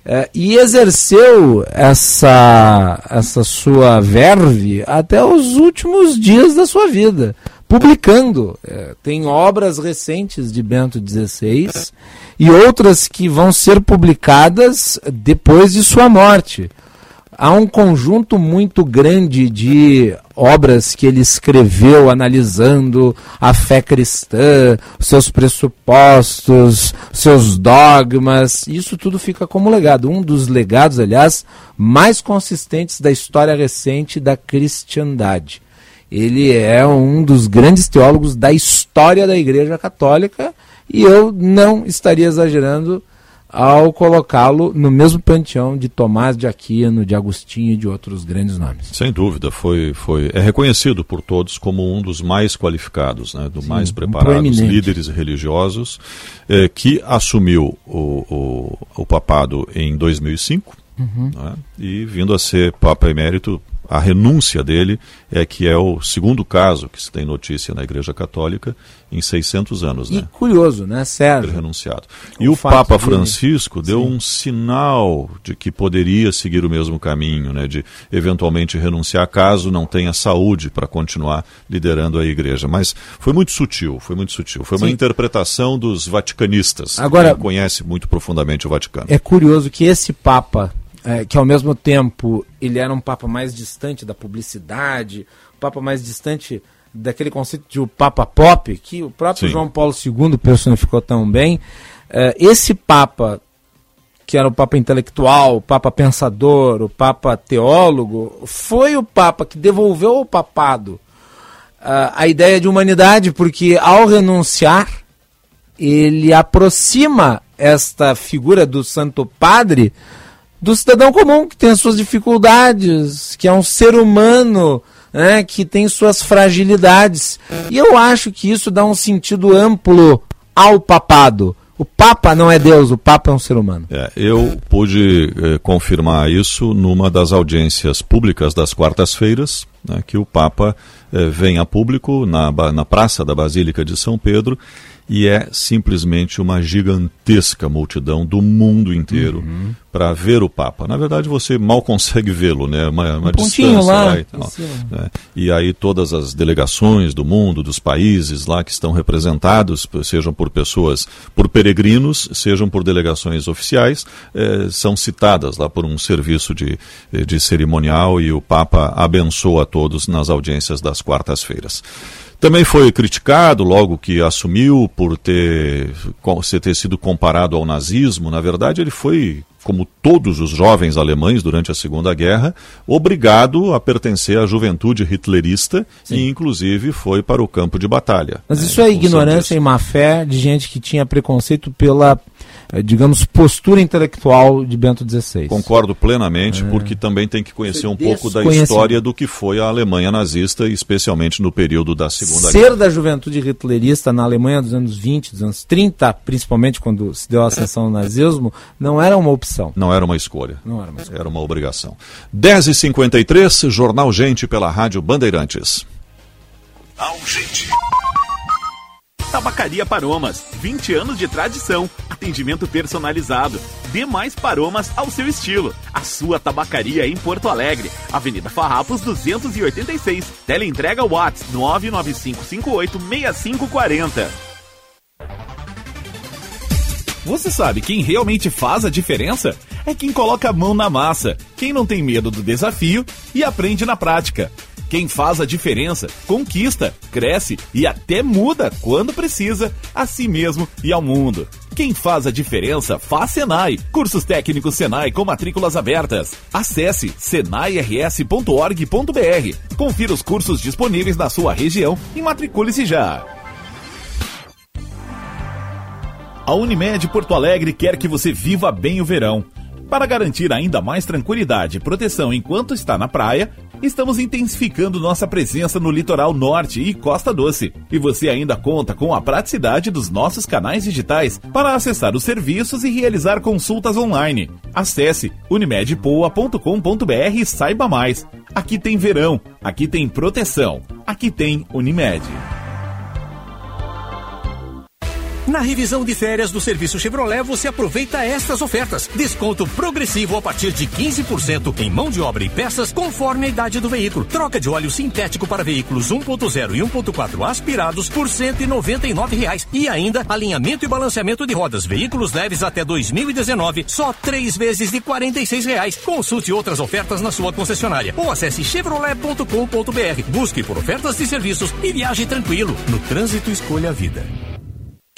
É, e exerceu essa, essa sua verve até os últimos dias da sua vida, publicando. É, tem obras recentes de Bento XVI e outras que vão ser publicadas depois de sua morte. Há um conjunto muito grande de obras que ele escreveu analisando a fé cristã, seus pressupostos, seus dogmas. Isso tudo fica como legado. Um dos legados, aliás, mais consistentes da história recente da cristandade. Ele é um dos grandes teólogos da história da Igreja Católica e eu não estaria exagerando ao colocá-lo no mesmo panteão de Tomás de Aquino, de Agostinho e de outros grandes nomes. Sem dúvida, foi, foi é reconhecido por todos como um dos mais qualificados, né, do Sim, mais preparados um líderes religiosos, eh, que assumiu o, o, o, papado em 2005 uhum. né, e vindo a ser Papa Emérito a renúncia dele é que é o segundo caso que se tem notícia na Igreja Católica em 600 anos. E né? curioso, né, Sérgio? renunciado. E o, o Papa Francisco dele. deu Sim. um sinal de que poderia seguir o mesmo caminho, né, de eventualmente renunciar caso não tenha saúde para continuar liderando a Igreja. Mas foi muito sutil, foi muito sutil. Foi Sim. uma interpretação dos vaticanistas, Agora, quem conhece muito profundamente o Vaticano. É curioso que esse Papa é, que ao mesmo tempo ele era um papa mais distante da publicidade, um papa mais distante daquele conceito de o papa pop, que o próprio Sim. João Paulo II personificou tão bem. É, esse papa, que era o papa intelectual, o papa pensador, o papa teólogo, foi o papa que devolveu ao papado uh, a ideia de humanidade, porque ao renunciar, ele aproxima esta figura do Santo Padre do cidadão comum que tem as suas dificuldades, que é um ser humano né, que tem suas fragilidades. E eu acho que isso dá um sentido amplo ao papado. O Papa não é Deus, o Papa é um ser humano. É, eu pude eh, confirmar isso numa das audiências públicas das quartas-feiras, né, que o Papa eh, vem a público na, na Praça da Basílica de São Pedro e é simplesmente uma gigantesca multidão do mundo inteiro uhum. para ver o Papa. Na verdade, você mal consegue vê-lo, né? Uma, uma um distância lá, lá e, tal, né? e aí todas as delegações do mundo, dos países lá que estão representados, sejam por pessoas, por peregrinos, sejam por delegações oficiais, eh, são citadas lá por um serviço de, de cerimonial e o Papa abençoa a todos nas audiências das quartas-feiras. Também foi criticado logo que assumiu por ter, ter sido comparado ao nazismo. Na verdade, ele foi, como todos os jovens alemães durante a Segunda Guerra, obrigado a pertencer à juventude hitlerista Sim. e, inclusive, foi para o campo de batalha. Mas né, isso é ignorância e má fé de gente que tinha preconceito pela digamos, postura intelectual de Bento XVI. Concordo plenamente, é. porque também tem que conhecer um pouco da história do que foi a Alemanha nazista, especialmente no período da Segunda Ser Guerra. Ser da juventude hitlerista na Alemanha dos anos 20, dos anos 30, principalmente quando se deu a ascensão ao nazismo, não era uma opção. Não era uma escolha. Não era uma escolha. Era uma obrigação. 10h53, Jornal Gente pela Rádio Bandeirantes. Ao Gente. Tabacaria Paromas, 20 anos de tradição, atendimento personalizado. Dê mais paromas ao seu estilo. A sua tabacaria em Porto Alegre, Avenida Farrapos 286. Teleentrega Watts 995586540. Você sabe quem realmente faz a diferença? É quem coloca a mão na massa, quem não tem medo do desafio e aprende na prática. Quem faz a diferença, conquista, cresce e até muda quando precisa, a si mesmo e ao mundo. Quem faz a diferença faz Senai. Cursos técnicos Senai com matrículas abertas. Acesse senairs.org.br. Confira os cursos disponíveis na sua região e matricule-se já. A Unimed Porto Alegre quer que você viva bem o verão. Para garantir ainda mais tranquilidade e proteção enquanto está na praia, estamos intensificando nossa presença no litoral norte e Costa Doce. E você ainda conta com a praticidade dos nossos canais digitais para acessar os serviços e realizar consultas online. Acesse unimedpoa.com.br e saiba mais. Aqui tem verão, aqui tem proteção, aqui tem Unimed. Na revisão de férias do serviço Chevrolet, você aproveita estas ofertas. Desconto progressivo a partir de 15% em mão de obra e peças, conforme a idade do veículo. Troca de óleo sintético para veículos 1.0 e 1.4 aspirados por 199 reais. E ainda alinhamento e balanceamento de rodas, veículos leves até 2019, só três vezes de 46 reais. Consulte outras ofertas na sua concessionária ou acesse chevrolet.com.br. Busque por ofertas de serviços e viaje tranquilo. No trânsito, escolha a vida.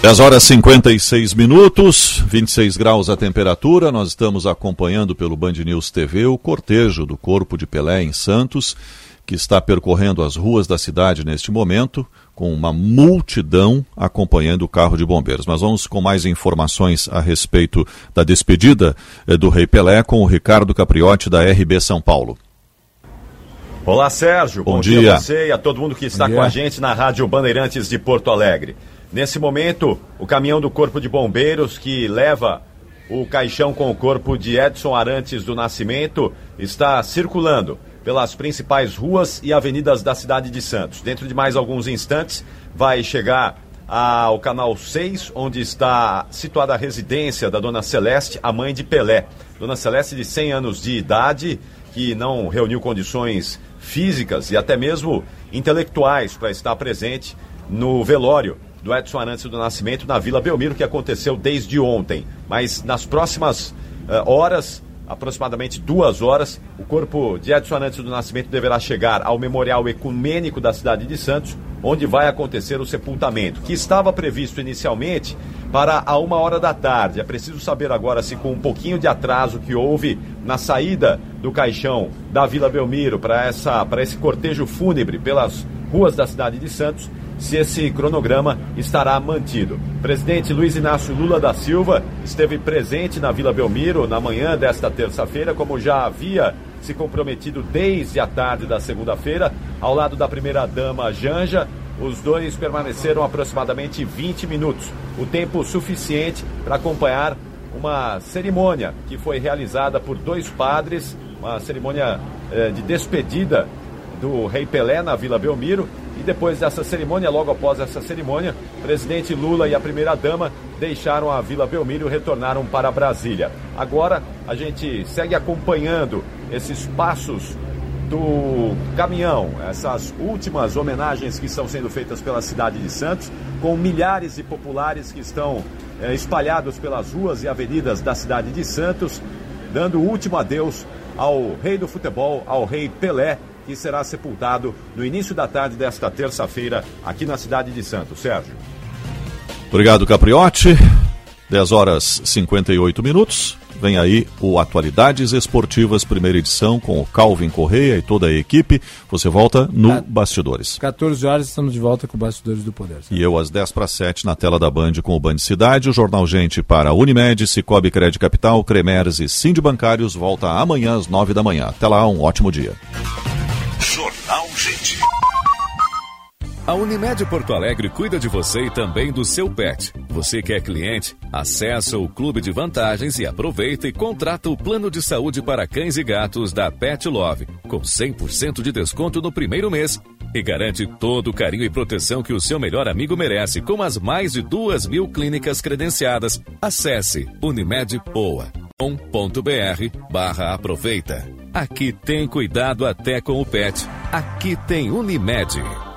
10 horas 56 minutos, 26 graus a temperatura. Nós estamos acompanhando pelo Band News TV o cortejo do Corpo de Pelé em Santos, que está percorrendo as ruas da cidade neste momento, com uma multidão acompanhando o carro de bombeiros. Mas vamos com mais informações a respeito da despedida eh, do Rei Pelé com o Ricardo Capriotti, da RB São Paulo. Olá, Sérgio. Bom, Bom dia. dia a você e a todo mundo que está com a gente na Rádio Bandeirantes de Porto Alegre. Nesse momento, o caminhão do Corpo de Bombeiros que leva o caixão com o corpo de Edson Arantes do Nascimento está circulando pelas principais ruas e avenidas da cidade de Santos. Dentro de mais alguns instantes, vai chegar ao canal 6, onde está situada a residência da dona Celeste, a mãe de Pelé. Dona Celeste, de 100 anos de idade, que não reuniu condições físicas e até mesmo intelectuais para estar presente no velório do Edson Arantes do Nascimento na Vila Belmiro, que aconteceu desde ontem. Mas nas próximas uh, horas, aproximadamente duas horas, o corpo de Edson Arantes do Nascimento deverá chegar ao Memorial Ecumênico da cidade de Santos, onde vai acontecer o sepultamento, que estava previsto inicialmente para a uma hora da tarde. É preciso saber agora se com um pouquinho de atraso que houve na saída do caixão da Vila Belmiro para essa para esse cortejo fúnebre pelas ruas da cidade de Santos, se esse cronograma estará mantido. Presidente Luiz Inácio Lula da Silva esteve presente na Vila Belmiro na manhã desta terça-feira, como já havia se comprometido desde a tarde da segunda-feira, ao lado da primeira-dama Janja. Os dois permaneceram aproximadamente 20 minutos, o tempo suficiente para acompanhar uma cerimônia que foi realizada por dois padres, uma cerimônia eh, de despedida do Rei Pelé na Vila Belmiro. E depois dessa cerimônia, logo após essa cerimônia, o presidente Lula e a primeira-dama deixaram a Vila Belmiro e retornaram para Brasília. Agora a gente segue acompanhando esses passos do caminhão, essas últimas homenagens que estão sendo feitas pela cidade de Santos, com milhares de populares que estão eh, espalhados pelas ruas e avenidas da cidade de Santos, dando o último adeus ao rei do futebol, ao rei Pelé, que será sepultado no início da tarde desta terça-feira aqui na cidade de Santos. Sérgio. Obrigado, Capriotti. 10 horas 58 minutos. Vem aí o Atualidades Esportivas, primeira edição, com o Calvin Correia e toda a equipe. Você volta no Bastidores. 14 horas estamos de volta com o Bastidores do Poder. E eu às 10 para 7 na tela da Band com o Band Cidade. O Jornal Gente para Unimed, Cicobi Crédito Capital, Cremers e Sind Bancários volta amanhã às 9 da manhã. Até lá, um ótimo dia. Jornal Gente. A Unimed Porto Alegre cuida de você e também do seu pet. Você que é cliente, acessa o clube de vantagens e aproveita e contrata o plano de saúde para cães e gatos da Pet Love, com 100% de desconto no primeiro mês. E garante todo o carinho e proteção que o seu melhor amigo merece, com as mais de duas mil clínicas credenciadas. Acesse unimedpoa.com.br barra aproveita. Aqui tem cuidado até com o pet. Aqui tem Unimed.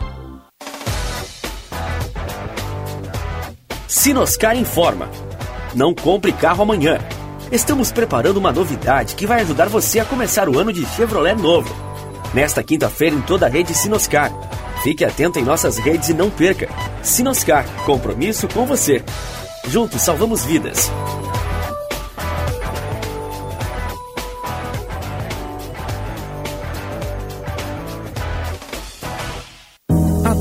Sinoscar informa. Não compre carro amanhã. Estamos preparando uma novidade que vai ajudar você a começar o ano de Chevrolet novo. Nesta quinta-feira em toda a rede Sinoscar. Fique atento em nossas redes e não perca. Sinoscar, compromisso com você. Juntos salvamos vidas.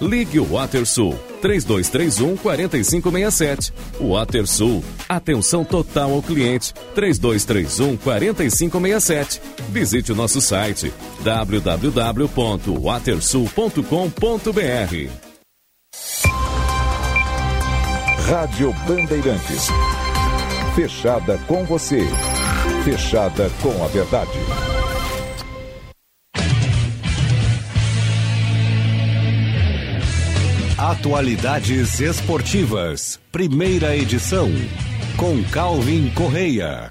Ligue o WaterSul 3231 4567. WaterSul, atenção total ao cliente 3231 4567. Visite o nosso site www.watersul.com.br. Rádio Bandeirantes. Fechada com você. Fechada com a verdade. Atualidades Esportivas, primeira edição, com Calvin Correia.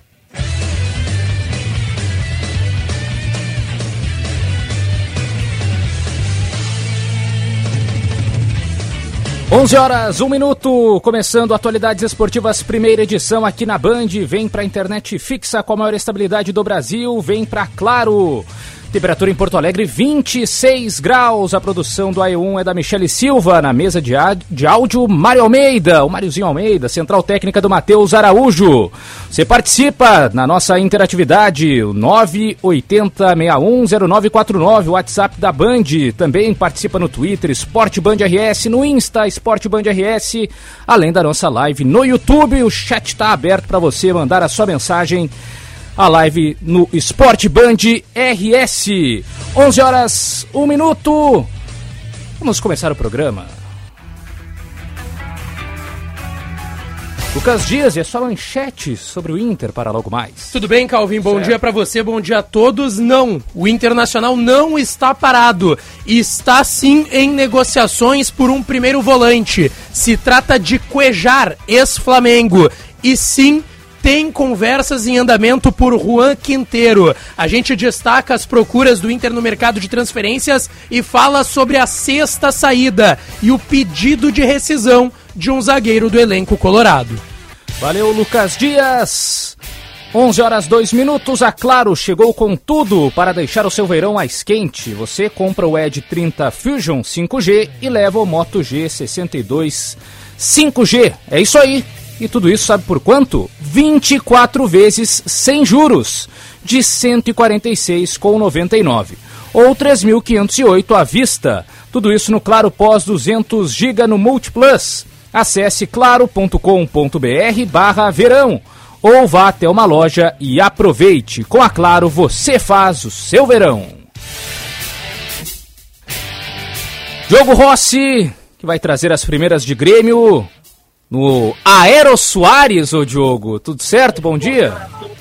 Onze horas, um minuto, começando Atualidades Esportivas, primeira edição aqui na Band. Vem para a internet fixa com a maior estabilidade do Brasil, vem para Claro. Temperatura em Porto Alegre 26 graus. A produção do AE1 é da Michele Silva. Na mesa de, de áudio, Mário Almeida, o Máriozinho Almeida, central técnica do Matheus Araújo. Você participa na nossa interatividade, 980610949, WhatsApp da Band. Também participa no Twitter, Esporte Band RS, no Insta, Esporte Band RS, além da nossa live no YouTube. O chat está aberto para você mandar a sua mensagem a live no Esporte Band RS. 11 horas, 1 minuto. Vamos começar o programa. Lucas Dias e a sua manchete sobre o Inter para logo mais. Tudo bem, Calvin? Bom certo. dia para você, bom dia a todos. Não, o Internacional não está parado. Está sim em negociações por um primeiro volante. Se trata de Cuejar, ex-Flamengo. E sim, tem conversas em andamento por Juan Quinteiro. A gente destaca as procuras do Inter no mercado de transferências e fala sobre a sexta saída e o pedido de rescisão de um zagueiro do elenco colorado. Valeu, Lucas Dias. 11 horas 2 minutos, a Claro chegou com tudo para deixar o seu verão mais quente. Você compra o Ed 30 Fusion 5G e leva o Moto G62 5G. É isso aí. E tudo isso sabe por quanto? 24 vezes sem juros, de 146,99 ou 3.508 à vista. Tudo isso no Claro Pós 200 GB no Multiplus. Acesse claro.com.br barra verão ou vá até uma loja e aproveite. Com a Claro você faz o seu verão. Diogo Rossi, que vai trazer as primeiras de Grêmio no Aero Soares, ô Diogo. Tudo certo? Bom dia.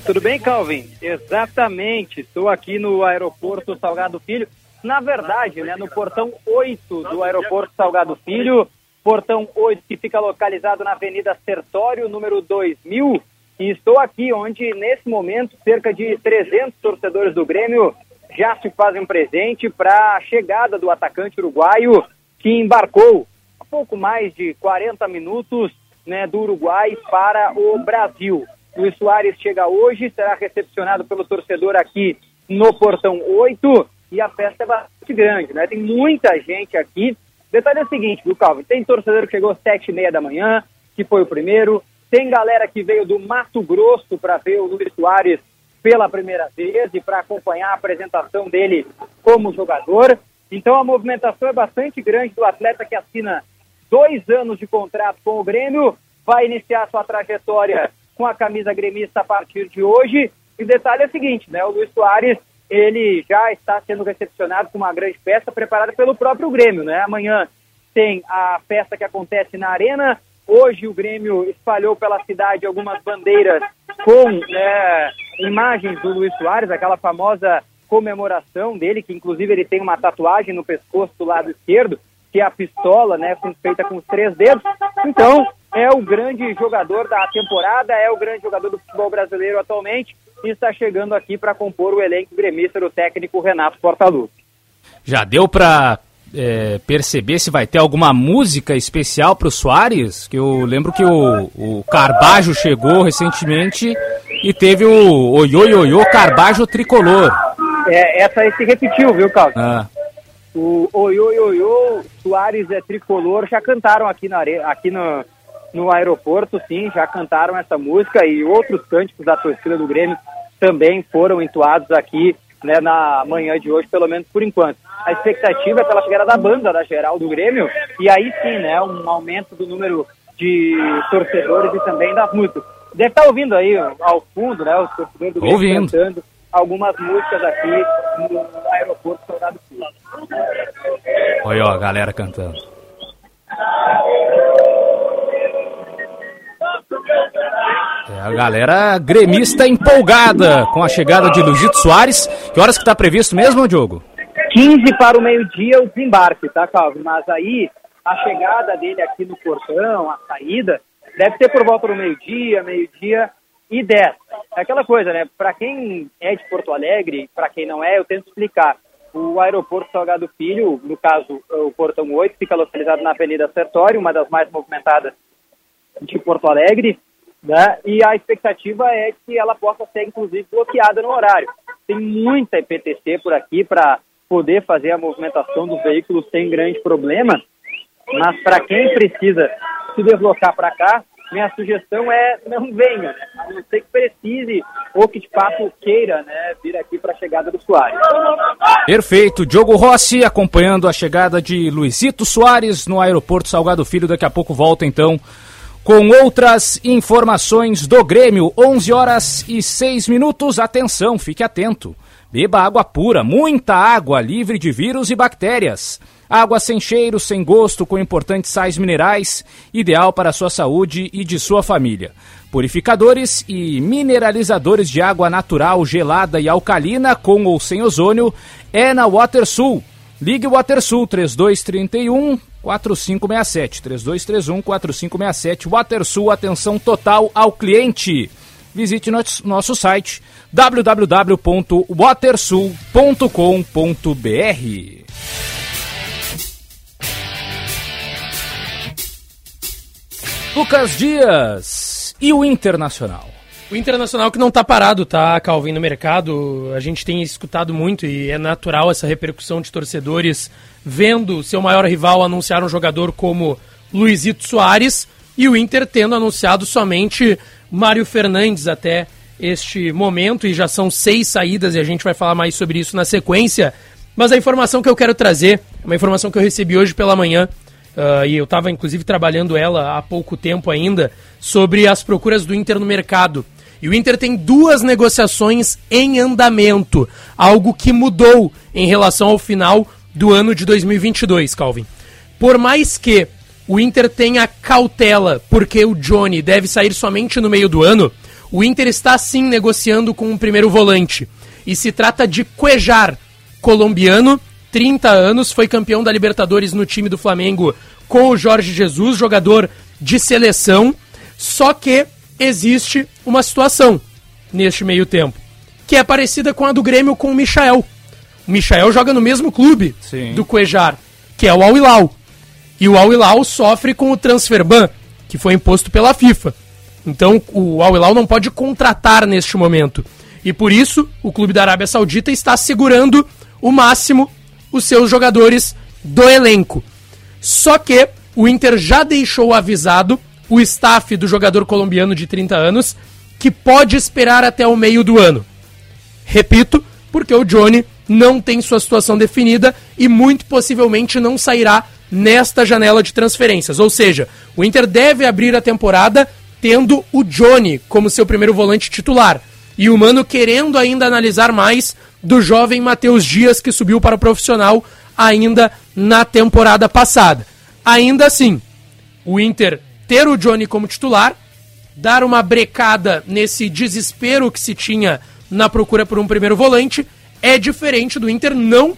Tudo bem, Calvin? Exatamente. Estou aqui no aeroporto Salgado Filho. Na verdade, né, no portão 8 do aeroporto Salgado Filho, portão 8 que fica localizado na Avenida Sertório, número 2000. E estou aqui onde, nesse momento, cerca de 300 torcedores do Grêmio já se fazem presente para a chegada do atacante uruguaio que embarcou pouco mais de 40 minutos né, do Uruguai para o Brasil. Luiz Soares chega hoje, será recepcionado pelo torcedor aqui no Portão 8 e a festa é bastante grande, né? Tem muita gente aqui. Detalhe é o seguinte, viu, Calvin? Tem torcedor que chegou às sete e meia da manhã, que foi o primeiro. Tem galera que veio do Mato Grosso para ver o Luiz Soares pela primeira vez e para acompanhar a apresentação dele como jogador. Então a movimentação é bastante grande do atleta que assina dois anos de contrato com o Grêmio, vai iniciar sua trajetória com a camisa gremista a partir de hoje. E o detalhe é o seguinte, né? O Luiz Soares, ele já está sendo recepcionado com uma grande festa preparada pelo próprio Grêmio, né? Amanhã tem a festa que acontece na Arena. Hoje o Grêmio espalhou pela cidade algumas bandeiras com né, imagens do Luiz Soares, aquela famosa comemoração dele, que inclusive ele tem uma tatuagem no pescoço do lado esquerdo que é a pistola, né, feita com os três dedos. Então, é o grande jogador da temporada, é o grande jogador do futebol brasileiro atualmente e está chegando aqui para compor o elenco gremista do técnico Renato Portaluppi. Já deu para é, perceber se vai ter alguma música especial para o Soares? Que eu lembro que o, o Carbajo chegou recentemente e teve o Oioioiô Carbajo Tricolor. É, essa aí se repetiu, viu, Carlos? Ah. O Oioioiô Soares é Tricolor já cantaram aqui, na, aqui no, no aeroporto, sim, já cantaram essa música e outros cânticos da torcida do Grêmio também foram entoados aqui né, na manhã de hoje, pelo menos por enquanto. A expectativa é pela chegada da banda da geral do Grêmio e aí sim, né, um aumento do número de torcedores e também das músicas. Deve estar ouvindo aí ao fundo, né, os torcedores do Grêmio ouvindo. cantando algumas músicas aqui no aeroporto Soldado Filho. Olha ó, a galera cantando. É, a galera gremista empolgada com a chegada de Luizito Soares. Que horas que está previsto mesmo, Diogo? 15 para o meio-dia o desembarque, tá, Calvin? Mas aí a chegada dele aqui no portão, a saída, deve ser por volta do meio-dia, meio-dia e 10. É aquela coisa, né? Para quem é de Porto Alegre, para quem não é, eu tento explicar. O aeroporto Salgado Filho, no caso o portão 8, fica localizado na Avenida Sertório, uma das mais movimentadas de Porto Alegre né? E a expectativa é que ela possa ser, inclusive, bloqueada no horário. Tem muita EPTC por aqui para poder fazer a movimentação dos veículos sem grande problema, mas para quem precisa se deslocar para cá, minha sugestão é não venha, né? a não ser que precise ou que de fato queira né, vir aqui para a chegada do Soares. Perfeito. Diogo Rossi acompanhando a chegada de Luizito Soares no aeroporto Salgado Filho. Daqui a pouco volta então com outras informações do Grêmio. 11 horas e 6 minutos. Atenção, fique atento. Beba água pura, muita água livre de vírus e bactérias. Água sem cheiro, sem gosto, com importantes sais minerais, ideal para a sua saúde e de sua família. Purificadores e mineralizadores de água natural, gelada e alcalina, com ou sem ozônio, é na WaterSul. Ligue WaterSul 3231 4567 3231 4567 WaterSul, atenção total ao cliente. Visite nosso site www.watersul.com.br. Lucas Dias e o Internacional. O Internacional que não está parado, tá, Calvin, no mercado. A gente tem escutado muito e é natural essa repercussão de torcedores vendo seu maior rival anunciar um jogador como Luizito Soares e o Inter tendo anunciado somente Mário Fernandes até este momento e já são seis saídas e a gente vai falar mais sobre isso na sequência. Mas a informação que eu quero trazer, uma informação que eu recebi hoje pela manhã, uh, e eu estava inclusive trabalhando ela há pouco tempo ainda, sobre as procuras do Inter no mercado. E o Inter tem duas negociações em andamento, algo que mudou em relação ao final do ano de 2022, Calvin. Por mais que o Inter tenha cautela, porque o Johnny deve sair somente no meio do ano, o Inter está sim negociando com um primeiro volante. E se trata de Cuejar, colombiano, 30 anos, foi campeão da Libertadores no time do Flamengo com o Jorge Jesus, jogador de seleção. Só que existe uma situação neste meio tempo, que é parecida com a do Grêmio com o Michael. O Michael joga no mesmo clube Sim. do Cuejar, que é o Al Hilal. E o Al Hilal sofre com o transfer ban, que foi imposto pela FIFA. Então o Al Hilal não pode contratar neste momento. E por isso o clube da Arábia Saudita está segurando o máximo os seus jogadores do elenco. Só que o Inter já deixou avisado o staff do jogador colombiano de 30 anos, que pode esperar até o meio do ano. Repito, porque o Johnny não tem sua situação definida e muito possivelmente não sairá nesta janela de transferências. Ou seja, o Inter deve abrir a temporada tendo o Johnny como seu primeiro volante titular. E o Mano querendo ainda analisar mais do jovem Matheus Dias que subiu para o profissional ainda na temporada passada. Ainda assim, o Inter ter o Johnny como titular, dar uma brecada nesse desespero que se tinha na procura por um primeiro volante, é diferente do Inter não